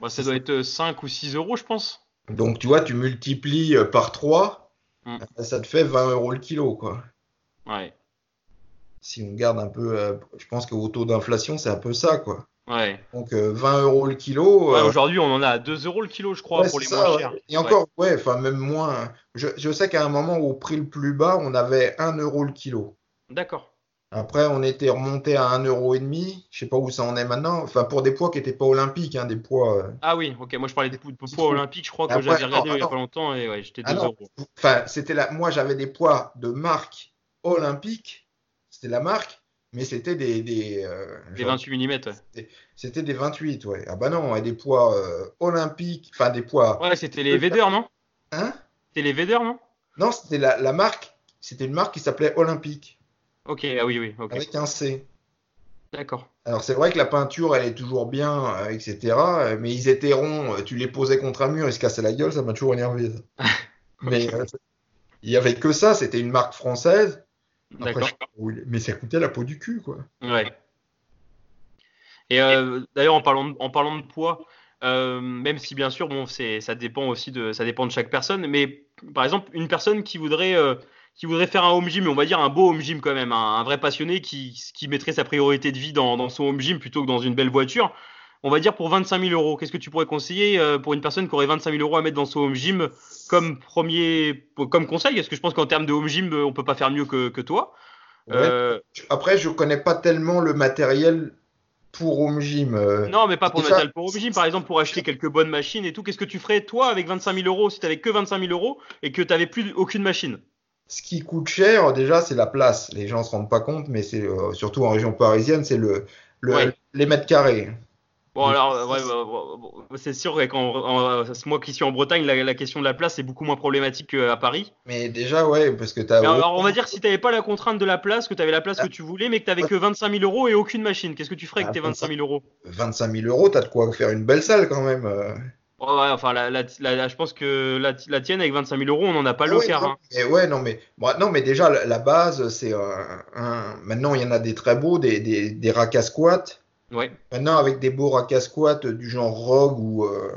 S2: Bah, ça doit être 5 ou 6 euros, je pense.
S3: donc tu vois, tu multiplies par 3,
S2: Mm.
S3: ça te fait 20 euros le kilo quoi.
S2: Ouais.
S3: Si on garde un peu, euh, je pense qu'au taux d'inflation, c'est un peu ça, quoi.
S2: Ouais.
S3: Donc euh, 20 euros le kilo.
S2: Ouais,
S3: euh,
S2: Aujourd'hui, on en a à 2 euros le kilo, je crois,
S3: ouais,
S2: pour les
S3: c'est
S2: moins
S3: ça,
S2: chers.
S3: Et encore, ouais, enfin même moins. Je, je sais qu'à un moment, au prix le plus bas, on avait 1 euro le kilo.
S2: D'accord.
S3: Après, on était remonté à 1 euro et demi. Je sais pas où ça en est maintenant. Enfin, pour des poids qui n'étaient pas olympiques, hein, des poids. euh,
S2: Ah oui, ok. Moi, je parlais des poids, olympiques. Je crois que j'avais regardé
S3: non,
S2: il y a pas longtemps et ouais, j'étais 2
S3: Ah
S2: euros.
S3: Enfin, c'était la. Moi, j'avais des poids de marque olympique. C'était la marque, mais c'était des. des euh, genre-
S2: 28 mm. Ouais,
S3: C'était des 28, ouais. Ah bah non, et des poids euh, olympiques. Enfin, des poids.
S2: Ouais, c'était les Vader, non?
S3: Hein?
S2: C'était les Vader, non?
S3: Non, c'était la, la marque. C'était une marque qui s'appelait Olympique,
S2: Ok, ah oui, oui, ok.
S3: avec un C.
S2: D'accord.
S3: Alors c'est vrai que la peinture, elle est toujours bien, euh, etc. Mais ils étaient ronds, tu les posais contre un mur, ils se cassaient la gueule, ça m'a toujours énervé. Mais il y avait que ça, c'était une marque française.
S2: D'accord.
S3: Mais ça coûtait la peau du cul, quoi.
S2: Ouais. Et euh, d'ailleurs, en parlant de, en parlant de poids, euh, même si bien sûr, bon, c'est, ça dépend aussi de, ça dépend de chaque personne, mais par exemple, une personne qui voudrait, euh, qui voudrait faire un home gym, on va dire un beau home gym quand même, un, un vrai passionné qui, qui mettrait sa priorité de vie dans, dans son home gym plutôt que dans une belle voiture, on va dire pour 25 000 euros. Qu'est-ce que tu pourrais conseiller euh, pour une personne qui aurait 25 000 euros à mettre dans son home gym comme premier, comme conseil? Parce que je pense qu'en termes de home gym, on peut pas faire mieux que, que toi.
S3: Ouais.
S2: Euh,
S3: Après, je connais pas tellement le matériel pour home gym. euh.
S2: Non, mais pas pour le
S3: Déjà-
S2: matériel pour home gym. Par exemple, pour acheter quelques bonnes machines et tout, qu'est-ce que tu ferais toi avec 25 000 euros si tu que 25 000 euros et que tu n'avais plus aucune machine?
S3: Ce qui coûte cher, déjà, c'est la place. Les gens se rendent pas compte, mais c'est euh, surtout en région parisienne, c'est le, le-
S2: Ouais.
S3: les mètres carrés.
S2: Bon, alors, euh, ouais, bah, c'est sûr que moi qui suis en Bretagne, la, la question de la place est beaucoup moins problématique qu'à Paris.
S3: Mais déjà, ouais, parce que t'as.
S2: Mais alors, on va dire que si tu n'avais pas la contrainte de la place, que tu avais la place que tu voulais, mais que tu n'avais que 25 000 euros et aucune machine, qu'est-ce que tu ferais avec tes
S3: Ah,
S2: 25 000 euros?
S3: 25 000 euros, t'as de quoi faire une belle salle quand même. euh.
S2: Ouais, ouais, enfin, la, la- la- je pense que la, tienne avec 25 000 euros, on n'en a pas le
S3: Ah ouais,
S2: quart.
S3: non,
S2: hein.
S3: mais, ouais, non, mais, bon, non, mais déjà, la, base, c'est un, un- Maintenant, il y en a des très beaux, des, des, des racks à squat.
S2: Ouais,
S3: Maintenant, avec des beaux racks à squat du genre Rogue ou, euh,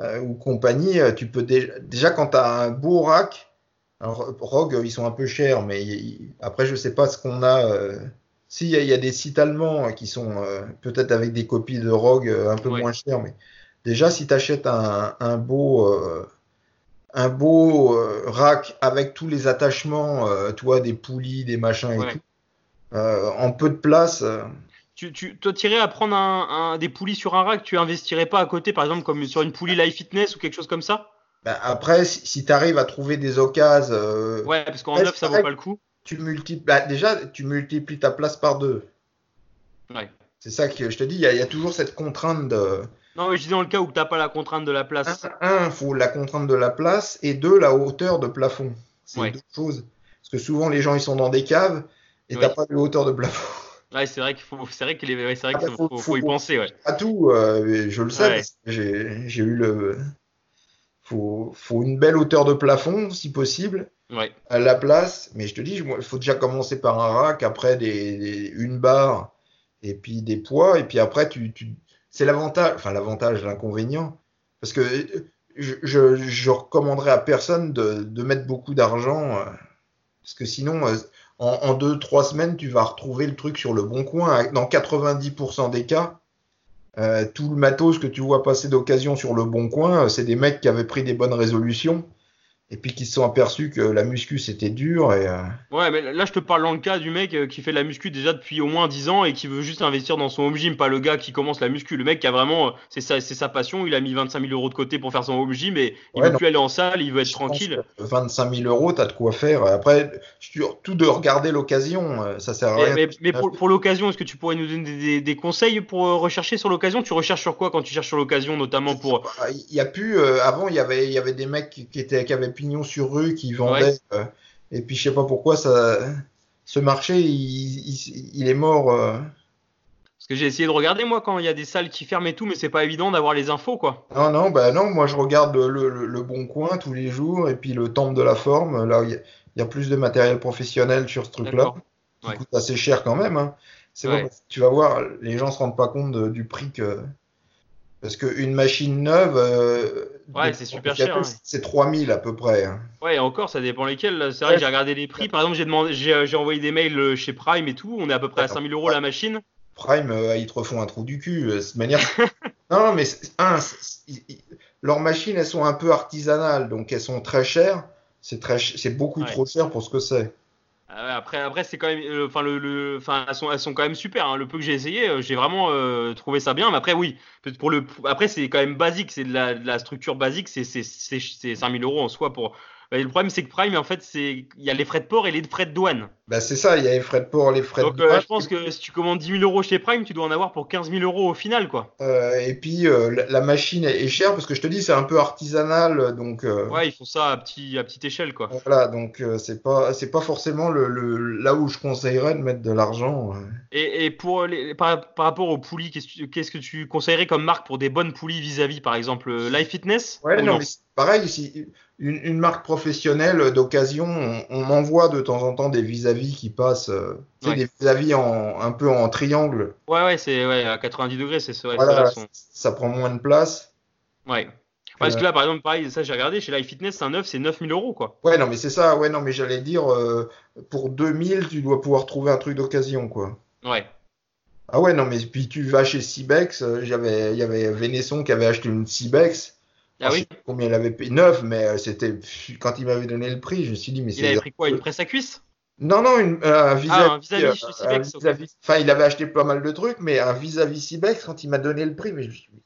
S3: euh, ou compagnie, euh, tu peux déjà, déjà quand tu as un beau rack, alors Rogue, ils sont un peu chers, mais après, je sais pas ce qu'on a. euh, si, il y, a- il y a des sites allemands qui sont euh, peut-être avec des copies de Rogue un peu
S2: Ouais.
S3: moins chères, mais déjà, si tu achètes un, un beau, un beau rack avec tous les attachements, toi, des poulies, des machins et
S2: Ouais.
S3: tout, en peu de place.
S2: Tu, tu toi, t'irais à prendre un, un- des poulies sur un rack, tu investirais pas à côté, par exemple, comme sur une poulie Life Fitness ou quelque chose comme ça?
S3: Ben, après, si, si tu arrives à trouver des occasions, euh,
S2: Ouais, parce qu'en
S3: Ouais,
S2: neuf, ça vaut pas le coup.
S3: tu multiplies. bah, déjà, tu multiplies ta place par deux.
S2: Ouais.
S3: C'est ça que je te dis, il y, a- il y a toujours cette contrainte de.
S2: Non, mais je dis dans le cas où t'as pas la contrainte de la place.
S3: Un, il faut la contrainte de la place, et deux, la hauteur de plafond. C'est
S2: Ouais.
S3: deux choses. Parce que souvent, les gens, ils sont dans des caves, et
S2: Oui.
S3: t'as pas de hauteur de plafond.
S2: Ouais, c'est vrai qu'il faut, c'est vrai qu'il est, ouais, c'est vrai
S3: Ah,
S2: qu'il
S3: bah,
S2: faut,
S3: faut-
S2: faut y penser, ouais.
S3: À tout, euh, je le sais,
S2: Ouais.
S3: j'ai j'ai eu le. Faut, faut une belle hauteur de plafond, si possible,
S2: Ouais.
S3: à la place. Mais je te dis, il faut déjà commencer par un rack, après des, des- une barre, et puis des poids, et puis après, tu, tu... c'est l'avantage, enfin l'avantage, l'inconvénient. Parce que euh, je, je, je recommanderais à personne de, de mettre beaucoup d'argent, euh, parce que sinon, euh, en, en deux, trois semaines, tu vas retrouver le truc sur le bon coin. Dans 90% des cas, euh, tout le matos que tu vois passer d'occasion sur le bon coin, euh, c'est des mecs qui avaient pris des bonnes résolutions et puis qui se sont aperçus que la muscu c'était dur et euh,
S2: Ouais, mais là, je te parle dans le cas du mec euh, qui fait de la muscu déjà depuis au moins 10 ans et qui veut juste investir dans son home gym, pas le gars qui commence la muscu. Le mec qui a vraiment, euh, c'est sa, c'est sa passion, il a mis 25 000 euros de côté pour faire son home gym et il
S3: Ouais,
S2: veut plus aller en salle, il veut être tranquille.
S3: que 25 000 euros, t'as de quoi faire. Après, surtout de regarder l'occasion, euh, ça sert à
S2: Mais,
S3: rien.
S2: mais- mais pour, pour l'occasion, est-ce que tu pourrais nous donner des, des- conseils pour rechercher sur l'occasion? Tu recherches sur quoi quand tu cherches sur l'occasion, notamment pour.
S3: Il y a plus euh, avant, il y avait il y avait des mecs qui étaient qui avaient pignon sur rue qui vendaient
S2: Ouais.
S3: euh, et puis je sais pas pourquoi ça ce marché il, il, il est mort. euh.
S2: Parce que j'ai essayé de regarder moi quand il y a des salles qui ferment et tout, mais c'est pas évident d'avoir les infos quoi.
S3: Non, non, bah non, moi je regarde le, le- le bon coin tous les jours et puis le temple de la forme. Là, il y, a- il y a plus de matériel professionnel sur ce truc-là,
S2: D'accord.
S3: qui
S2: Ouais.
S3: coûte assez cher quand même. hein. C'est
S2: Ouais.
S3: tu vas voir, les gens se rendent pas compte de- du prix que. Parce qu'une machine neuve, euh,
S2: Ouais, c'est super cher, ouais.
S3: c'est 3000 à peu près. hein.
S2: Ouais, encore, ça dépend lesquels. C'est vrai
S3: Ouais.
S2: que j'ai regardé les prix. Par exemple, j'ai demandé, j'ai j'ai envoyé des mails euh, chez Prime et tout. On est à peu près à
S3: D'accord.
S2: 5000 euros la machine.
S3: Prime, euh, ils te refont un trou du cul. euh, De manière... non, non, mais un, c'est- ils- ils- leurs machines, elles sont un peu artisanales, donc elles sont très chères. C'est très, c'est beaucoup
S2: Ouais.
S3: trop cher pour ce que c'est.
S2: Ah après, après c'est quand même, euh, enfin le, le, elles sont, elles sont quand même super. hein. Le peu que j'ai essayé, euh, j'ai vraiment euh, trouvé ça bien. Mais après, oui, pour le, après c'est quand même basique, c'est de la, structure basique, c'est 5000 euros en soi pour. Et le problème, c'est que Prime, en fait, c'est, il y a les frais de port et les frais de douane.
S3: Bah, c'est ça, il y a les frais de port, les frais
S2: Donc,
S3: de
S2: euh,
S3: douane,
S2: je pense que si tu commandes 10 000 euros chez Prime, tu dois en avoir pour 15 000 euros au final, quoi.
S3: euh, et puis euh, la, machine est, chère parce que je te dis, c'est un peu artisanal, donc euh,
S2: Ouais, ils font ça à petit, à petite échelle, quoi.
S3: voilà, donc euh, c'est pas, c'est pas forcément le, le- là où je conseillerais de mettre de l'argent. euh.
S2: Et, et pour les, par, par rapport aux poulies, qu'est-ce que tu- qu'est-ce que tu conseillerais comme marque pour des bonnes poulies vis-à-vis, par exemple, euh, Life Fitness?
S3: Ouais,
S2: ou
S3: non, mais c'est pareil, si une, une marque professionnelle d'occasion, on, on m'envoie de temps en temps des vis-à-vis qui passent, euh, tu sais,
S2: Ouais.
S3: des vis-à-vis en, un peu en triangle.
S2: Ouais, ouais, c'est ouais, à 90 degrés, c'est
S3: Voilà,
S2: sont-
S3: ça prend moins de place.
S2: Ouais. Parce que là, par exemple, pareil, ça j'ai regardé, chez Life Fitness, c'est un neuf, c'est 9000 euros, quoi.
S3: Ouais, non, mais c'est ça, ouais, non, mais j'allais dire, euh, pour 2000, tu dois pouvoir trouver un truc d'occasion, quoi.
S2: Ouais.
S3: Ah ouais, non, mais puis tu vas chez Cibex, euh, j'avais, il y avait Vénesson qui avait acheté une Cibex.
S2: Ah oui
S3: je sais combien il avait payé, neuf, mais euh, c'était, quand il m'avait donné le prix, je me suis dit, mais
S2: Il
S3: c'est.
S2: avait pris quoi Une presse à cuisse?
S3: Non, non, une, euh, un vis-à-vis.
S2: Ah, un vis-à-vis
S3: euh, vis-à-vis. Enfin, il avait acheté pas mal de trucs, mais un vis-à-vis Cibex, quand il m'a donné le prix, mais je me suis dit,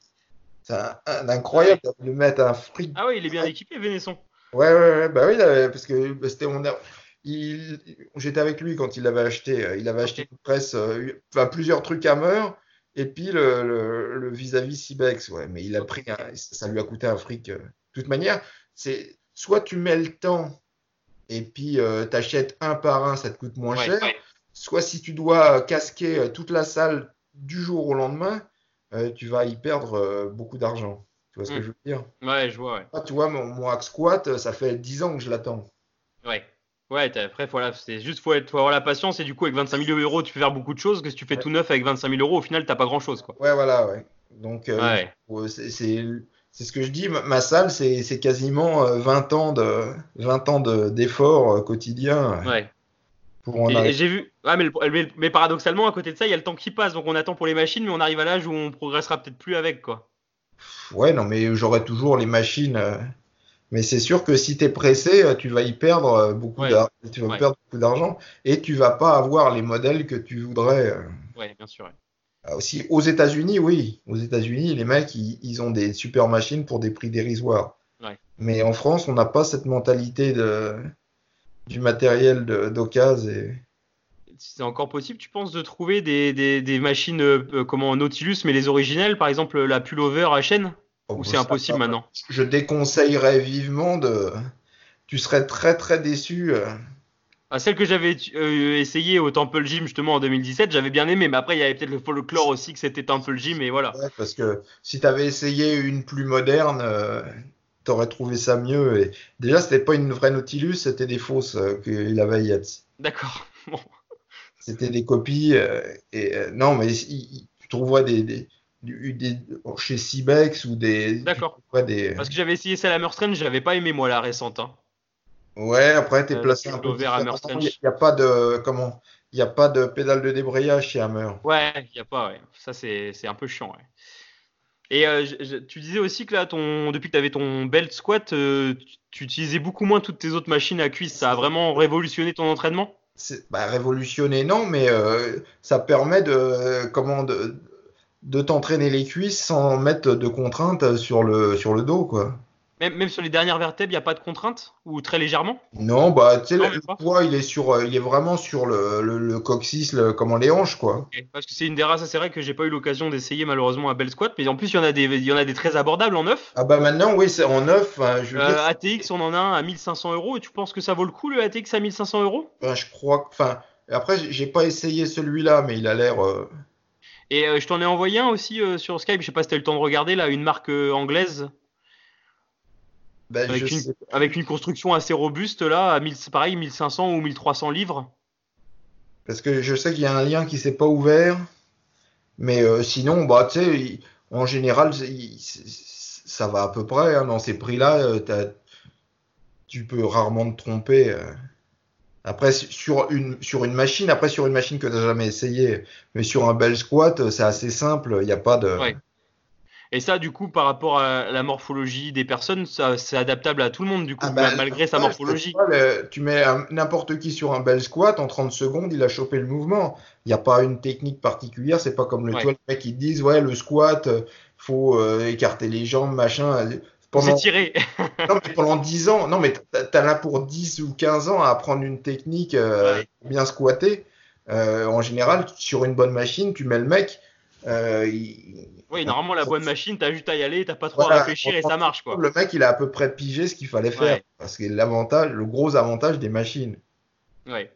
S3: c'est un, un incroyable de mettre un fric.
S2: Ah oui, il est bien équipé, Vénesson.
S3: Ouais, ouais, ouais, bah oui, il avait- parce que bah, c'était on a- il, j'étais avec lui quand il l'avait acheté. euh, Il avait acheté une presse, euh, enfin, plusieurs trucs à meur, et puis le, le, le vis-à-vis Cibex, ouais, mais il a pris, un- ça lui a coûté un fric. euh. De toute manière, c'est soit tu mets le temps, et puis euh, t'achètes un par un, ça te coûte moins
S2: Ouais.
S3: cher, soit si tu dois casquer euh, toute la salle du jour au lendemain, euh, tu vas y perdre euh, beaucoup d'argent. Tu vois ce que
S2: Mm.
S3: je veux dire?
S2: Ouais, je vois, ouais.
S3: Ah, tu vois, mon, mon hack squat, ça fait 10 ans que je l'attends.
S2: Ouais. Ouais, après, voilà, c'est juste, faut, être, faut avoir la patience, et du coup, avec 25 000 euros, tu peux faire beaucoup de choses, que si tu fais
S3: Ouais.
S2: tout neuf avec 25 000 euros, au final, t'as pas grand chose, quoi.
S3: Ouais, voilà, ouais. Donc, euh,
S2: Ouais.
S3: faut- c'est ce que je dis, ma, ma salle, c'est quasiment euh, 20 ans de 20 ans de- d'efforts euh, quotidiens euh,
S2: Ouais.
S3: pour en
S2: Et, j'ai vu, ouais, mais, le- mais- mais paradoxalement, à côté de ça, il y a le temps qui passe, donc on attend pour les machines, mais on arrive à l'âge où on progressera peut-être plus avec, quoi.
S3: Ouais, non, mais j'aurai toujours les machines. Mais c'est sûr que si tu es pressé, euh, tu vas y perdre euh, beaucoup
S2: Ouais.
S3: tu vas
S2: Ouais.
S3: perdre beaucoup d'argent et tu vas pas avoir les modèles que tu voudrais. euh.
S2: Ouais, bien sûr. ouais.
S3: Ah, Aussi, aux États-Unis, oui. Aux États-Unis, les mecs, ils, ils ont des super machines pour des prix dérisoires. Mais en France, on n'a pas cette mentalité de, du matériel d'occasion. Et...
S2: C'est encore possible, tu penses, de trouver des, des, des machines euh, comment Nautilus, mais les originelles, par exemple la pullover à chaîne Ou c'est impossible maintenant
S3: Je déconseillerais vivement de. Tu serais très très déçu. euh.
S2: Ah, Celle que j'avais euh, essayée au Temple Gym justement en 2017, j'avais bien aimé, mais après il y avait peut-être le folklore aussi que c'était Temple Gym, et voilà.
S3: Ouais, parce que si tu avais essayé une plus moderne, euh, tu aurais trouvé ça mieux. Et déjà, c'était pas une vraie Nautilus, c'était des fausses euh, qu'il avait.
S2: D'accord. Bon.
S3: C'était des copies. euh, et non, mais il- il- tu trouverais des, des, du- des- chez Cibex ou des.
S2: D'accord.
S3: des.
S2: Parce que j'avais essayé celle à Strange, j'avais pas aimé moi la récente. hein.
S3: Ouais, après, tu es
S2: Euh,
S3: placé un peu. Il n'y a, pas de. Comment Il n'y a pas de pédale de débrayage chez Hammer.
S2: Ouais, il y a pas, ouais. Ça c'est un peu chiant, ouais. Et euh, je- je- tu disais aussi que là, ton, depuis que tu avais ton belt squat, euh, tu, utilisais beaucoup moins toutes tes autres machines à cuisse. Ça a vraiment révolutionné ton entraînement?
S3: Bah, révolutionné, non, mais euh, ça permet de, comment, de, de t'entraîner les cuisses sans mettre de contraintes sur le, sur le dos, quoi.
S2: même, même sur les dernières vertèbres, il n'y a pas de contrainte Ou très légèrement?
S3: Non, bah, tu sais, le, poids, il est sur, euh, il est vraiment sur le, le, le coccyx, le, comment, les hanches, quoi.
S2: Parce que c'est une des races, c'est vrai que j'ai pas eu l'occasion d'essayer malheureusement un belt squat, mais en plus il y en a des, il y en a des très abordables en neuf.
S3: Ah bah maintenant, oui, c'est en neuf, hein, je veux
S2: Euh,
S3: dire,
S2: ATX, on en a un à 1500 euros et tu penses que ça vaut le coup le ATX à 1500 euros?
S3: Ben, je crois, que- enfin, après, j'ai- j'ai pas essayé celui-là, mais il a l'air, euh,
S2: Et euh, je t'en ai envoyé un aussi euh, sur Skype, je sais pas si t'as eu le temps de regarder là, une marque euh, anglaise
S3: ben,
S2: avec une,
S3: sais-
S2: avec une construction assez robuste là, à 1000, pareil 1500 ou 1300 livres.
S3: Parce que je sais qu'il y a un lien qui s'est pas ouvert, mais euh, sinon, bah, tu sais, en général, il- ça va à peu près hein, dans ces prix-là. tu peux rarement te tromper. euh. Après, su- sur une, sur une machine, après sur une machine que tu n'as jamais essayé, mais sur un bel squat, c'est assez simple. Il n'y a pas de.
S2: Ouais. Et ça, du coup, par rapport à la morphologie des personnes, ça, c'est adaptable à tout le monde, du coup,
S3: Ah bah,
S2: ma- malgré sa morphologie.
S3: tu vois, le- tu mets un- n'importe qui sur un bel squat, en 30 secondes, il a chopé le mouvement. Il n'y a pas une technique particulière, c'est pas comme le
S2: Ouais.
S3: vois, les mecs qui te disent, ouais, le squat, euh, faut euh, écarter les jambes, machin.
S2: C'est
S3: Pendant,
S2: tiré.
S3: non, mais pendant 10 ans, non, mais t'as là pour 10 ou 15 ans à apprendre une technique euh,
S2: Ouais.
S3: bien squatter. Euh, en général, sur une bonne machine, tu mets le mec. euh, il-
S2: Oui, normalement, la bonne machine, t'as juste à y aller, t'as pas trop à réfléchir et ça marche, quoi.
S3: Le mec, il a à peu près pigé ce qu'il fallait faire.
S2: Ouais.
S3: Parce que l'avantage, le gros avantage des machines.
S2: Ouais.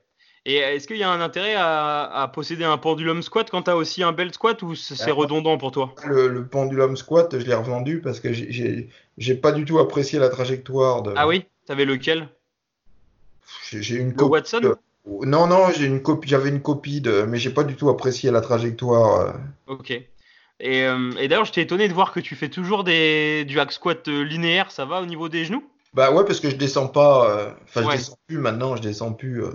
S2: Et est-ce qu'il y a un intérêt à, à posséder un pendulum squat quand t'as aussi un belt squat ou c'est
S3: Ah.
S2: redondant pour toi?
S3: Le, le pendulum squat, je l'ai revendu parce que j'ai- j'ai j'ai pas du tout apprécié la trajectoire de.
S2: Ah oui? T'avais lequel?
S3: J'ai j'ai une
S2: Le
S3: copie.
S2: Watson?
S3: de- Non, non, j'ai une copie. J'avais une copie de, mais j'ai pas du tout apprécié la trajectoire. euh.
S2: Ok. Et, euh, et d'ailleurs, j'étais étonné de voir que tu fais toujours des, du hack squat euh, linéaire, ça va au niveau des genoux?
S3: Bah ouais, parce que je descends pas. euh, Enfin,
S2: Ouais.
S3: je descends plus maintenant. Je descends plus. euh,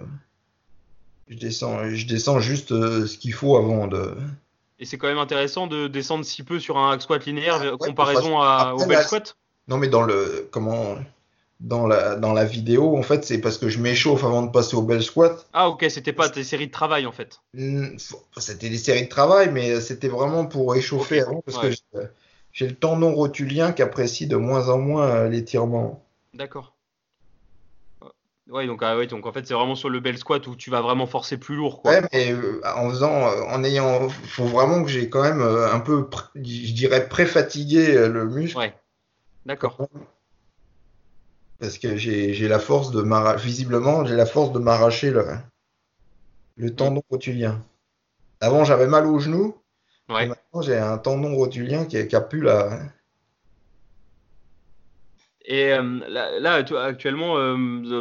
S3: Je descends, je descends juste euh, ce qu'il faut avant de.
S2: Et c'est quand même intéressant de descendre si peu sur un hack squat linéaire
S3: Ah, ouais,
S2: comparaison à, au belt
S3: là,
S2: squat
S3: Non, mais dans le comment dans la dans la vidéo, en fait, c'est parce que je m'échauffe avant de passer au bel squat.
S2: Ah ok, c'était pas tes séries de travail en fait.
S3: C'était des séries de travail, mais c'était vraiment pour échauffer avant, parce
S2: ouais.
S3: que j'ai- j'ai le tendon rotulien qui apprécie de moins en moins euh, l'étirement.
S2: D'accord. Ouais, donc, ah ouais, donc en fait, c'est vraiment sur le bel squat où tu vas vraiment forcer plus lourd, quoi.
S3: Ouais, mais euh, en faisant, euh, en ayant, faut vraiment que j'ai quand même euh, un peu, je dirais, pré-fatigué le muscle,
S2: Ouais. D'accord.
S3: parce que j'ai la force de m'arracher, visiblement, j'ai la force de m'arracher le, le tendon rotulien. Avant, j'avais mal au genou,
S2: Ouais.
S3: maintenant, j'ai un tendon rotulien qui, qui a pu la.
S2: Et euh, là, actuellement, euh,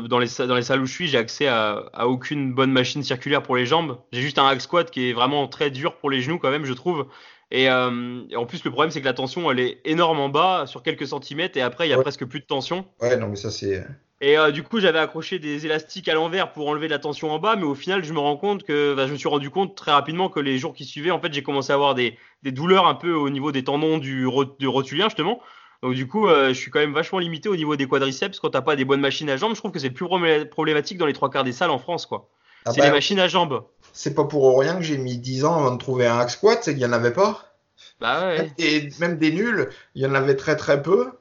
S2: dans les, dans les salles où je suis, j'ai accès à, à aucune bonne machine circulaire pour les jambes. J'ai juste un hack squat qui est vraiment très dur pour les genoux, quand même, je trouve. Et, euh, et en plus, le problème, c'est que la tension, elle est énorme en bas, sur quelques centimètres, et après, il y a
S3: Ouais.
S2: presque plus de tension.
S3: Ouais, non, mais ça, c'est.
S2: Et du coup, j'avais accroché des élastiques à l'envers pour enlever de la tension en bas, mais au final, je me rends compte que, bah, je me suis rendu compte très rapidement que les jours qui suivaient, en fait, j'ai commencé à avoir des, des douleurs un peu au niveau des tendons du rotulien, justement. Donc du coup, euh, je suis quand même vachement limité au niveau des quadriceps. Quand t'as pas des bonnes machines à jambes, je trouve que c'est le plus problé- problématique dans les trois quarts des salles en France, quoi.
S3: Ah
S2: c'est
S3: bah,
S2: les machines à jambes.
S3: C'est pas pour rien que j'ai mis 10 ans avant de trouver un hack squat, c'est qu'il y en avait pas.
S2: Bah ouais.
S3: Et même des nuls, il y en avait très très peu.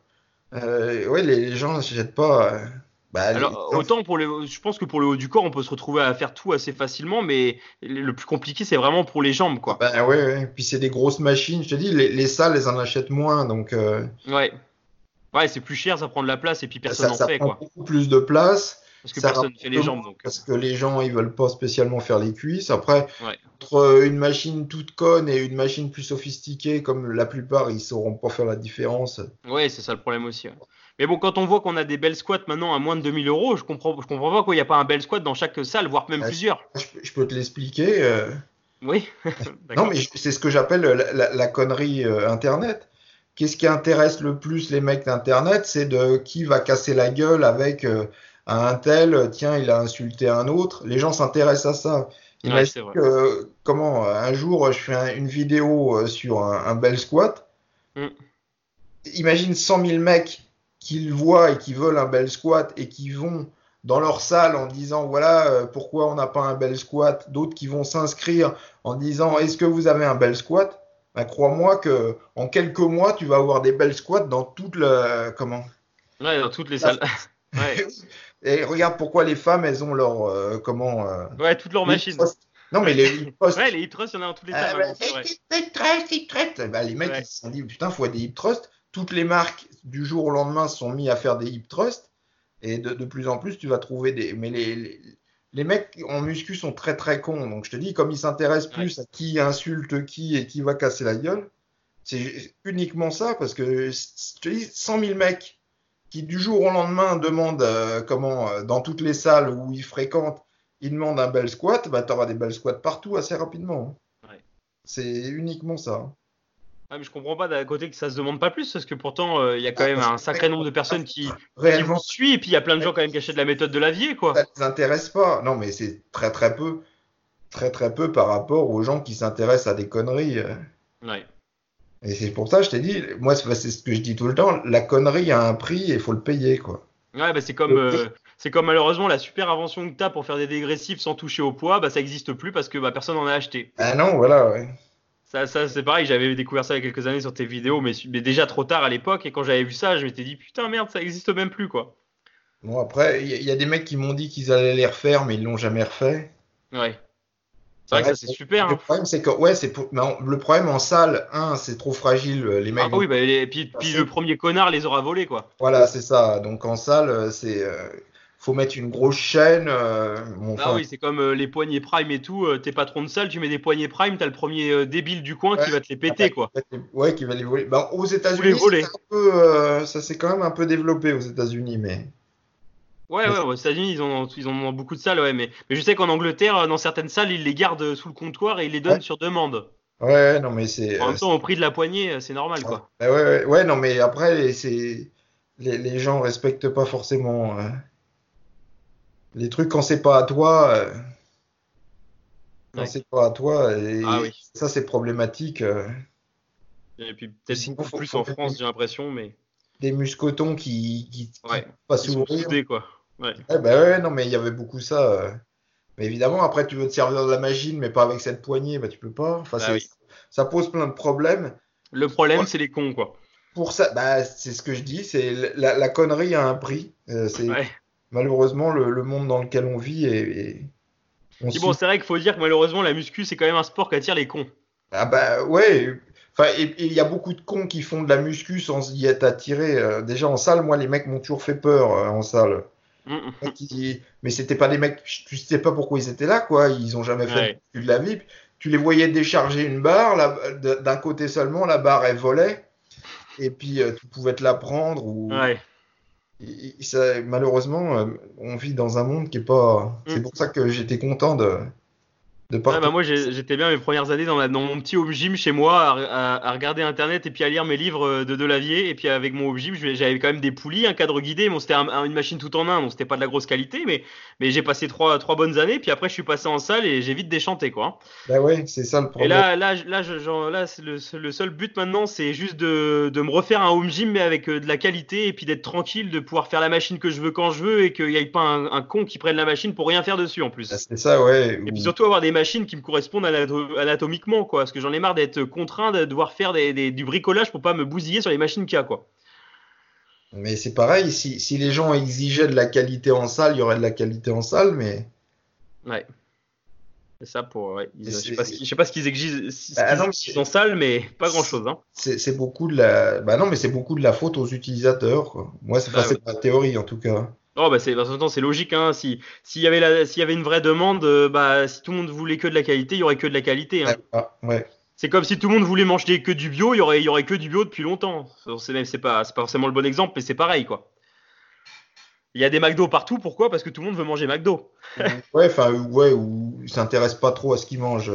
S3: Euh, ouais, les, gens n'achètent pas. euh, bah,
S2: Alors autant pour le, je pense que pour le haut du corps, on peut se retrouver à faire tout assez facilement, mais le plus compliqué, c'est vraiment pour les jambes, quoi.
S3: Bah ouais, ouais. Puis c'est des grosses machines. Je te dis, les, les salles, elles en achètent moins, donc euh,
S2: Ouais. Ouais, c'est plus cher, ça prend de la place et puis personne n'en
S3: ça
S2: fait,
S3: prend
S2: quoi.
S3: beaucoup plus de place.
S2: Parce que
S3: ça
S2: personne fait les jambes, donc.
S3: Parce que les gens, ils veulent pas spécialement faire les cuisses. Après,
S2: Ouais.
S3: entre une machine toute conne et une machine plus sophistiquée, comme la plupart, ils sauront pas faire la différence.
S2: Ouais, c'est ça le problème aussi. ouais. Mais bon, quand on voit qu'on a des belles squats maintenant à moins de 2000 euros, je comprends, je comprends pas pourquoi il n'y a pas un bel squat dans chaque salle, voire même
S3: Ouais.
S2: plusieurs.
S3: Je, peux- je peux te l'expliquer. euh,
S2: Oui.
S3: Non, mais c'est ce que j'appelle la, la- la connerie euh, Internet. Qu'est-ce qui intéresse le plus les mecs d'Internet? C'est de qui va casser la gueule avec euh, un tel, tiens, il a insulté un autre. Les gens s'intéressent à ça. Imagine que, comment, un jour, je fais un- une vidéo euh, sur un, un bel squat.
S2: Mm.
S3: Imagine 100 000 mecs qui le voient et qui veulent un bel squat et qui vont dans leur salle en disant voilà euh, pourquoi on n'a pas un bel squat? D'autres qui vont s'inscrire en disant est-ce que vous avez un bel squat? Ben, crois-moi que en quelques mois, tu vas avoir des belles squats dans toute le comment?
S2: Ouais, dans toutes les salles. ouais.
S3: Et regarde pourquoi les femmes, elles ont leur euh, comment. euh,
S2: ouais, toutes leurs machines.
S3: Non, mais les hip thrusts.
S2: Ouais, les hip thrusts, il y en a dans toutes les
S3: Ah,
S2: salles. c'est vrai.
S3: hip thrust, hip thrust. Ben, les mecs,
S2: Ouais.
S3: ils se sont dit putain, faut des hip thrusts. Toutes les marques du jour au lendemain se sont mis à faire des hip thrusts. Et de, de plus en plus, tu vas trouver des. Mais les, les, les mecs en muscu sont très très cons. Donc je te dis, comme ils s'intéressent plus à qui insulte qui et qui va casser la gueule, c'est uniquement ça. Parce que je te dis, 100 000 mecs qui du jour au lendemain demandent euh, comment, euh, dans toutes les salles où ils fréquentent, ils demandent un bel squat, bah t'auras des belles squats partout assez rapidement. hein.
S2: Ouais.
S3: C'est uniquement ça.
S2: Ah, mais je comprends pas d'un côté que ça se demande pas plus, parce que pourtant, euh, il y a quand
S3: Ah,
S2: même
S3: parce
S2: un sacré nombre de personnes qui, qui vous suivent, et puis il y a plein de gens quand même qui achètent la méthode de Lavier, quoi.
S3: ça les intéresse pas. Non, mais c'est très très peu. Très très peu par rapport aux gens qui s'intéressent à des conneries. euh.
S2: Ouais.
S3: Et c'est pour ça, je t'ai dit, moi c'est ce que je dis tout le temps, la connerie a un prix et il faut le payer, quoi.
S2: Ouais, bah c'est comme, euh, c'est comme malheureusement la super invention que t'as pour faire des dégressifs sans toucher au poids, bah ça existe plus parce que bah, personne n'en a acheté.
S3: Ah non, voilà, ouais.
S2: Ça, ça c'est pareil, j'avais découvert ça il y a quelques années sur tes vidéos, mais, mais déjà trop tard à l'époque, et quand j'avais vu ça, je m'étais dit putain merde, ça existe même plus quoi.
S3: Bon, après, il y, a- il y a des mecs qui m'ont dit qu'ils allaient les refaire, mais ils l'ont jamais refait.
S2: Ouais. C'est vrai que ça c'est super.
S3: Le
S2: Hein.
S3: problème, c'est que, ouais, c'est pour... le problème en salle, un, c'est trop fragile, les mecs.
S2: Ah oui, bah, et puis, puis le premier connard les aura volés quoi.
S3: Voilà, c'est ça. Donc en salle, euh, c'est euh, faut mettre une grosse chaîne. euh, bon,
S2: Ah oui, c'est comme euh, les poignées prime et tout, euh, t'es patron de salle, tu mets des poignées prime, t'as le premier euh, débile du coin qui va te les péter quoi.
S3: Ouais, qui va les voler. Ben, aux États-Unis, ça s'est quand même un peu développé aux États-Unis, mais
S2: Ouais, ouais, aux États-Unis, ils ont, ils ont beaucoup de salles, ouais, mais, mais je sais qu'en Angleterre, dans certaines salles, ils les gardent sous le comptoir et ils les donnent
S3: Ouais.
S2: sur demande.
S3: ouais, non, mais c'est.
S2: En même temps, au prix de la poignée, c'est normal, quoi.
S3: bah ouais, ouais, ouais, non, mais après, c'est les, les gens respectent pas forcément les trucs quand c'est pas à toi. euh, Quand
S2: Ouais.
S3: c'est pas à toi, et
S2: Ah oui.
S3: ça c'est problématique. euh,
S2: Et puis peut-être
S3: Sinon,
S2: beaucoup
S3: faut-
S2: plus
S3: faut-
S2: en France, j'ai l'impression, mais
S3: des muscotons qui, qui, qui
S2: Ouais.
S3: pas
S2: ils sont
S3: s'ouvrir.
S2: quoi. Ouais.
S3: Ouais, bah ouais, non, mais il y avait beaucoup ça. euh. Mais évidemment, après, tu veux te servir de la machine, mais pas avec cette poignée, bah tu peux pas. Enfin,
S2: Bah oui.
S3: ça pose plein de problèmes.
S2: Le problème, c'est les cons, quoi.
S3: Pour ça, bah, c'est ce que je dis, c'est la, la connerie a un prix. Euh, c'est
S2: Ouais.
S3: Malheureusement le, le monde dans lequel on vit on suit-
S2: bon, c'est vrai qu'il faut dire que malheureusement, la muscu, c'est quand même un sport qui attire les cons.
S3: Ah bah ouais. Enfin, il y a beaucoup de cons qui font de la muscu sans y être attirés. Euh, déjà en salle, moi, les mecs m'ont toujours fait peur euh, en salle.
S2: Mm,
S3: Mais c'était pas des mecs, tu sais pas pourquoi ils étaient là, quoi. Ils ont jamais fait
S2: Ouais.
S3: de la vie. Tu les voyais décharger une barre, d'un côté seulement, la barre elle volait, et puis euh, tu pouvais te la prendre. Ou...
S2: Ouais.
S3: Et- et ça- malheureusement, euh, on vit dans un monde qui est pas. C'est
S2: Mm.
S3: pour ça que j'étais content de,
S2: de ouais, bah moi j'étais bien mes premières années dans, dans, mon petit home gym chez moi à, à, regarder internet et puis à lire mes livres de Delavier et puis avec mon home gym j'avais quand même des poulies, un cadre guidé, bon c'était un, une machine tout en un donc c'était pas de la grosse qualité mais, mais j'ai passé trois, trois bonnes années puis après je suis passé en salle et j'ai vite déchanté quoi.
S3: Bah ouais c'est ça le problème.
S2: Et là, là, là, genre, là le, le, seul but maintenant c'est juste de, de, me refaire un home gym mais avec de la qualité et puis d'être tranquille, de pouvoir faire la machine que je veux quand je veux et qu'il n'y ait pas un, un, con qui prenne la machine pour rien faire dessus en plus.
S3: Bah, c'est ça ouais.
S2: Et puis surtout avoir des machines qui me correspondent anatomiquement, quoi. Parce que j'en ai marre d'être contraint de devoir faire des, du bricolage pour pas me bousiller sur les machines qu'il y a, quoi.
S3: Mais c'est pareil, si, si, les gens exigeaient de la qualité en salle, il y aurait de la qualité en salle, mais.
S2: Ouais. C'est ça pour. Ouais. je, sais pas sais pas ce qu'ils exigent, bah, en salle, mais pas grand chose. Hein.
S3: C'est beaucoup de la. Bah non, mais c'est beaucoup de la faute aux utilisateurs. Quoi. Moi, c'est bah, ma théorie en tout cas.
S2: Oh bah c'est c'est logique hein. Si s'il y avait la, s'il y avait une vraie demande, euh, bah si tout le monde voulait que de la qualité, il y aurait que de la qualité. Hein.
S3: Ah, ouais.
S2: C'est comme si tout le monde voulait manger que du bio, il y aurait il y aurait que du bio depuis longtemps. C'est même c'est pas c'est pas forcément le bon exemple, mais c'est pareil quoi. Il y a des McDo partout, pourquoi? Parce que tout le monde veut manger McDo.
S3: ouais, enfin ouais, ou s'intéresse pas trop à ce qu'ils mangent.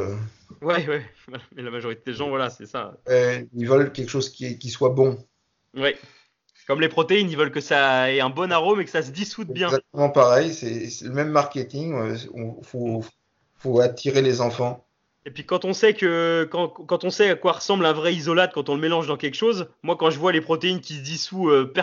S2: Ouais, ouais. Mais la majorité des gens, voilà, c'est ça.
S3: ils veulent quelque chose qui, qui soit bon.
S2: Ouais. Comme les protéines, ils veulent que ça ait un bon arôme et que ça se dissoude bien.
S3: Exactement pareil, c'est le même marketing. Il faut, faut, attirer les enfants.
S2: Et puis quand on sait que quand, quand, on sait à quoi ressemble un vrai isolate quand on le mélange dans quelque chose, moi quand je vois les protéines qui se dissouent euh,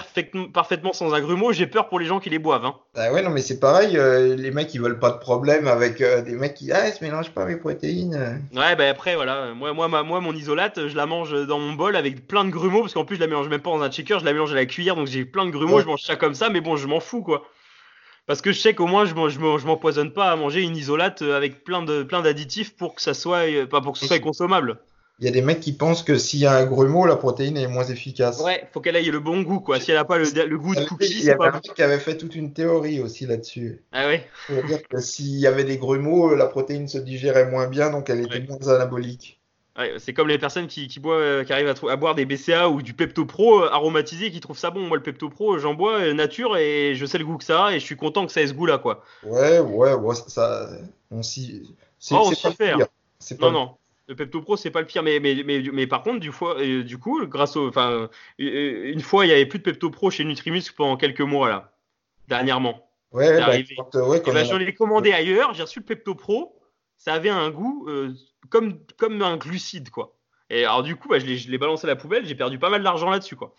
S2: parfaitement sans un grumeau, j'ai peur pour les gens qui les boivent. Hein.
S3: Bah ouais non mais c'est pareil, euh, les mecs ils veulent pas de problème avec euh, des mecs qui ah se mélangent pas mes protéines.
S2: Ouais bah après voilà, moi moi moi mon isolate, je la mange dans mon bol avec plein de grumeaux parce qu'en plus je la mélange même pas dans un shaker, je la mélange à la cuillère donc j'ai plein de grumeaux, je mange ça comme ça mais bon je m'en fous quoi. Parce que je sais qu'au moins je, je, m'empoisonne pas à manger une isolate avec plein de plein d'additifs pour que ça soit euh, pas pour que ce soit consommable.
S3: Il y a des mecs qui pensent que s'il y a un grumeau, la protéine est moins efficace.
S2: Ouais, faut qu'elle ait le bon goût, quoi. Si elle a pas le, goût de cookie,
S3: Il y a un mec qui avait fait toute une théorie aussi là-dessus.
S2: Ah ouais.
S3: Pour dire que s'il y avait des grumeaux, la protéine se digérait moins bien, donc elle était moins anabolique
S2: c'est comme les personnes qui, qui, boivent, qui arrivent à, boire des BCA ou du Pepto Pro euh, aromatisé qui trouvent ça bon. Moi, le Pepto Pro, j'en bois euh, nature et je sais le goût que ça a et je suis content que ça ait ce goût-là, quoi.
S3: Ouais, ouais, ouais, ça, on s'y.
S2: Oh, on fait. Non, non. Le Pepto Pro, c'est pas le pire, mais, mais, mais, mais par contre, du, fois, euh, du coup, grâce au, enfin, une fois, il y avait plus de Pepto Pro chez Nutrimus pendant quelques mois là, dernièrement.
S3: Ouais, bah,
S2: ouais, ben, j'en ai commandé ailleurs. J'ai reçu le Pepto Pro, ça avait un goût comme, comme un glucide, quoi. Et alors, du coup, bah, je l'ai balancé à la poubelle, j'ai perdu pas mal d'argent là-dessus, quoi.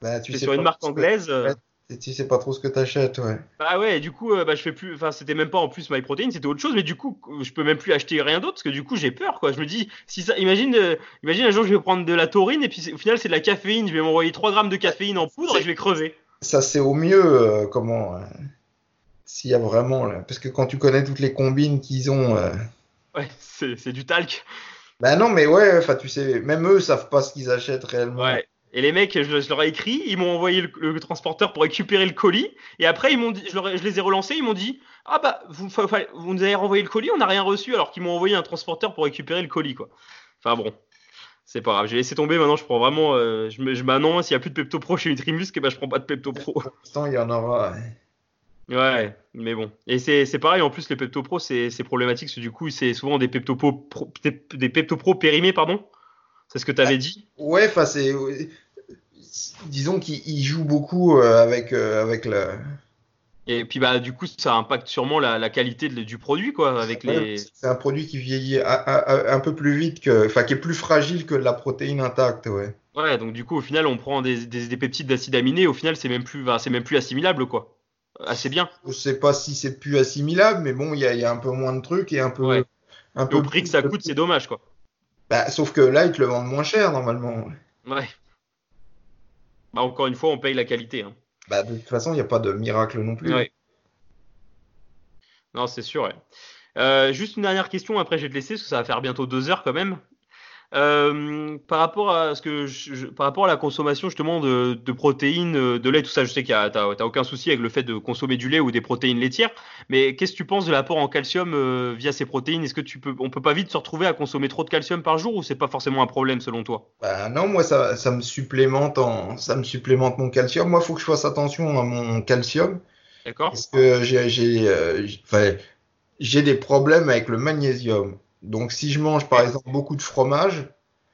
S3: Bah, tu
S2: sais sur une marque anglaise. Euh,
S3: tu sais pas trop ce que t'achètes, ouais.
S2: Bah ouais, du coup, euh, bah, je fais plus. Enfin, c'était même pas en plus MyProtein, c'était autre chose, mais du coup, je peux même plus acheter rien d'autre parce que du coup, j'ai peur, quoi. Je me dis, si ça, imagine, euh, imagine un jour, je vais prendre de la taurine et puis au final, c'est de la caféine. Je vais m'envoyer 3 grammes de caféine en poudre et je vais crever.
S3: Ça, c'est au mieux, comment. S'il y a vraiment. parce que quand tu connais toutes les combines qu'ils ont.
S2: Ouais, c'est du talc.
S3: Bah non, mais ouais, enfin, tu sais, même eux savent pas ce qu'ils achètent réellement.
S2: Ouais. Et les mecs, je, leur ai écrit, ils m'ont envoyé le, transporteur pour récupérer le colis. Et après, ils m'ont dit, je, je, les ai relancés, ils m'ont dit, ah bah, vous, vous nous avez renvoyé le colis, on n'a rien reçu, alors qu'ils m'ont envoyé un transporteur pour récupérer le colis, quoi. Enfin bon, c'est pas grave. J'ai laissé tomber. Maintenant, je prends vraiment. Euh, je je, bah non, s'il y a plus de Pepto Pro chez Nutrimus, et eh ben, je prends pas de Pepto Pro.
S3: Pour l'instant, il y en aura.
S2: Ouais, mais bon. Et c'est pareil, en plus, les Pepto Pro, c'est problématique, parce que du coup, c'est souvent des Pepto Pro, des Pepto Pro périmés, pardon. C'est ce que tu avais dit
S3: Ouais, enfin, c'est. Disons qu'ils jouent beaucoup euh, avec, euh, avec le.
S2: Et puis, bah, du coup, ça impacte sûrement la, qualité du produit, quoi. Avec les...
S3: C'est un produit qui vieillit un peu plus vite, que, enfin, qui est plus fragile que la protéine intacte, ouais.
S2: Ouais, donc du coup, au final, on prend des, des, peptides d'acide aminé, au final, c'est même, plus, c'est même plus assimilable, quoi assez bien.
S3: Je sais pas si c'est plus assimilable, mais bon, il y, a, un peu moins de trucs et un peu.
S2: Un peu au prix que ça coûte, c'est dommage, quoi.
S3: Bah, sauf que là, ils te le vendent moins cher, normalement.
S2: Ouais. Bah, encore une fois, on paye la qualité. Hein.
S3: Bah, de toute façon, il n'y a pas de miracle non plus.
S2: Ouais. Non, c'est sûr, ouais. Euh, juste une dernière question, après je vais te laisser, parce que ça va faire bientôt deux heures quand même. Euh, par rapport à ce que je, par rapport à la consommation justement de, de protéines, euh, de lait, tout ça, je sais qu'il t'as aucun souci avec le fait de consommer du lait ou des protéines laitières, mais qu'est-ce que tu penses de l'apport en calcium euh, via ces protéines? Est-ce que tu peux, on peut pas vite se retrouver à consommer trop de calcium par jour ou c'est pas forcément un problème selon toi?
S3: Bah Non, moi ça, ça, me supplémente en, ça me supplémente mon calcium. Moi, il faut que je fasse attention à mon calcium.
S2: D'accord.
S3: Parce que j'ai, j'ai, j'ai des problèmes avec le magnésium. Donc, si je mange par exemple beaucoup de fromage,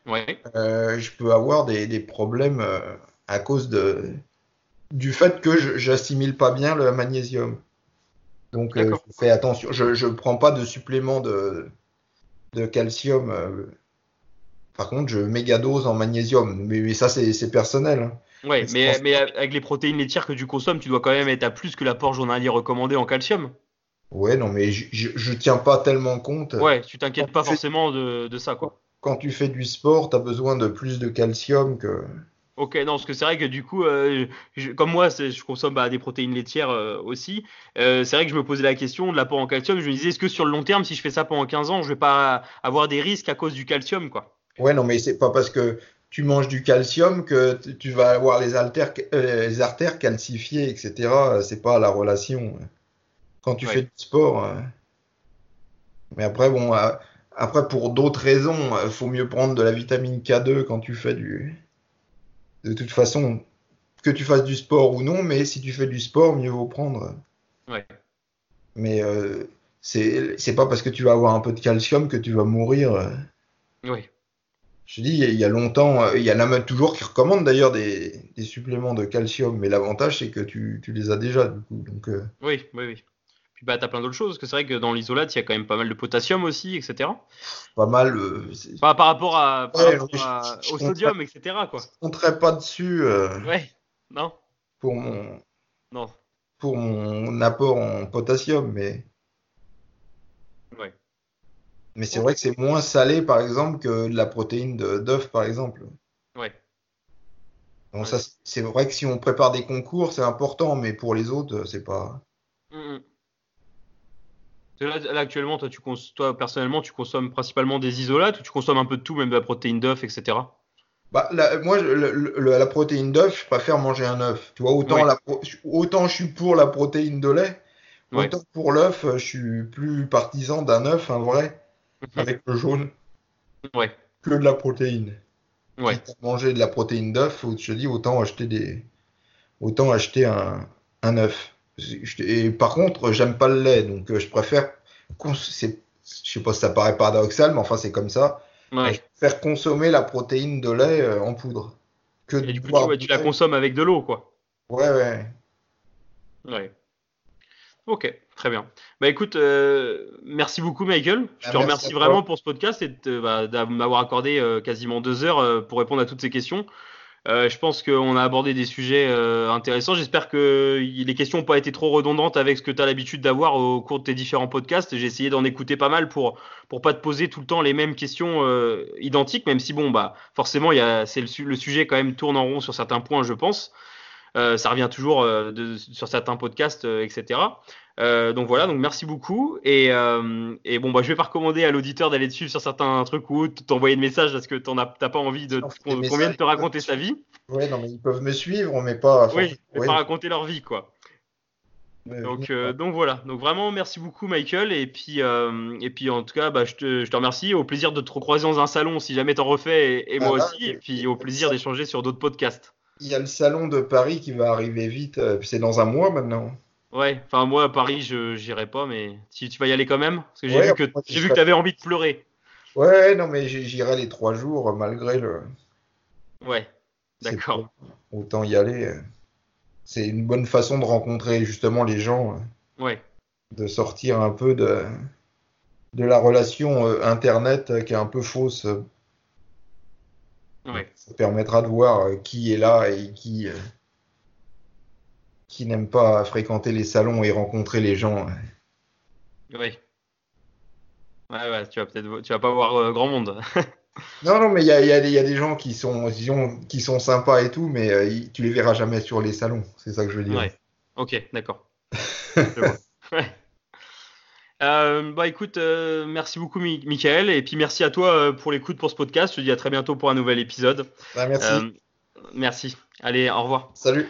S2: Ouais.
S3: euh, je peux avoir des, des problèmes euh, à cause de, du fait que j'assimile pas bien le magnésium. Donc, euh, je fais attention. Je ne prends pas de supplément de, de calcium. Par contre, je mégadose en magnésium. Mais, mais ça, c'est personnel. hein. Je
S2: mais, mais avec les protéines laitières que tu consommes, tu dois quand même être à plus que l'apport journalier recommandé en calcium.
S3: Ouais, non, mais je, je tiens pas tellement compte.
S2: Ouais, tu t'inquiètes pas forcément de, de ça, quoi.
S3: Quand tu fais du sport, tu as besoin de plus de calcium que.
S2: Ok, non, parce que c'est vrai que du coup, euh, je- comme moi, je consomme bah, des protéines laitières euh, aussi. euh, c'est vrai que je me posais la question de l'apport en calcium. Je me disais, est-ce que sur le long terme, si je fais ça pendant 15 ans, je vais pas avoir des risques à cause du calcium, quoi?
S3: Ouais, non, mais c'est pas parce que tu manges du calcium que tu- vas avoir les, artères, les artères calcifiées, etc. C'est pas la relation. Quand tu
S2: Ouais.
S3: fais du sport. euh. Mais après, bon, euh, après pour d'autres raisons, il faut mieux prendre de la vitamine K2 quand tu fais du. De toute façon, que tu fasses du sport ou non, mais si tu fais du sport, mieux vaut prendre.
S2: Ouais.
S3: Mais euh, c'est pas parce que tu vas avoir un peu de calcium que tu vas mourir. euh.
S2: Oui.
S3: Je dis, il y a- longtemps, euh, il y en a même toujours qui recommandent d'ailleurs des, des suppléments de calcium, mais l'avantage c'est que tu, tu les as déjà du coup. Donc, euh,
S2: Oui, oui, oui. Puis bah, t'as plein d'autres choses, parce que c'est vrai que dans l'isolate, il y a quand même pas mal de potassium aussi, etc.
S3: pas mal. euh,
S2: Enfin, par rapport, à, par
S3: Ouais,
S2: rapport
S3: mais je-
S2: à-
S3: je
S2: au sodium, etc. Quoi.
S3: je compterai pas dessus euh,
S2: Ouais. Non,
S3: pour mon,
S2: non.
S3: pour mon apport en potassium, mais,
S2: Ouais.
S3: mais c'est vrai que c'est moins salé par exemple que de la protéine d'œuf par exemple.
S2: Ouais.
S3: Ça, c'est vrai que si on prépare des concours, c'est important, mais pour les autres, c'est pas.
S2: Là, là, actuellement, toi, tu cons- toi, personnellement, tu consommes principalement des isolates ou tu consommes un peu de tout, même de la protéine d'œuf, etc.
S3: Bah, la- moi, le- le- la protéine d'œuf, je préfère manger un œuf. Tu vois, autant, la autant je suis pour la protéine de lait, autant pour l'œuf, je suis plus partisan d'un œuf, un vrai, avec le jaune,
S2: Ouais.
S3: que de la protéine.
S2: Ouais.
S3: Manger de la protéine d'œuf, je te dis, autant acheter des, autant acheter un, un œuf. Et par contre, j'aime pas le lait, donc euh, je préfère, c'est, je sais pas si ça paraît paradoxal, mais enfin c'est comme ça.
S2: Ouais.
S3: Je préfère consommer la protéine de lait euh, en poudre que
S2: Et du coup, tu, ouais, la consommes avec de l'eau, quoi.
S3: Ouais, ouais.
S2: Ouais. Ok, très bien. Bah écoute, euh, merci beaucoup Michael. Je
S3: Ah,
S2: te
S3: merci
S2: remercie vraiment pour ce podcast et de, bah, de m'avoir accordé euh, quasiment deux heures euh, pour répondre à toutes ces questions. Euh, je pense qu'on a abordé des sujets euh, intéressants. J'espère que les questions n'ont pas été trop redondantes avec ce que tu l'habitude d'avoir au cours de tes différents podcasts. J'ai essayé d'en écouter pas mal pour pour pas te poser tout le temps les mêmes questions euh, identiques, même si bon bah forcément il y a c'est le, le sujet quand même tourne en rond sur certains points, je pense. Euh, ça revient toujours euh, de- sur certains podcasts, euh, etc. Euh, donc voilà, donc merci beaucoup. Et, euh, et bon, bah, je vais pas recommander à l'auditeur d'aller te suivre sur certains trucs ou t'envoyer des messages parce que t'en as, t'as pas envie de qu'on vienne te raconter sa vie?
S3: Ouais, non, mais ils peuvent me suivre, mais pas.
S2: Oui, mais
S3: ouais,
S2: pas raconter leur vie, quoi. Donc, euh, voilà. Donc vraiment, merci beaucoup, Michael. Et puis, et puis en tout cas, bah, je, te, je te remercie. Au plaisir de te recroiser dans un salon si jamais t'en refais, et, et moi
S3: bah,
S2: aussi. Et- puis au plaisir d'échanger sur d'autres podcasts.
S3: Il y a le salon de Paris qui va arriver vite. euh, C'est dans un mois maintenant.
S2: Ouais. Enfin moi à Paris, je j'irai pas, mais si tu vas y aller quand même, parce que j'ai
S3: Ouais,
S2: vu que j'ai vu que t'avais envie de pleurer.
S3: Ouais, non, mais j'irai les trois jours euh, malgré le.
S2: Ouais. D'accord.
S3: Autant y aller. euh. C'est une bonne façon de rencontrer justement les gens,
S2: Ouais.
S3: de sortir un peu de, de la relation Internet qui est un peu fausse.
S2: Ouais.
S3: Ça permettra de voir euh, qui est là et qui, euh, qui n'aime pas fréquenter les salons et rencontrer les gens.
S2: Ouais. Ouais, ouais, tu vas peut-être, tu vas pas voir euh, grand monde.
S3: Non, non, mais il y a, il y a des- il y a des gens qui sont, qui sont sympas et tout, mais euh, tu les verras jamais sur les salons. C'est ça que je veux dire.
S2: Ouais. Ok, d'accord. Euh, bah écoute, euh, merci beaucoup Mi- Michael et puis merci à toi euh, pour l'écoute pour ce podcast. Je te dis à très bientôt pour un nouvel épisode.
S3: Ah, merci.
S2: Euh, merci. Allez, au revoir.
S3: Salut.